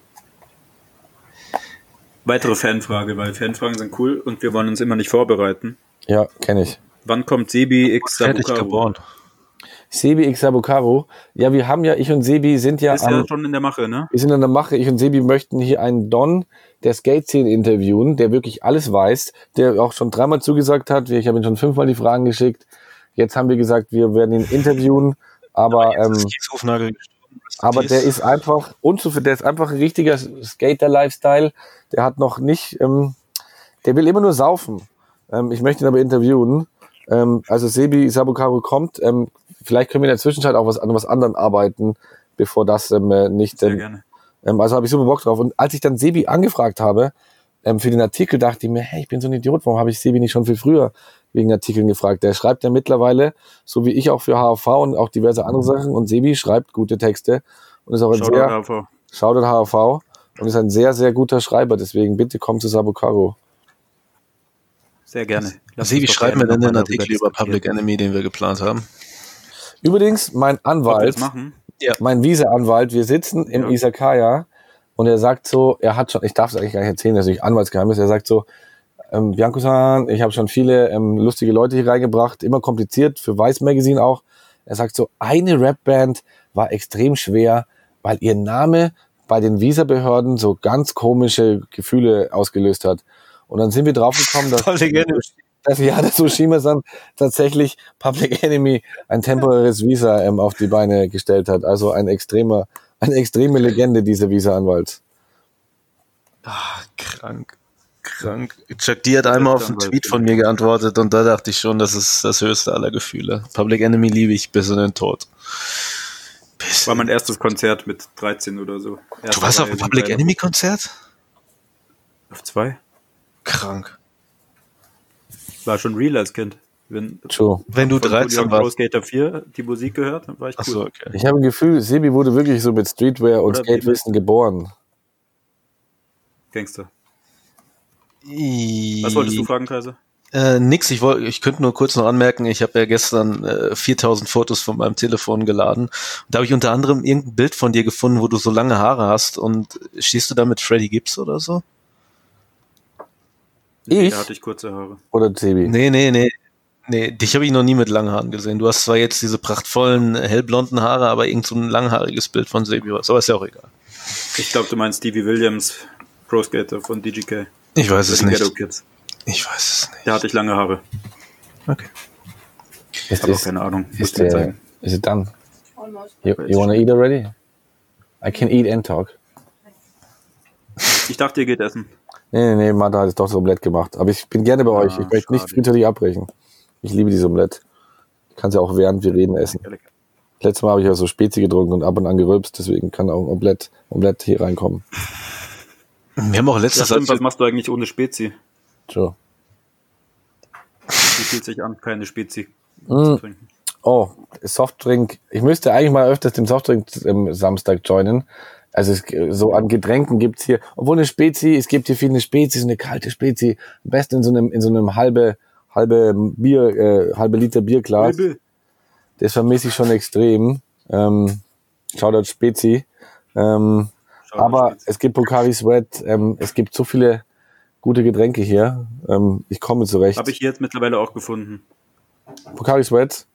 Speaker 4: Weitere Fanfrage, weil Fanfragen sind cool und wir wollen uns immer nicht vorbereiten.
Speaker 5: Ja, kenne ich.
Speaker 4: Wann kommt Sebi X
Speaker 3: geboren.
Speaker 5: Sebi X Abukaro. Ja, wir haben ja, ich und Sebi sind ja
Speaker 4: Ist
Speaker 5: am,
Speaker 4: ja schon in der Mache, ne?
Speaker 5: Wir sind an der Mache. Ich und Sebi möchten hier einen Don der Skate-Szene interviewen, der wirklich alles weiß, der auch schon dreimal zugesagt hat. Ich habe ihm schon fünfmal die Fragen geschickt. Jetzt haben wir gesagt, wir werden ihn interviewen. Aber,
Speaker 3: Jetzt ist
Speaker 5: ähm,
Speaker 3: in
Speaker 5: aber der ist einfach unzufrieden. Der ist einfach ein richtiger Skater-Lifestyle. Der hat noch nicht, ähm, der will immer nur saufen. Ähm, ich möchte ihn aber interviewen. Ähm, also Sebi Sabukaru kommt. Ähm, vielleicht können wir in der Zwischenzeit auch was an was anderem arbeiten, bevor das ähm, äh, nicht
Speaker 4: Sehr
Speaker 5: ähm,
Speaker 4: gerne.
Speaker 5: ähm, also habe ich super Bock drauf. Und als ich dann Sebi angefragt habe ähm, für den Artikel, dachte ich mir, hey, ich bin so ein Idiot, warum habe ich Sebi nicht schon viel früher wegen Artikeln gefragt? Der schreibt ja mittlerweile, so wie ich auch für HV und auch diverse andere Sachen. Und Sebi schreibt gute Texte und ist auch ein
Speaker 4: Shoutout
Speaker 5: sehr,
Speaker 4: AV.
Speaker 5: Shoutout HV und ist ein sehr, sehr guter Schreiber. Deswegen bitte komm zu Sabukaro.
Speaker 4: Sehr gerne. Lass
Speaker 3: Sebi,
Speaker 4: uns doch
Speaker 3: schreib mir
Speaker 4: gerne
Speaker 3: dann den Artikel über. Public Enemy, den wir geplant haben.
Speaker 5: Übrigens, mein Anwalt,
Speaker 4: machen?
Speaker 5: mein Visa-Anwalt, wir sitzen im
Speaker 4: Ja.
Speaker 5: Isakaya und er sagt so, er hat schon, ich darf es eigentlich gar nicht erzählen, das ist nicht Anwaltsgeheimnis, er sagt so, ähm, Bianco-san, ich habe schon viele ähm, lustige Leute hier reingebracht, immer kompliziert, für Vice Magazine auch. Er sagt so, eine Rapband war extrem schwer, weil ihr Name bei den Visa-Behörden so ganz komische Gefühle ausgelöst hat. Und dann sind wir draufgekommen, dass dass ja, dass Ushima-san tatsächlich Public Enemy ein temporäres Visa ähm, auf die Beine gestellt hat. Also ein extremer, eine extreme Legende dieser Visa-Anwalt.
Speaker 3: Ah, krank. Krank. Chuck D hat einmal auf einen Tweet von mir geantwortet und da dachte ich schon, das ist das höchste aller Gefühle. Public Enemy liebe ich bis in den Tod. Bis
Speaker 4: War mein erstes Konzert mit 13 oder so.
Speaker 3: du
Speaker 4: Erste
Speaker 3: warst auf einem Public Enemy Konzert?
Speaker 4: Auf zwei?
Speaker 3: Krank.
Speaker 4: War schon real als Kind. Wenn,
Speaker 5: True.
Speaker 3: Wenn du
Speaker 4: von
Speaker 3: 13
Speaker 4: Pro
Speaker 3: warst.
Speaker 4: Skater 4 die Musik gehört, dann war ich cool.
Speaker 3: Achso, okay.
Speaker 5: Ich habe ein Gefühl, Sebi wurde wirklich so mit Streetwear und Skatewissen geboren.
Speaker 4: Gangster. Was wolltest du fragen, Kaiser?
Speaker 3: Äh, nix, ich wollte, ich könnte nur kurz noch anmerken, ich habe ja gestern äh, 4000 Fotos von meinem Telefon geladen. Und da habe ich unter anderem irgendein Bild von dir gefunden, wo du so lange Haare hast und stehst du da mit Freddie Gibbs oder so?
Speaker 4: Nee,
Speaker 5: Ich?
Speaker 4: da hatte ich kurze Haare.
Speaker 5: Oder Sebi?
Speaker 3: Nee, nee, nee. Nee, dich habe ich noch nie mit langen Haaren gesehen. Du hast zwar jetzt diese prachtvollen, hellblonden Haare, aber irgend so ein langhaariges Bild von Sebi was. Aber ist ja auch egal.
Speaker 4: Ich glaube, du meinst Stevie Williams, Pro Skater von DGK.
Speaker 3: Ich weiß es nicht.
Speaker 4: Kids.
Speaker 3: Ich weiß es nicht.
Speaker 4: Da hatte ich lange Haare.
Speaker 3: Okay.
Speaker 5: Ist,
Speaker 4: Aber auch keine Ahnung. Muss
Speaker 5: ist,
Speaker 4: dir
Speaker 5: der,
Speaker 4: zeigen.
Speaker 5: is it done?
Speaker 6: Almost.
Speaker 5: You, you wanna eat already? I can eat and talk.
Speaker 4: Ich dachte, ihr geht essen.
Speaker 5: Nee, nee, nee, Martha hat es doch so Omelette gemacht. Aber ich bin gerne bei euch. Ich möchte nicht frühzeitig abbrechen. Ich liebe diese Omelette. Ich kann sie auch während wir reden essen.
Speaker 4: Ja.
Speaker 5: Letztes Mal habe ich ja so Spezi getrunken und ab und an gerülpst, deswegen kann auch ein Omelette, Omelette hier reinkommen.
Speaker 3: Wir haben auch
Speaker 4: Ja,
Speaker 3: letztes
Speaker 4: stimmt, was machst du eigentlich ohne Spezi?
Speaker 5: So.
Speaker 4: Wie fühlt sich an, keine Spezi
Speaker 5: Mm.
Speaker 4: zu trinken?
Speaker 5: Oh, Softdrink. Ich müsste eigentlich mal öfters den Softdrink ähm, Samstag joinen. Also es, so an Getränken gibt's hier, obwohl eine Spezi, es gibt hier viel eine Spezi, so eine kalte Spezi, am besten in so einem, in so einem halbe, halbe Bier, äh, halbe Liter Bierglas. Das vermisse ich schon extrem. Ähm, Shoutout Spezi. Ähm, aber es gibt Pocari Sweat, ähm, es gibt so viele gute Getränke hier. Ähm, ich komme zurecht.
Speaker 4: Habe ich jetzt mittlerweile auch gefunden.
Speaker 5: Pocari Sweat,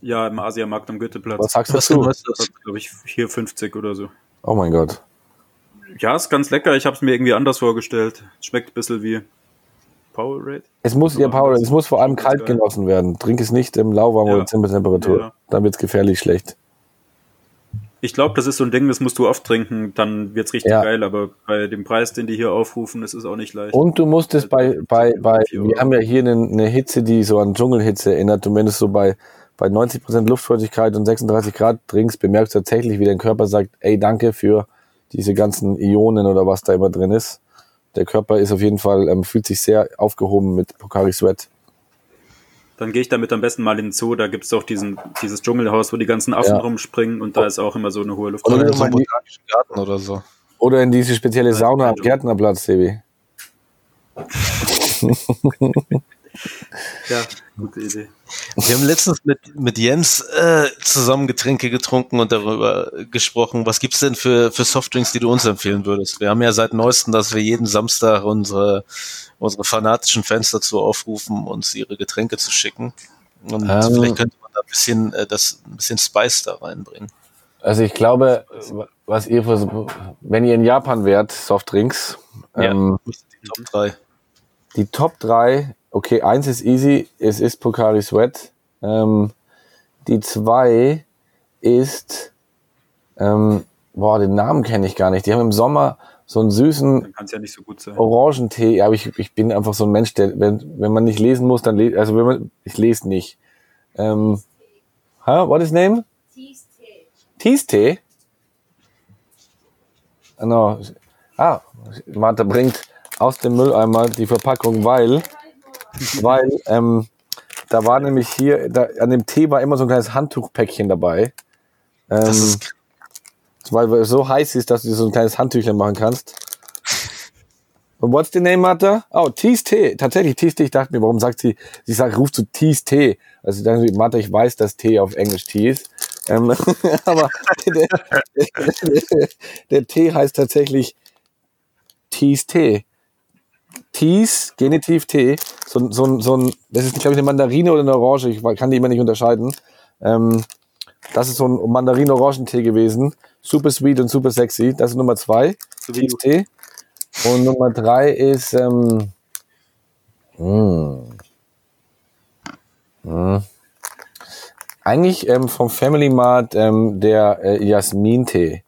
Speaker 4: Ja, im Asiamarkt am Goetheplatz.
Speaker 5: was sagst
Speaker 3: Was
Speaker 5: du dazu?
Speaker 3: das?
Speaker 4: glaube ich, hier 50 oder so.
Speaker 5: Oh mein Gott.
Speaker 4: Ja, ist ganz lecker. Ich habe es mir irgendwie anders vorgestellt. Schmeckt ein bisschen wie Powerade.
Speaker 5: Es muss, ja,
Speaker 4: das
Speaker 5: es muss vor allem kalt
Speaker 4: geil.
Speaker 5: genossen werden. Trink es nicht im lauwarm
Speaker 4: Ja.
Speaker 5: oder Zimmertemperatur.
Speaker 4: Ja.
Speaker 5: Dann wird's gefährlich schlecht.
Speaker 4: Ich glaube, das ist so ein Ding, das musst du oft trinken, dann wird's richtig
Speaker 5: Ja.
Speaker 4: geil, aber bei dem Preis, den die hier aufrufen, ist es auch nicht leicht.
Speaker 5: Und du musst es bei, bei, bei,
Speaker 4: Vier
Speaker 5: wir haben ja hier eine, eine Hitze, die so an Dschungelhitze erinnert. Und wenn du es so bei, bei 90% Luftfeuchtigkeit und 36 Grad trinkst, bemerkst du tatsächlich, wie dein Körper sagt, ey, danke für diese ganzen Ionen oder was da immer drin ist. Der Körper ist auf jeden Fall, ähm, fühlt sich sehr aufgehoben mit Pocari Sweat.
Speaker 4: Dann gehe ich damit am besten mal in den Zoo, da gibt's doch diesen, dieses Dschungelhaus, wo die ganzen Affen
Speaker 5: Ja.
Speaker 4: rumspringen und da ist auch immer so eine hohe Luft.
Speaker 5: Oder
Speaker 3: in so botanischen Garten oder so.
Speaker 5: Oder in diese spezielle Sauna am Gärtnerplatz, Sebi. (laughs)
Speaker 4: Ja, gute Idee.
Speaker 3: Wir haben letztens mit, mit Jens äh, zusammen Getränke getrunken und darüber gesprochen, was gibt's denn für, für Softdrinks, die du uns empfehlen würdest? Wir haben ja seit neuestem, dass wir jeden Samstag unsere, unsere fanatischen Fans dazu aufrufen, uns ihre Getränke zu schicken. Und
Speaker 5: Ähm.
Speaker 3: vielleicht könnte man da ein bisschen, äh, das, ein bisschen Spice da reinbringen.
Speaker 5: Also ich glaube, was ihr, vers- wenn ihr in Japan wärt, Softdrinks, ähm,
Speaker 3: Die Top 3.
Speaker 5: die Top 3, okay, eins ist easy, es ist Pocari Sweat. Ähm, die zwei ist, ähm, boah, den Namen kenne ich gar nicht. Die haben im Sommer so einen süßen
Speaker 4: ja nicht so gut sein.
Speaker 5: Orangentee. Ja, aber ich, ich bin einfach so ein Mensch, der, wenn, wenn man nicht lesen muss, dann lese, also wenn man, ich lese nicht. Ähm, huh? What is name? Tees-Tee. Genau. Ah, Martha bringt aus dem Mülleimer die Verpackung, weil, weil, ähm, da war nämlich hier, da, an dem Tee war immer so ein kleines Handtuchpäckchen dabei. Ähm,
Speaker 3: Das ist
Speaker 5: weil es so heiß ist, dass du so ein kleines Handtüchchen machen kannst. Und what's the name, Martha? Oh, Tees Tee. Tatsächlich, Tees Tee. Ich dachte mir, warum sagt sie, sie sagt, rufst du Tees Tee. Also dann, Martha, ich weiß, dass Tee auf Englisch Tee ist. Ähm, (laughs) aber der, der, der Tee heißt tatsächlich Tees Tee. Tees, Genitiv Tee. So, so, so ein, das ist, glaube ich, eine Mandarine oder eine Orange. Ich kann die immer nicht unterscheiden. Ähm, das ist so ein Mandarin-Orangentee gewesen. Super sweet und super sexy. Das ist Nummer zwei.
Speaker 4: Du.
Speaker 5: Tee. Und Nummer drei ist, ähm, mh, mh, eigentlich ähm, vom Family Mart ähm, der äh, Jasmin-Tee.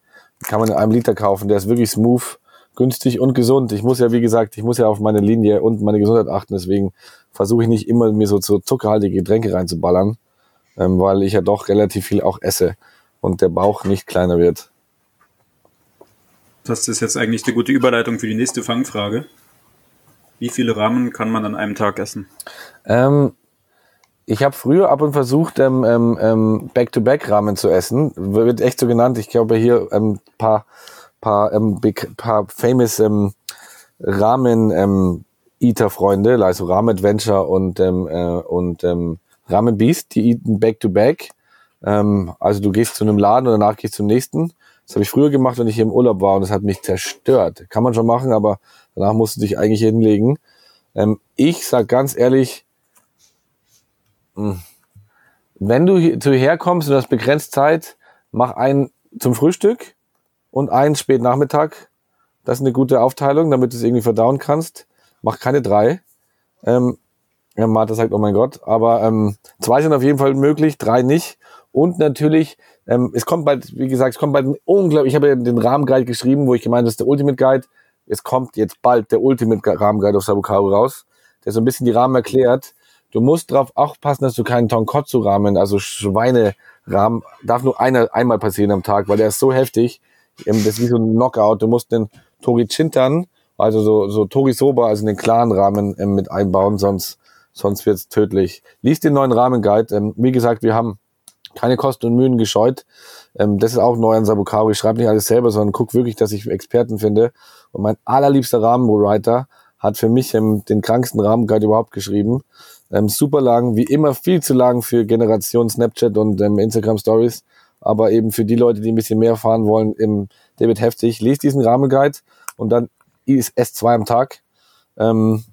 Speaker 5: Kann man in einem Liter kaufen. Der ist wirklich smooth, günstig und gesund. Ich muss ja, wie gesagt, ich muss ja auf meine Linie und meine Gesundheit achten. Deswegen versuche ich nicht immer mir so, so zuckerhaltige Getränke reinzuballern, ähm, weil ich ja doch relativ viel auch esse und der Bauch nicht kleiner wird.
Speaker 4: Das ist jetzt eigentlich eine gute Überleitung für die nächste Fangfrage. Wie viele Ramen kann man an einem Tag essen?
Speaker 5: Ähm, ich habe früher ab und versucht, ähm, ähm, ähm, Back-to-Back-Ramen zu essen. Wird echt so genannt. Ich glaube hier ähm, paar, paar, ähm, bek- paar famous ähm, Ramen-Eater-Freunde, also Ramen Adventure und, ähm, äh, und ähm, Ramen Beast, die eaten Back-to-Back. Ähm, also du gehst zu einem Laden und danach gehst zum nächsten. Das habe ich früher gemacht, wenn ich hier im Urlaub war und das hat mich zerstört. Kann man schon machen, aber danach musst du dich eigentlich hinlegen. Ähm, ich sag ganz ehrlich, mh, wenn du hier, zu herkommst und hast begrenzt Zeit, mach einen zum Frühstück und einen spät Nachmittag. Das ist eine gute Aufteilung, damit du es irgendwie verdauen kannst. Mach keine drei. Ähm, ja, Martha sagt, oh mein Gott, aber ähm, zwei sind auf jeden Fall möglich, drei nicht. Und natürlich, ähm, es kommt bald, wie gesagt, es kommt bald ein unglaublich, ich habe ja den Rahmenguide geschrieben, wo ich gemeint habe, das ist der Ultimate Guide. Es kommt jetzt bald der Ultimate Rahmenguide auf Sabukaru raus, der so ein bisschen die Rahmen erklärt. Du musst darauf aufpassen, dass du keinen Tonkotsu-Rahmen, also Schweinerahmen, darf nur einer einmal passieren am Tag, weil der ist so heftig. Das ist wie so ein Knockout. Du musst den Tori Chintan, also so, so Tori Soba, also den klaren Rahmen ähm, mit einbauen, sonst, sonst wird's tödlich. Lies den neuen Rahmenguide. Ähm, wie gesagt, wir haben keine Kosten und Mühen gescheut. Ähm, das ist auch neu an Sabukaro. Ich schreibe nicht alles selber, sondern guck wirklich, dass ich Experten finde. Und mein allerliebster Rahmenwriter hat für mich ähm, den kranksten Rahmenguide überhaupt geschrieben. Ähm, super lang, wie immer viel zu lang für Generation Snapchat und ähm, Instagram Stories. Aber eben für die Leute, die ein bisschen mehr erfahren wollen, im David Heftig, lest diesen Rahmenguide und dann ist S2 am Tag. Ähm,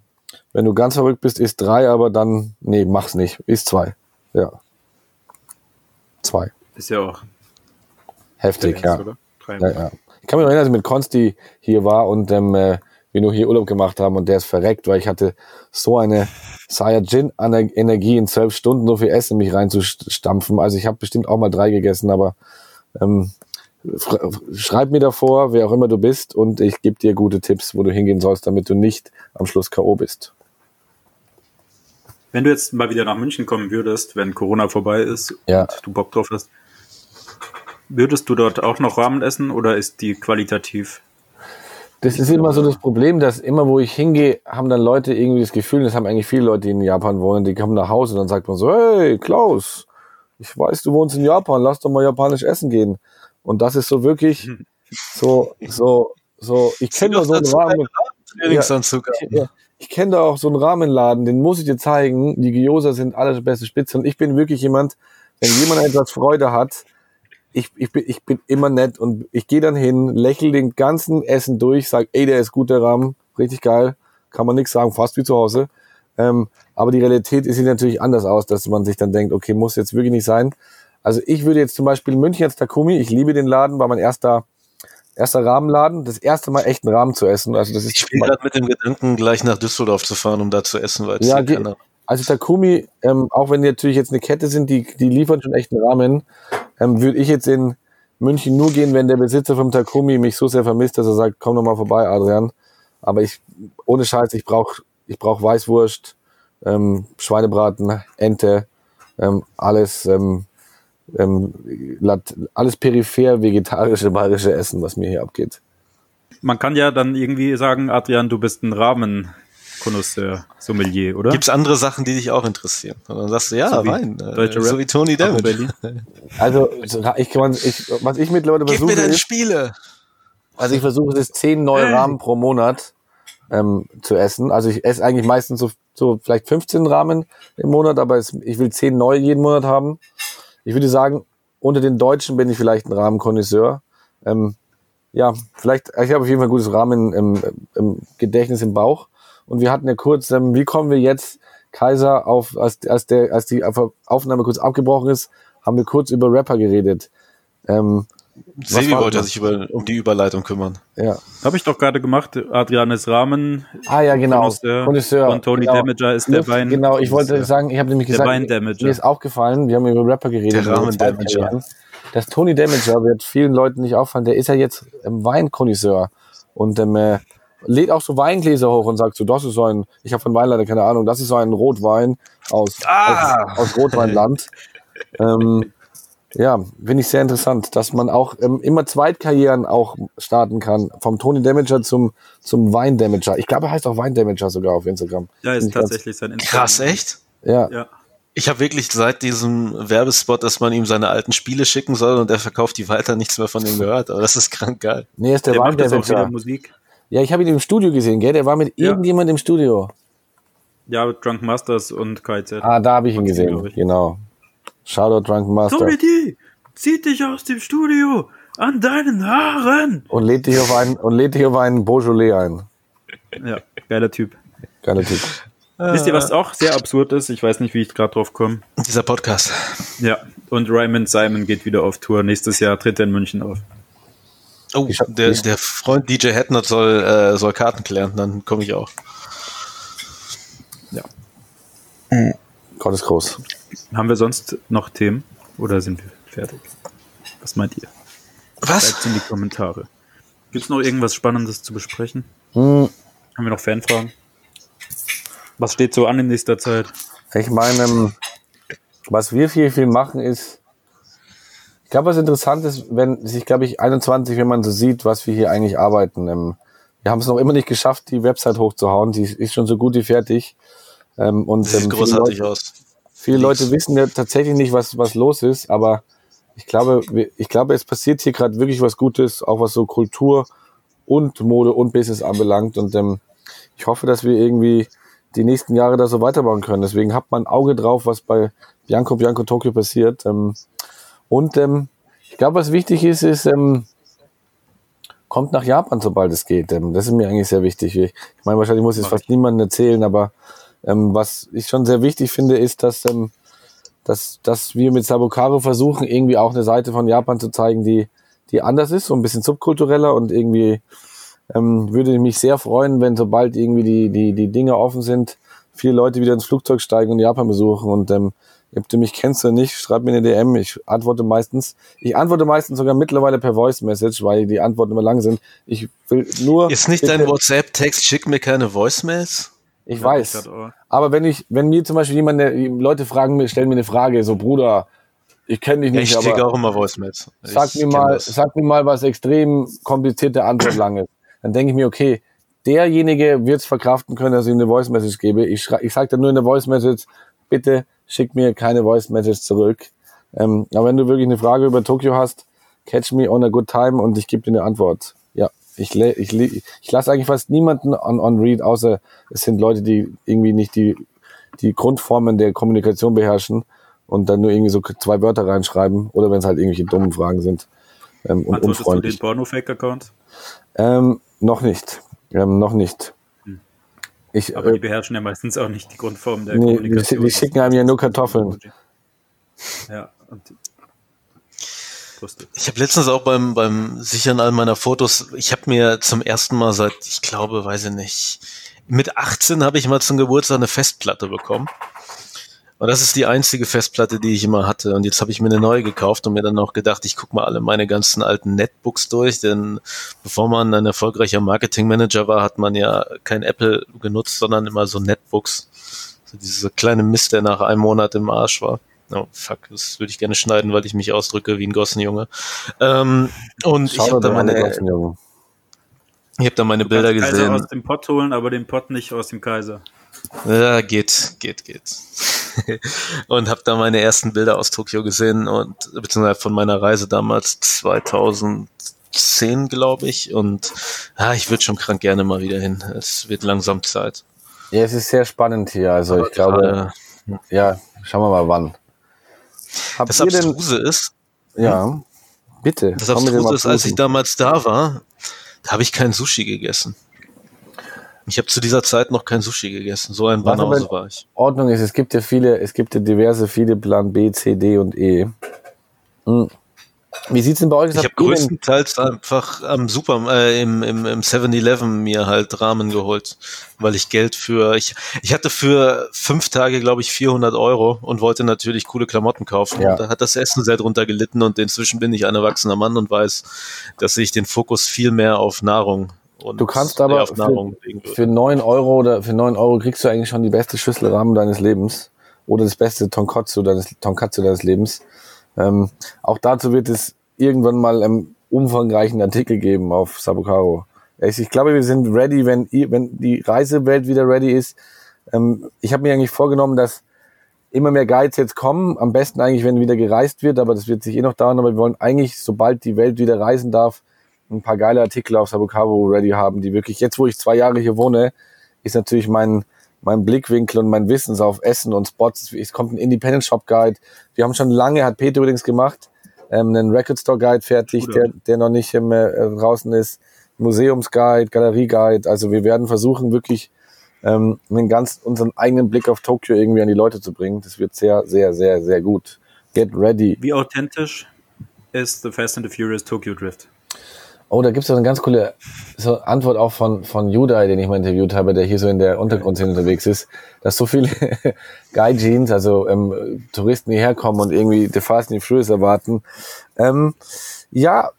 Speaker 5: wenn du ganz verrückt bist, ist drei, aber dann, nee, mach's nicht. Ist zwei. Ja. Zwei.
Speaker 4: Ist ja auch
Speaker 5: Heftig, ja.
Speaker 4: Drei
Speaker 5: ja, ja. Ich kann mich noch erinnern, als ich mit Konsti hier war und ähm, äh, wir nur hier Urlaub gemacht haben und der ist verreckt, weil ich hatte so eine Saiyajin-Energie in zwölf Stunden so viel Essen in mich reinzustampfen. Also ich habe bestimmt auch mal drei gegessen, aber ähm, schreib mir davor, wer auch immer du bist und ich gebe dir gute Tipps, wo du hingehen sollst, damit du nicht am Schluss K.O. bist.
Speaker 4: Wenn du jetzt mal wieder nach München kommen würdest, wenn Corona vorbei ist
Speaker 5: Ja.
Speaker 4: und du Bock drauf hast, würdest du dort auch noch Ramen essen oder ist die qualitativ?
Speaker 5: Das ist immer so das Problem, dass immer, wo ich hingehe, haben dann Leute irgendwie das Gefühl, das haben eigentlich viele Leute, die in Japan wohnen, die kommen nach Hause und dann sagt man so, hey, Klaus, ich weiß, du wohnst in Japan, lass doch mal japanisch essen gehen. Und das ist so wirklich so, so, so, ich kenne da so einen Rahmen,
Speaker 3: Trainingsanzug.
Speaker 5: ja, ich kenne da auch so einen Rahmenladen, den muss ich dir zeigen. Die Gyoza sind allerbeste Spitze und ich bin wirklich jemand, wenn jemand etwas Freude hat, ich, ich, bin, ich bin immer nett und ich gehe dann hin, lächle den ganzen Essen durch, sag, ey, der ist gut, der Rahmen, richtig geil, kann man nichts sagen, fast wie zu Hause. Ähm, aber die Realität sieht natürlich anders aus, dass man sich dann denkt, okay, muss jetzt wirklich nicht sein. Also ich würde jetzt zum Beispiel München jetzt Takumi, ich liebe den Laden, war mein erster, erster Rahmenladen, das erste Mal echt einen Rahmen zu essen. Also das ist
Speaker 3: Ich spiele gerade mit dem Gedanken, gleich nach Düsseldorf zu fahren, um da zu essen, weil es
Speaker 5: Ja,
Speaker 3: keiner-
Speaker 5: Also Takumi, ähm, auch wenn die natürlich jetzt eine Kette sind, die, die liefern schon echt einen Rahmen, ähm, würde ich jetzt in München nur gehen, wenn der Besitzer vom Takumi mich so sehr vermisst, dass er sagt, komm doch mal vorbei, Adrian. Aber ich, ohne Scheiß, ich brauch ich brauch Weißwurst, ähm, Schweinebraten, Ente, ähm, alles, ähm, ähm, lat- alles peripher vegetarische, bayerische Essen, was mir hier abgeht.
Speaker 4: Man kann ja dann irgendwie sagen, Adrian, du bist ein Ramen-Konnoisseur, Sommelier, oder?
Speaker 3: Gibt's andere Sachen, die dich auch interessieren? Und dann sagst du, ja,
Speaker 4: So
Speaker 3: Wein. äh,
Speaker 4: deutsche
Speaker 3: so wie Tony Damage.
Speaker 4: Berlin. (laughs)
Speaker 5: Also ich ich, was ich mittlerweile
Speaker 3: Gib
Speaker 5: versuche,
Speaker 3: mir deine
Speaker 5: ist,
Speaker 3: Spiele.
Speaker 5: Also ich versuche es zehn neue
Speaker 4: Hey.
Speaker 5: Rahmen pro Monat ähm, zu essen. Also ich esse eigentlich meistens so, so vielleicht 15 Rahmen im Monat, aber es, ich will zehn neue jeden Monat haben. Ich würde sagen, unter den Deutschen bin ich vielleicht ein Rahmenkonnoisseur. Ähm, ja, vielleicht, ich habe auf jeden Fall ein gutes Rahmen im, im Gedächtnis im Bauch. Und wir hatten ja kurz, ähm, wie kommen wir jetzt, Kaiser, auf, als, als, der, als die Aufnahme kurz abgebrochen ist, haben wir kurz über Rapper geredet. Ähm,
Speaker 3: Sevi
Speaker 5: war-
Speaker 3: wollte sich über, um die Überleitung kümmern.
Speaker 5: ja.
Speaker 4: Habe ich doch gerade gemacht. Adrian ist Ramen.
Speaker 5: Ah ja, genau.
Speaker 4: Connoisseur. Und Tony
Speaker 5: genau.
Speaker 4: Damager ist der Wein.
Speaker 5: Genau, ich wollte sagen, ich habe nämlich
Speaker 4: Der
Speaker 5: gesagt, mir ist aufgefallen, wir haben über Rapper geredet.
Speaker 3: Der Rahmen Damager.
Speaker 5: Dass Tony Damager wird vielen Leuten nicht auffallen, der ist ja jetzt ähm, Weinkonnoisseur und ähm, äh, lädt auch so Weingläser hoch und sagt so, das ist so ein, ich habe von Wein leider keine Ahnung, das ist so ein Rotwein aus,
Speaker 3: Ah!
Speaker 5: aus, aus Rotweinland. (laughs) ähm, ja, finde ich sehr interessant, dass man auch ähm, immer Zweitkarrieren auch starten kann. Vom Tony Damager zum, zum Wein Damager. Ich glaube, er heißt auch Wein Damager sogar auf Instagram.
Speaker 4: Ja, ist tatsächlich sein Instagram.
Speaker 3: Krass, echt?
Speaker 5: Ja,
Speaker 4: Ja.
Speaker 3: Ich habe wirklich seit diesem Werbespot, dass man ihm seine alten Spiele schicken soll und er verkauft die weiter, nichts mehr von ihm gehört. Aber das ist krank geil.
Speaker 5: nee, ist der,
Speaker 4: Der
Speaker 5: Wein Damager.
Speaker 4: Musik.
Speaker 5: Ja, ich habe ihn im Studio gesehen, gell? Der war mit
Speaker 4: Ja.
Speaker 5: irgendjemand im Studio.
Speaker 4: Ja, Drunk Masters und KZ.
Speaker 5: Ah, da habe ich ihn
Speaker 4: Maxi,
Speaker 5: gesehen.
Speaker 4: ich.
Speaker 5: Genau. Shoutout Drunken Master.
Speaker 4: Tommy D, zieh dich aus dem Studio an deinen Haaren.
Speaker 5: Und lädt dich auf einen, und lädt dich auf einen Beaujolais ein.
Speaker 4: Ja, geiler Typ.
Speaker 5: Geiler Typ.
Speaker 4: Wisst ihr, was auch sehr absurd ist? Ich weiß nicht, wie ich gerade drauf komme.
Speaker 3: Dieser Podcast.
Speaker 4: Ja, und Raymond Simon geht wieder auf Tour. Nächstes Jahr tritt er in München auf.
Speaker 3: Oh,
Speaker 5: Ich hab-
Speaker 3: der, der Freund DJ Hetnot soll, äh, soll Karten klären, dann komme ich auch.
Speaker 5: Gott ist groß.
Speaker 4: Haben wir sonst noch Themen oder sind wir fertig? Was meint ihr?
Speaker 3: Was?
Speaker 4: Schreibt in die Kommentare. Gibt es noch irgendwas Spannendes zu besprechen?
Speaker 5: Hm,
Speaker 4: Haben wir noch Fanfragen? Was steht so an in nächster Zeit?
Speaker 5: ich meine, ähm, was wir viel, viel machen ist, glaube, was interessant ist, wenn sich, glaube ich, 21, wenn man so sieht, was wir hier eigentlich arbeiten. Ähm, wir haben es noch immer nicht geschafft, die Website hochzuhauen. Die ist schon so gut wie fertig. Ähm, und
Speaker 3: Sieht
Speaker 5: ähm,
Speaker 3: großartig
Speaker 5: Leute-
Speaker 3: aus.
Speaker 5: Viele
Speaker 3: Leaks.
Speaker 5: Leute wissen ja tatsächlich nicht, was, was los ist, aber ich glaube, ich glaube, es passiert hier gerade wirklich was Gutes, auch was so Kultur und Mode und Business anbelangt. Und ähm, ich hoffe, dass wir irgendwie die nächsten Jahre da so weitermachen können. Deswegen habt man ein Auge drauf, was bei Bianco Bianco Tokyo passiert. Ähm, und ähm, ich glaube, was wichtig ist, ist, ähm, kommt nach Japan, sobald es geht. Ähm, das ist mir eigentlich sehr wichtig. Ich, ich meine, wahrscheinlich muss es fast niemandem erzählen, aber ähm, was ich schon sehr wichtig finde, ist, dass, ähm, dass, dass wir mit Sabukaro versuchen, irgendwie auch eine Seite von Japan zu zeigen, die, die anders ist, so ein bisschen subkultureller und irgendwie ähm, würde mich sehr freuen, wenn sobald irgendwie die, die, die Dinge offen sind, viele Leute wieder ins Flugzeug steigen und Japan besuchen und ähm, ob du mich kennst oder nicht, schreib mir eine DM. Ich antworte meistens. Ich antworte meistens sogar mittlerweile per Voice Message, weil die Antworten immer lang sind. Ich will nur.
Speaker 3: Ist nicht dein WhatsApp-Text, schick mir keine Voicemails?
Speaker 5: Ich weiß.
Speaker 4: grad auch.
Speaker 5: Aber wenn ich, wenn mir zum Beispiel jemand, der- Leute fragen mir, stellen mir eine Frage, so Bruder, ich kenne dich
Speaker 3: Ja,
Speaker 5: nicht,
Speaker 3: ich schicke auch immer Voicemails.
Speaker 5: sag
Speaker 3: Ich
Speaker 5: mir mal,
Speaker 3: das.
Speaker 5: sag mir mal was extrem komplizierte Antwort lang ist. Dann denke ich mir, okay, derjenige wird es verkraften können, dass ich ihm eine Voice Message gebe. Ich, ich sage dann nur in der Voice Message, bitte schick mir keine Voice Message zurück. Ähm, aber wenn du wirklich eine Frage über Tokio hast, catch me on a good time und ich gebe dir eine Antwort. Ja, ich, ich, ich lasse eigentlich fast niemanden on, on read, außer es sind Leute, die irgendwie nicht die, die Grundformen der Kommunikation beherrschen und dann nur irgendwie so zwei Wörter reinschreiben oder wenn es halt irgendwelche dummen Fragen sind ähm, und
Speaker 4: Antwortest du den
Speaker 5: unfreundlich.
Speaker 4: Porno-Fake-Account?
Speaker 5: Ähm, noch nicht. Ähm, noch nicht. Ich,
Speaker 4: Aber die
Speaker 5: äh,
Speaker 4: beherrschen ja meistens auch nicht die Grundform der
Speaker 5: Nee, die
Speaker 4: Kommunikation.
Speaker 5: die schicken einem ja nur Kartoffeln.
Speaker 4: Ja, und.
Speaker 3: Ich habe letztens auch beim, beim Sichern all meiner Fotos, ich habe mir zum ersten Mal seit, ich glaube, weiß ich nicht, mit 18 habe ich mal zum Geburtstag eine Festplatte bekommen. Und das ist die einzige Festplatte, die ich immer hatte. Und jetzt habe ich mir eine neue gekauft und mir dann auch gedacht, ich gucke mal alle meine ganzen alten Netbooks durch, denn bevor man ein erfolgreicher Marketingmanager war, hat man ja kein Apple genutzt, sondern immer so Netbooks. So diese kleine Mist, der nach einem Monat im Arsch war. Oh, fuck, das würde ich gerne schneiden, weil ich mich ausdrücke wie ein Gossenjunge. Ähm, und ich
Speaker 5: Schau
Speaker 3: habe da meine, ich hab da meine Bilder
Speaker 4: Kaiser
Speaker 3: gesehen.
Speaker 4: aus dem Pott holen, aber den Pott nicht aus dem Kaiser.
Speaker 3: Ja, geht, geht, geht. (laughs) und habe da meine ersten Bilder aus Tokio gesehen und beziehungsweise von meiner Reise damals 2010, glaube ich. Und ja, ich würde schon krank gerne mal wieder hin. Es wird langsam Zeit.
Speaker 5: Ja, es ist sehr spannend hier. Also ich glaube,
Speaker 3: Äh,
Speaker 5: ja, schauen wir mal wann. Habt
Speaker 3: das
Speaker 5: ihr denn,
Speaker 3: Abstruse ist,
Speaker 5: ja, bitte.
Speaker 3: das Abstruse ist, als ich damals da war, da habe ich kein Sushi gegessen. Ich habe zu dieser Zeit noch kein Sushi gegessen. So ein Banause war ich.
Speaker 5: Ordnung ist, es gibt ja viele, es gibt ja diverse, viele Plan B, C, D und E. Hm. Wie sieht's denn bei euch aus?
Speaker 3: Ich habe größtenteils einfach am Super äh, im im, im 7-Eleven mir halt Ramen geholt, weil ich Geld für ich ich hatte für fünf Tage glaube ich 400 Euro und wollte natürlich coole Klamotten kaufen.
Speaker 5: Ja.
Speaker 3: Und da hat das Essen sehr drunter gelitten und inzwischen bin ich ein erwachsener Mann und weiß, dass ich den Fokus viel mehr auf Nahrung
Speaker 5: Du kannst aber für, für 9 Euro oder für 9 Euro kriegst du eigentlich schon die beste Schüssel Rahmen deines Lebens oder das beste Tonkatsu deines, Tonkatsu deines Lebens. Ähm, auch dazu wird es irgendwann mal einen umfangreichen Artikel geben auf Sabukaro. Ich, ich glaube, wir sind ready, wenn, wenn die Reisewelt wieder ready ist. Ähm, ich habe mir eigentlich vorgenommen, dass immer mehr Guides jetzt kommen. Am besten eigentlich, wenn wieder gereist wird, aber das wird sich eh noch dauern. Aber wir wollen eigentlich, sobald die Welt wieder reisen darf, ein paar geile Artikel auf Sabukaro ready haben, die wirklich, jetzt wo ich zwei Jahre hier wohne, ist natürlich mein, mein Blickwinkel und mein Wissen auf Essen und Spots. Es kommt ein Independent Shop Guide. Wir haben schon lange, hat Peter übrigens gemacht, ähm, einen Record Store Guide fertig, der, der noch nicht ähm, äh, draußen ist. Museumsguide, Galerieguide. Also wir werden versuchen, wirklich ähm, einen ganz unseren eigenen Blick auf Tokio irgendwie an die Leute zu bringen. Das wird sehr, sehr, sehr, sehr gut. Get ready.
Speaker 4: Wie authentisch ist The Fast and the Furious Tokyo Drift?
Speaker 5: Oh, da gibt's so eine ganz coole so Antwort auch von, von Judai, den ich mal interviewt habe, der hier so in der Untergrundszene unterwegs ist, dass so viele (laughs) Guy-Jeans, also ähm, Touristen hierher kommen und irgendwie The Fast and the Furious erwarten. Ähm, ja,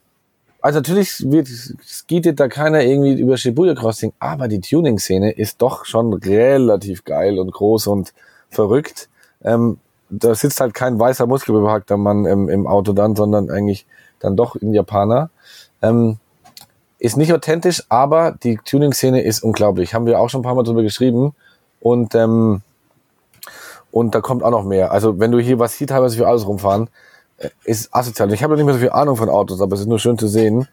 Speaker 5: also natürlich wird skietet da keiner irgendwie über Shibuya Crossing, aber die Tuning-Szene ist doch schon relativ geil und groß und verrückt. Ähm, da sitzt halt kein weißer muskelbepackter Mann im, im Auto dann, sondern eigentlich dann doch ein Japaner. Ähm, ist nicht authentisch, aber die Tuning-Szene ist unglaublich. Haben wir auch schon ein paar Mal drüber geschrieben. Und, ähm, und da kommt auch noch mehr. Also wenn du hier was hier teilweise für Autos rumfahren, äh, ist asozial. Ich habe nicht mehr so viel Ahnung von Autos, aber es ist nur schön zu sehen.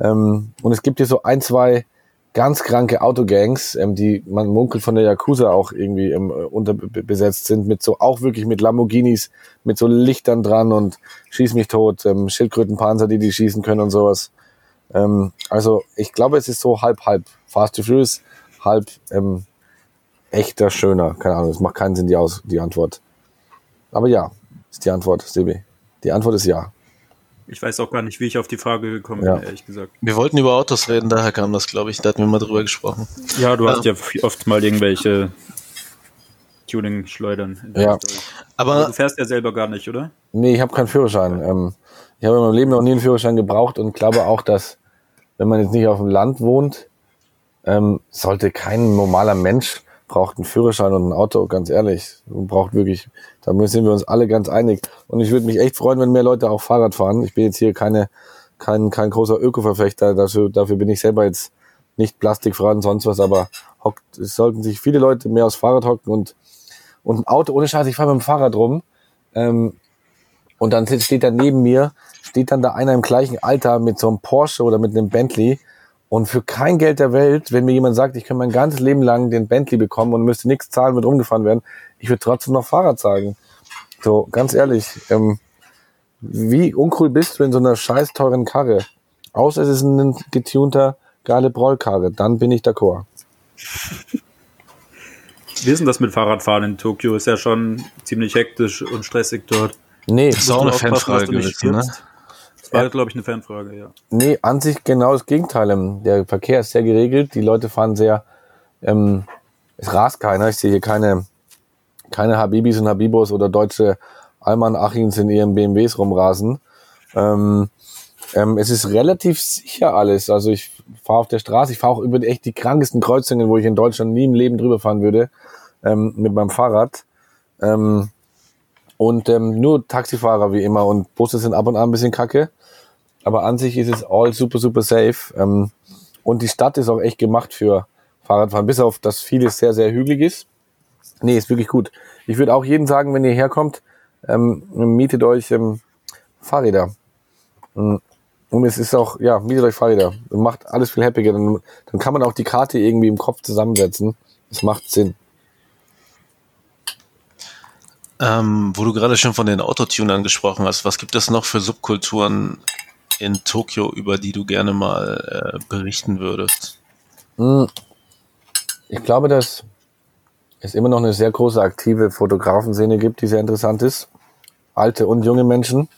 Speaker 5: Ähm, und es gibt hier so ein, zwei ganz kranke Autogangs, ähm, die man munkelt von der Yakuza auch irgendwie ähm, unterbesetzt sind, mit so auch wirklich mit Lamborghinis, mit so Lichtern dran und schieß mich tot, ähm, Schildkrötenpanzer, die die schießen können und sowas. Ähm, also ich glaube, es ist so halb halb Fast to Furious, halb ähm, echter schöner. Keine Ahnung, es macht keinen Sinn die Aus die Antwort. Aber ja, ist die Antwort, Sebi. Die Antwort ist ja.
Speaker 4: Ich weiß auch gar nicht, wie ich auf die Frage gekommen
Speaker 5: Ja.
Speaker 4: bin, ehrlich gesagt.
Speaker 3: Wir wollten über Autos reden, daher kam das, glaube ich. Da hatten wir mal drüber gesprochen.
Speaker 4: Ja, du hast ja oft mal irgendwelche Tuning-Schleudern. in der
Speaker 5: Ja.
Speaker 4: Aber du fährst ja selber gar nicht, oder?
Speaker 5: Nee, ich habe keinen Führerschein. Ähm, ich habe in meinem Leben noch nie einen Führerschein gebraucht und glaube auch, dass wenn man jetzt nicht auf dem Land wohnt, ähm, sollte kein normaler Mensch braucht einen Führerschein und ein Auto, ganz ehrlich. Man braucht wirklich, da sind wir uns alle ganz einig. Und ich würde mich echt freuen, wenn mehr Leute auch Fahrrad fahren. Ich bin jetzt hier keine, kein, kein großer Öko-Verfechter, dafür, dafür bin ich selber jetzt nicht plastikfrei und sonst was, aber hockt, es sollten sich viele Leute mehr aufs Fahrrad hocken und, und ein Auto, ohne Scheiß, ich fahre mit dem Fahrrad rum, ähm, und dann steht da neben mir, steht dann da einer im gleichen Alter mit so einem Porsche oder mit einem Bentley. Und für kein Geld der Welt, wenn mir jemand sagt, ich kann mein ganzes Leben lang den Bentley bekommen und müsste nichts zahlen, wird rumgefahren werden, ich würde trotzdem noch Fahrrad sagen. So, ganz ehrlich, ähm, wie uncool bist du in so einer scheiß teuren Karre? Außer es ist ein getunter, geile Brollkarre, dann bin ich d'accord.
Speaker 4: Wie ist denn das mit Fahrradfahren in Tokio? Ist ja schon ziemlich hektisch und stressig dort.
Speaker 5: Nee,
Speaker 3: das ist auch eine Fanfrage gewesen, ne?
Speaker 4: Das war, glaube ich, eine Fanfrage, ja.
Speaker 5: Nee, an sich genau das Gegenteil. Ähm, Der Verkehr ist sehr geregelt, die Leute fahren sehr, ähm, es rast keiner. Ich sehe hier keine, keine Habibis und Habibos oder deutsche Alman Achins in ihren BMWs rumrasen. Ähm, ähm, es ist relativ sicher alles. Also ich fahre auf der Straße, ich fahre auch über echt die krankesten Kreuzungen, wo ich in Deutschland nie im Leben drüber fahren würde, ähm, mit meinem Fahrrad. Ähm, und ähm, nur Taxifahrer wie immer und Busse sind ab und an ein bisschen kacke. Aber an sich ist es all super, super safe. Ähm, und die Stadt ist auch echt gemacht für Fahrradfahren, bis auf, dass vieles sehr, sehr hügelig ist. Nee, ist wirklich gut. Ich würde auch jedem sagen, wenn ihr herkommt, ähm, mietet euch ähm, Fahrräder. Mm. Und es ist auch, ja, mietet euch Fahrräder. Macht alles viel happiger. Dann, dann kann man auch die Karte irgendwie im Kopf zusammensetzen. Das macht Sinn.
Speaker 3: Ähm, wo du gerade schon von den Autotunern gesprochen hast, was gibt es noch für Subkulturen in Tokio, über die du gerne mal äh, berichten würdest?
Speaker 5: Mm. Ich glaube, dass es immer noch eine sehr große aktive Fotografenszene gibt, die sehr interessant ist. Alte und junge Menschen,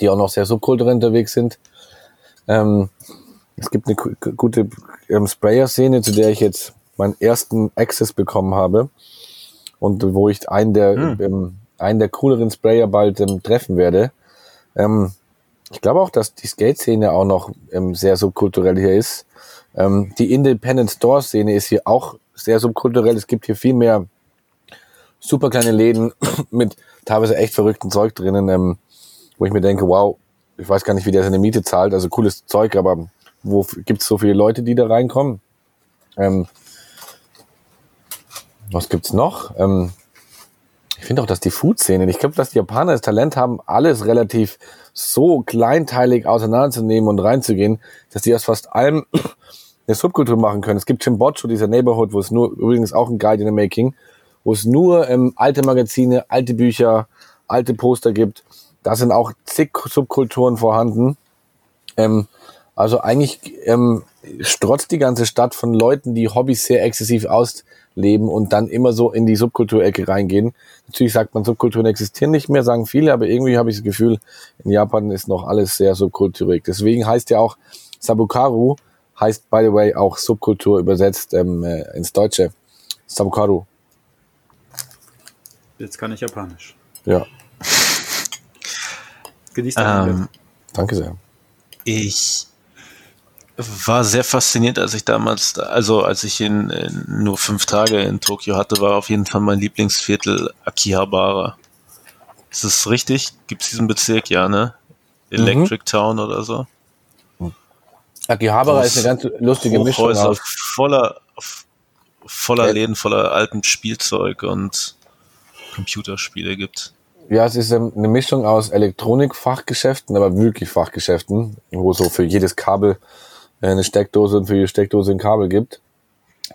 Speaker 5: die auch noch sehr subkulturell unterwegs sind. Ähm, es gibt eine gu- gu- gute ähm, Sprayer-Szene, zu der ich jetzt meinen ersten Access bekommen habe und wo ich einen der, ähm, einen der cooleren Sprayer bald ähm, treffen werde. Ähm, ich glaube auch, dass die Skate-Szene auch noch ähm, sehr subkulturell hier ist. Ähm, die Independent Store-Szene ist hier auch sehr subkulturell. Es gibt hier viel mehr super kleine Läden (coughs) mit teilweise echt verrückten Zeug drinnen, ähm, wo ich mir denke, wow, ich weiß gar nicht, wie der seine Miete zahlt. Also cooles Zeug, aber wo gibt es so viele Leute, die da reinkommen? Ähm, was gibt's noch? Ähm, ich finde auch, dass die Food-Szene, ich glaube, dass die Japaner das Talent haben, alles relativ so kleinteilig auseinanderzunehmen und reinzugehen, dass die aus fast allem (clears throat) eine Subkultur machen können. Es gibt Chimbocho, dieser Neighborhood, wo es nur, übrigens auch ein Guide in the Making, wo es nur ähm, alte Magazine, alte Bücher, alte Poster gibt. Da sind auch zig Subkulturen vorhanden. Ähm, also eigentlich ähm, strotzt die ganze Stadt von Leuten, die Hobbys sehr exzessiv ausleben und dann immer so in die Subkulturecke reingehen. Natürlich sagt man, Subkulturen existieren nicht mehr, sagen viele, aber irgendwie habe ich das Gefühl, in Japan ist noch alles sehr subkulturig. Deswegen heißt ja auch Sabukaru, heißt by the way auch Subkultur übersetzt ähm, äh, ins Deutsche. Sabukaru,
Speaker 4: Jetzt kann ich Japanisch.
Speaker 5: ja,
Speaker 4: Genießt den
Speaker 3: Ähm,
Speaker 5: danke sehr.
Speaker 3: ich war sehr fasziniert, als ich damals, also als ich in, in nur fünf Tage in Tokio hatte, war auf jeden Fall mein Lieblingsviertel Akihabara. Ist das richtig? Gibt es diesen Bezirk? Ja, ne? Electric Town oder so?
Speaker 5: Akihabara ist eine ganz lustige Mischung aus.
Speaker 3: voller, voller
Speaker 5: Äh,
Speaker 3: Läden, voller altem Spielzeug und Computerspiele gibt.
Speaker 5: Ja, es ist ähm, eine Mischung aus Elektronikfachgeschäften, aber wirklich Fachgeschäften, wo so für jedes Kabel eine Steckdose und für jede Steckdose ein Kabel gibt.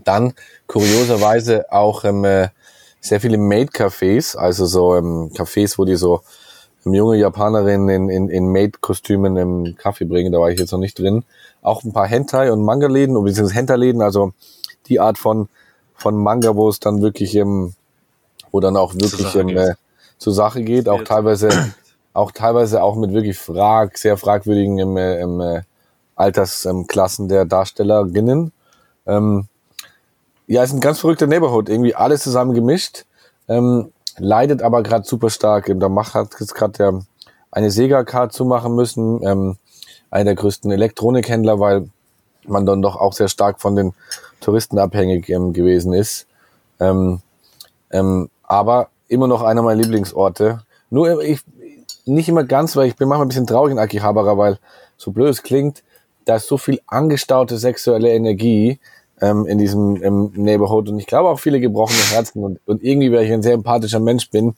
Speaker 5: Dann kurioserweise auch ähm, äh, sehr viele Maid-Cafés, also so ähm, Cafés, wo die so ähm, junge Japanerinnen in, in, in Maid-Kostümen im Kaffee bringen, da war ich jetzt noch nicht drin. Auch ein paar Hentai- und Manga-Läden, beziehungsweise Hentai-Läden, also die Art von, von Manga, wo es dann wirklich, ähm, wo dann auch wirklich
Speaker 3: Sache
Speaker 5: ähm,
Speaker 3: geht.
Speaker 5: äh, zur Sache geht, auch teilweise, auch teilweise auch mit wirklich frag, sehr fragwürdigen im, äh, im, äh, Altersklassen der Darstellerinnen. Ähm, ja, ist ein ganz verrückter Neighborhood, irgendwie alles zusammen gemischt, ähm, leidet aber gerade super stark. Da macht hat jetzt gerade der eine Sega-Card zumachen müssen, ähm, einer der größten Elektronikhändler, weil man dann doch auch sehr stark von den Touristen abhängig ähm, gewesen ist. Ähm, ähm, aber immer noch einer meiner Lieblingsorte. Nur ich nicht immer ganz, weil ich bin manchmal ein bisschen traurig in Akihabara, weil so blöd es klingt, da ist so viel angestaute sexuelle Energie ähm, in diesem ähm, Neighborhood und ich glaube auch viele gebrochene Herzen und, und irgendwie, weil ich ein sehr empathischer Mensch bin,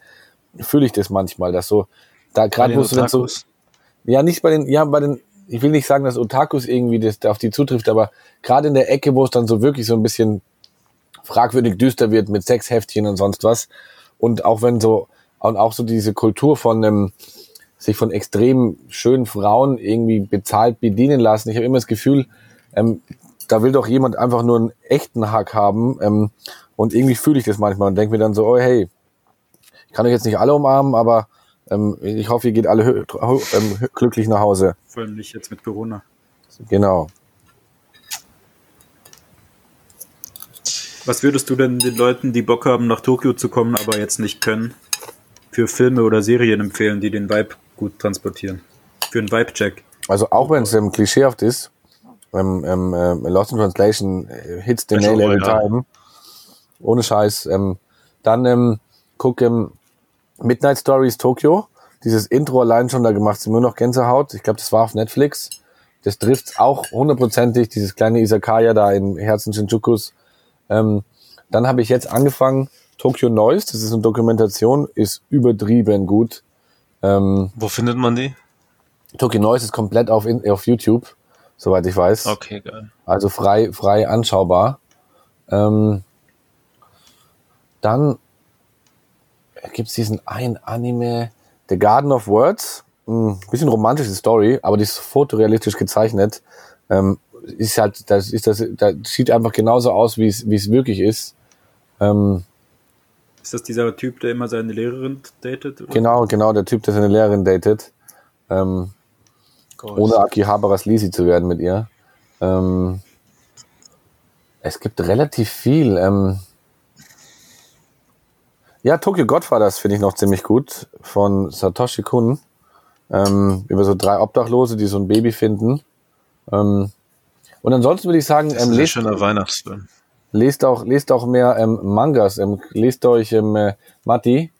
Speaker 5: fühle ich das manchmal, dass so da gerade wo du dann so
Speaker 3: Otakus.
Speaker 5: ja, nicht bei den, ja, bei den, ich will nicht sagen, dass Otakus irgendwie das auf die zutrifft, aber gerade in der Ecke, wo es dann so wirklich so ein bisschen fragwürdig düster wird mit Sexheftchen und sonst was. Und auch wenn so, und auch so diese Kultur von ähm, sich von extrem schönen Frauen irgendwie bezahlt bedienen lassen. Ich habe immer das Gefühl, ähm, da will doch jemand einfach nur einen echten Hack haben. Ähm, und irgendwie fühle ich das manchmal und denke mir dann so, oh hey, ich kann euch jetzt nicht alle umarmen, aber ähm, ich hoffe, ihr geht alle ähm, glücklich nach Hause.
Speaker 4: Vor allem nicht jetzt mit Corona.
Speaker 5: Genau.
Speaker 4: Was würdest du denn den Leuten, die Bock haben, nach Tokio zu kommen, aber jetzt nicht können, für Filme oder Serien empfehlen, die den Vibe gut transportieren? Für einen Vibe-Check.
Speaker 5: Also auch wenn es ähm, klischeehaft ist, ähm, ähm, ähm, Lost in Translation äh, hits the nail every
Speaker 3: ja.
Speaker 5: time. Ohne Scheiß. Ähm, dann ähm, guck ähm, Midnight Stories Tokyo. Dieses Intro allein schon, da gemacht mir nur noch Gänsehaut. Ich glaube, das war auf Netflix. Das trifft auch hundertprozentig, dieses kleine Isakaya da im Herzen Shinjukus. Ähm, dann habe ich jetzt angefangen, Tokyo Noise, das ist eine Dokumentation, ist übertrieben gut. Ähm,
Speaker 3: Wo findet man die?
Speaker 5: Tokyo Noise ist komplett auf, auf YouTube, soweit ich weiß.
Speaker 3: Okay, geil.
Speaker 5: Also frei, frei anschaubar. Ähm, dann gibt's diesen einen Anime, The Garden of Words. Ein bisschen romantische Story, aber die ist fotorealistisch gezeichnet. Ähm, ist halt, das ist das, das sieht einfach genauso aus, wie es, wie es wirklich ist. Ähm,
Speaker 4: Ist das dieser Typ, der immer seine Lehrerin datet? Oder?
Speaker 5: genau, genau, der Typ, der seine Lehrerin datet. Ähm, ohne Akihabaras Lisi zu werden mit ihr. Ähm, es gibt relativ viel. Ähm, ja, Tokyo Godfathers finde ich noch ziemlich gut von Satoshi Kun. Ähm, über so drei Obdachlose, die so ein Baby finden. Ähm, und ansonsten würde ich sagen,
Speaker 3: Das ist
Speaker 5: ähm,
Speaker 3: ein
Speaker 5: lest,
Speaker 3: schöner Weihnachtsfilm.
Speaker 5: Lest auch lest auch mehr ähm, Mangas. Ähm, lest euch ähm, äh, Matti.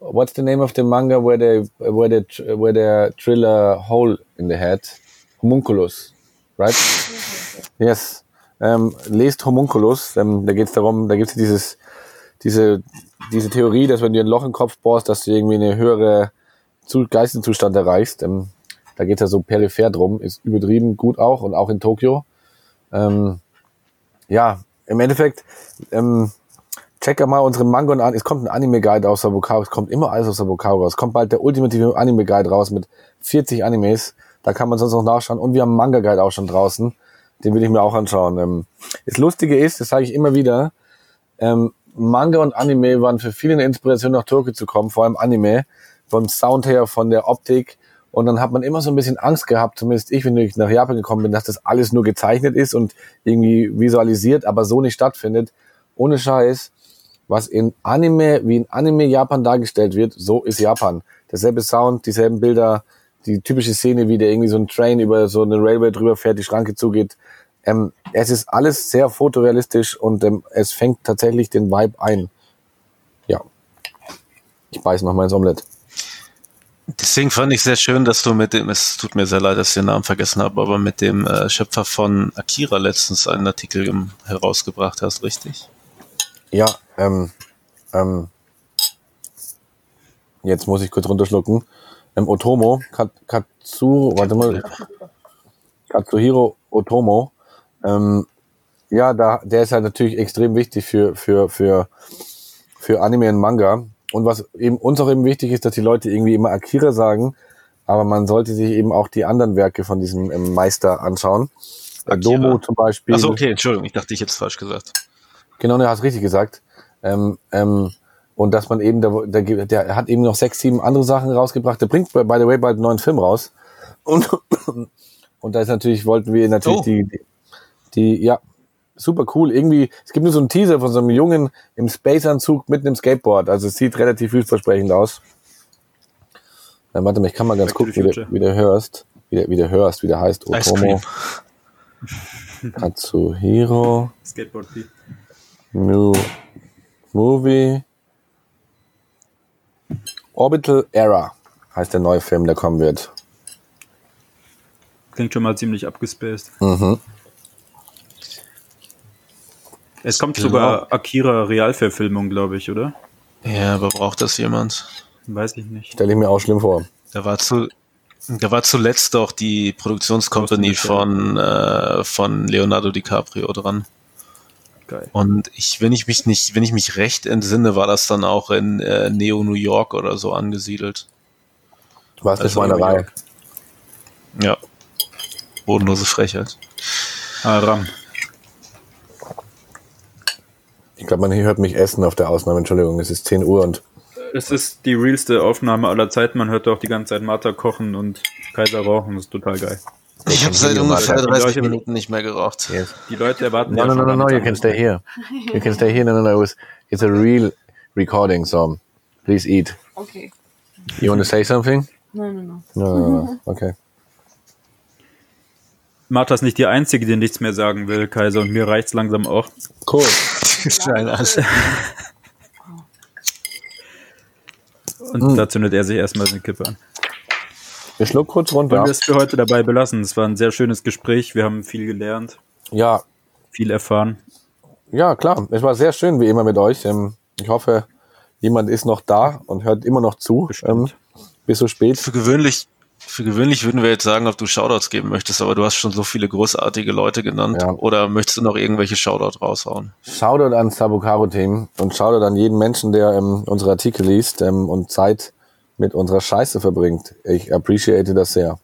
Speaker 5: What's the name of the manga where the where the where the thriller hole in the head? Homunculus, right? Yes. Ähm, lest Homunculus. Ähm, da geht es darum, da gibt es dieses diese diese Theorie, dass wenn du ein Loch im Kopf bohrst, dass du irgendwie eine höhere zu Geisteszustand erreichst. Ähm, da geht es ja so peripher drum, ist übertrieben gut auch und auch in Tokio. Ähm, ja, im Endeffekt, ähm, check mal unsere Mango an. Es kommt ein Anime-Guide aus Sabukaro. Es kommt immer alles aus Sabukaro raus. Es kommt bald der ultimative Anime-Guide raus mit 40 Animes. Da kann man sonst noch nachschauen. Und wir haben einen Manga-Guide auch schon draußen. Den will ich mir auch anschauen. Ähm, das Lustige ist, das sage ich immer wieder, ähm, Manga und Anime waren für viele eine Inspiration, nach Tokio zu kommen, vor allem Anime, vom Sound her, von der Optik. Und dann hat man immer so ein bisschen Angst gehabt, zumindest ich, wenn ich nach Japan gekommen bin, dass das alles nur gezeichnet ist und irgendwie visualisiert, aber so nicht stattfindet. Ohne Scheiß, was in Anime, wie in Anime Japan dargestellt wird, so ist Japan. Derselbe Sound, dieselben Bilder, die typische Szene, wie der irgendwie so ein Train über so eine Railway drüber fährt, die Schranke zugeht. Ähm, es ist alles sehr fotorealistisch und ähm, es fängt tatsächlich den Vibe ein. Ja. Ich beiß noch mal ins Omelett.
Speaker 3: Deswegen fand ich sehr schön, dass du mit dem, es tut mir sehr leid, dass ich den Namen vergessen habe, aber mit dem äh, Schöpfer von Akira letztens einen Artikel im, herausgebracht hast, richtig?
Speaker 5: Ja, ähm, ähm, jetzt muss ich kurz runterschlucken. Ähm, Otomo, Kat, Katsu, warte mal, Katsuhiro Otomo. Ähm, ja, da, der ist halt natürlich extrem wichtig für, für, für, für Anime und Manga. Und was eben uns auch eben wichtig ist, dass die Leute irgendwie immer Akira sagen, aber man sollte sich eben auch die anderen Werke von diesem ähm, Meister anschauen. Äh,
Speaker 3: Akira.
Speaker 5: Domo zum Beispiel.
Speaker 3: Achso, okay, Entschuldigung, ich dachte, ich hätte es falsch gesagt.
Speaker 5: Genau, du hast richtig gesagt. Ähm, ähm, und dass man eben, der, der, der hat eben noch sechs, sieben andere Sachen rausgebracht. Der bringt, by the way, bald einen neuen Film raus. Und, (coughs) und da ist natürlich, wollten wir natürlich
Speaker 3: Oh.
Speaker 5: die, die, die, ja, super cool. Irgendwie, es gibt nur so einen Teaser von so einem Jungen im Space-Anzug mit einem Skateboard. Also es sieht relativ vielversprechend aus. Dann warte mal, ich kann mal ganz gucken, wie der,
Speaker 4: Future.
Speaker 5: wie der hörst, wie der, wie der hörst, wie der heißt. Otomo. (laughs) Katsuhiro.
Speaker 4: Skateboard P.
Speaker 5: New Movie. Orbital Era heißt der neue Film, der kommen wird.
Speaker 4: Klingt schon mal ziemlich abgespaced.
Speaker 5: Mhm.
Speaker 4: Es kommt
Speaker 3: Genau.
Speaker 4: sogar Akira Realverfilmung, glaube ich, oder?
Speaker 3: Ja, aber braucht das jemand?
Speaker 4: Weiß ich nicht.
Speaker 5: Stelle ich mir auch schlimm vor.
Speaker 3: Da war zu, da war zuletzt doch die Produktionscompany von, äh, von Leonardo DiCaprio dran.
Speaker 4: Geil.
Speaker 3: Und ich, wenn ich mich nicht, wenn ich mich recht entsinne, war das dann auch in äh, Neo New York oder so angesiedelt.
Speaker 5: Was eine
Speaker 3: Also York. Ja. Bodenlose Frechheit.
Speaker 4: Aram.
Speaker 5: Ich glaube, man hört mich essen auf der Aufnahme. Entschuldigung, es ist 10 Uhr und
Speaker 4: Es ist die realste Aufnahme aller Zeiten. Man hört auch die ganze Zeit Martha kochen und Kaiser rauchen. Das ist total geil.
Speaker 3: Ich habe seit ungefähr
Speaker 5: mal.
Speaker 3: 30
Speaker 4: Leute-
Speaker 3: Minuten nicht mehr geraucht.
Speaker 5: yes.
Speaker 4: Die Leute erwarten
Speaker 5: No, no, no, no, no, you can stay here. You can stay here. No, no, no. It was, it's a real recording, so please eat.
Speaker 6: Okay.
Speaker 5: You want to say something?
Speaker 6: No, no, no.
Speaker 5: No, no, no, no. Okay.
Speaker 4: Martha ist nicht die Einzige, die nichts mehr sagen will, Kaiser. Und mir reicht's langsam auch.
Speaker 5: Cool. (laughs)
Speaker 4: Und da zündet er sich erstmal eine Kippe an.
Speaker 5: Wir schluck kurz
Speaker 4: Wollen
Speaker 5: runter.
Speaker 4: wir es für heute dabei belassen? Es war ein sehr schönes Gespräch. Wir haben viel gelernt,
Speaker 5: Ja,
Speaker 4: viel erfahren.
Speaker 5: Ja, klar. Es war sehr schön, wie immer mit euch. Ähm, ich hoffe, jemand ist noch da und hört immer noch zu. Ähm,
Speaker 4: Bestimmt.
Speaker 5: bis so spät.
Speaker 3: Für gewöhnlich, für gewöhnlich würden wir jetzt sagen, ob du Shoutouts geben möchtest, aber du hast schon so viele großartige Leute genannt.
Speaker 5: Ja.
Speaker 3: Oder möchtest du noch irgendwelche Shoutouts raushauen?
Speaker 5: Shoutout an Sabukaro-Team und Shoutout an jeden Menschen, der ähm, unsere Artikel liest ähm, und Zeit mit unserer Scheiße verbringt. Ich appreciate das sehr.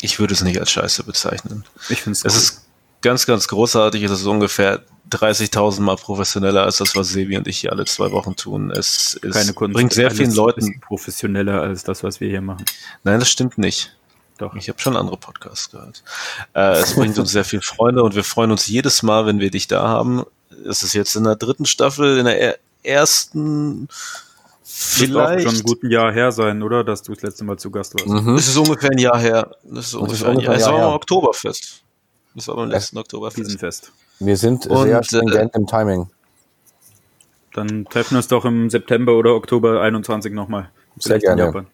Speaker 3: Ich würde es nicht als Scheiße bezeichnen.
Speaker 4: Ich finde
Speaker 3: Es ist ganz, ganz großartig. Es ist ungefähr 30.000 Mal professioneller als das, was Sebi und ich hier alle zwei Wochen tun. Es ist,
Speaker 4: keine Kunst.
Speaker 3: bringt sehr vielen
Speaker 4: ist
Speaker 3: Leuten.
Speaker 4: professioneller als das, was wir hier machen.
Speaker 3: Nein, das stimmt nicht.
Speaker 4: Doch.
Speaker 3: Ich habe schon andere Podcasts gehört. Äh, es bringt uns sehr viel Freunde und wir freuen uns jedes Mal, wenn wir dich da haben. Es ist jetzt in der dritten Staffel, in der er- ersten
Speaker 4: Wird auch schon
Speaker 3: vielleicht.
Speaker 4: ein guten Jahr her sein, oder? Dass du das letzte Mal zu Gast warst.
Speaker 5: Mhm.
Speaker 3: Es ist ungefähr ein Jahr her. Das ist ungefähr, ein
Speaker 5: ungefähr
Speaker 3: Jahr.
Speaker 5: ein
Speaker 3: Es
Speaker 5: Jahr
Speaker 3: war
Speaker 5: her.
Speaker 3: am Oktoberfest. Das war beim letzten Oktoberfest.
Speaker 4: Riesenfest.
Speaker 5: Wir sind
Speaker 3: Und,
Speaker 5: sehr
Speaker 3: äh,
Speaker 5: stringent im Timing.
Speaker 4: Dann treffen wir uns doch im September oder Oktober 21 nochmal.
Speaker 5: Sehr gerne.
Speaker 4: Japan.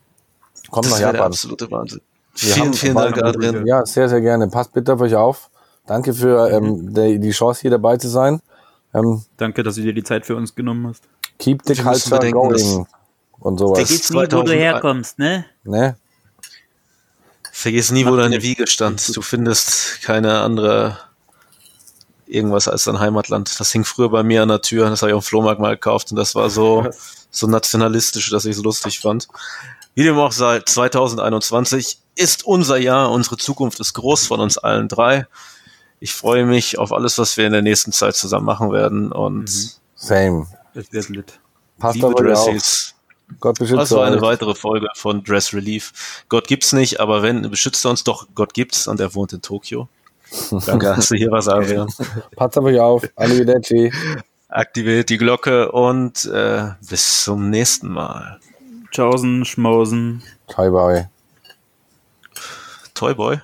Speaker 5: Kommt
Speaker 3: Das
Speaker 5: nach
Speaker 3: wäre der
Speaker 5: Japan.
Speaker 3: absolute Wahnsinn.
Speaker 5: Wir
Speaker 3: vielen, vielen Dank, Adrian.
Speaker 5: Ja, sehr, sehr gerne. Passt bitte auf euch auf. Danke für ähm, die, die Chance, hier dabei zu sein. Ähm,
Speaker 4: Danke, dass du dir die Zeit für uns genommen hast.
Speaker 5: keep the culture
Speaker 3: bedenken,
Speaker 5: going und sowas.
Speaker 3: Vergiss nie, wo du 2000
Speaker 4: herkommst, ne?
Speaker 5: Ne?
Speaker 3: Vergiss nie, wo deine. Wiege stand. Du findest keine andere irgendwas als dein Heimatland. Das hing früher bei mir an der Tür. Das habe ich auf dem Flohmarkt mal gekauft und das war so, (laughs) so nationalistisch, dass ich es lustig fand. Wie dem auch sei, 2021 ist unser Jahr. Unsere Zukunft ist groß von uns allen drei. Ich freue mich auf alles, was wir in der nächsten Zeit zusammen machen werden und
Speaker 5: Same.
Speaker 4: Es wird lit.
Speaker 5: Passt
Speaker 3: liebe. Dressies.
Speaker 5: Gott beschütze
Speaker 3: Das war eine
Speaker 5: euch.
Speaker 3: weitere Folge von Dress Relief. Gott gibt's nicht, aber wenn, beschützt er uns doch, Gott gibt's und er wohnt in Tokio. Danke, (laughs) hast du hier was, Adrian.
Speaker 5: Passt auf euch auf. Arrivederci.
Speaker 3: Aktiviert die Glocke und äh, bis zum nächsten Mal.
Speaker 4: Tschaußen, Schmausen.
Speaker 5: Bye bye.
Speaker 3: Toy Boy.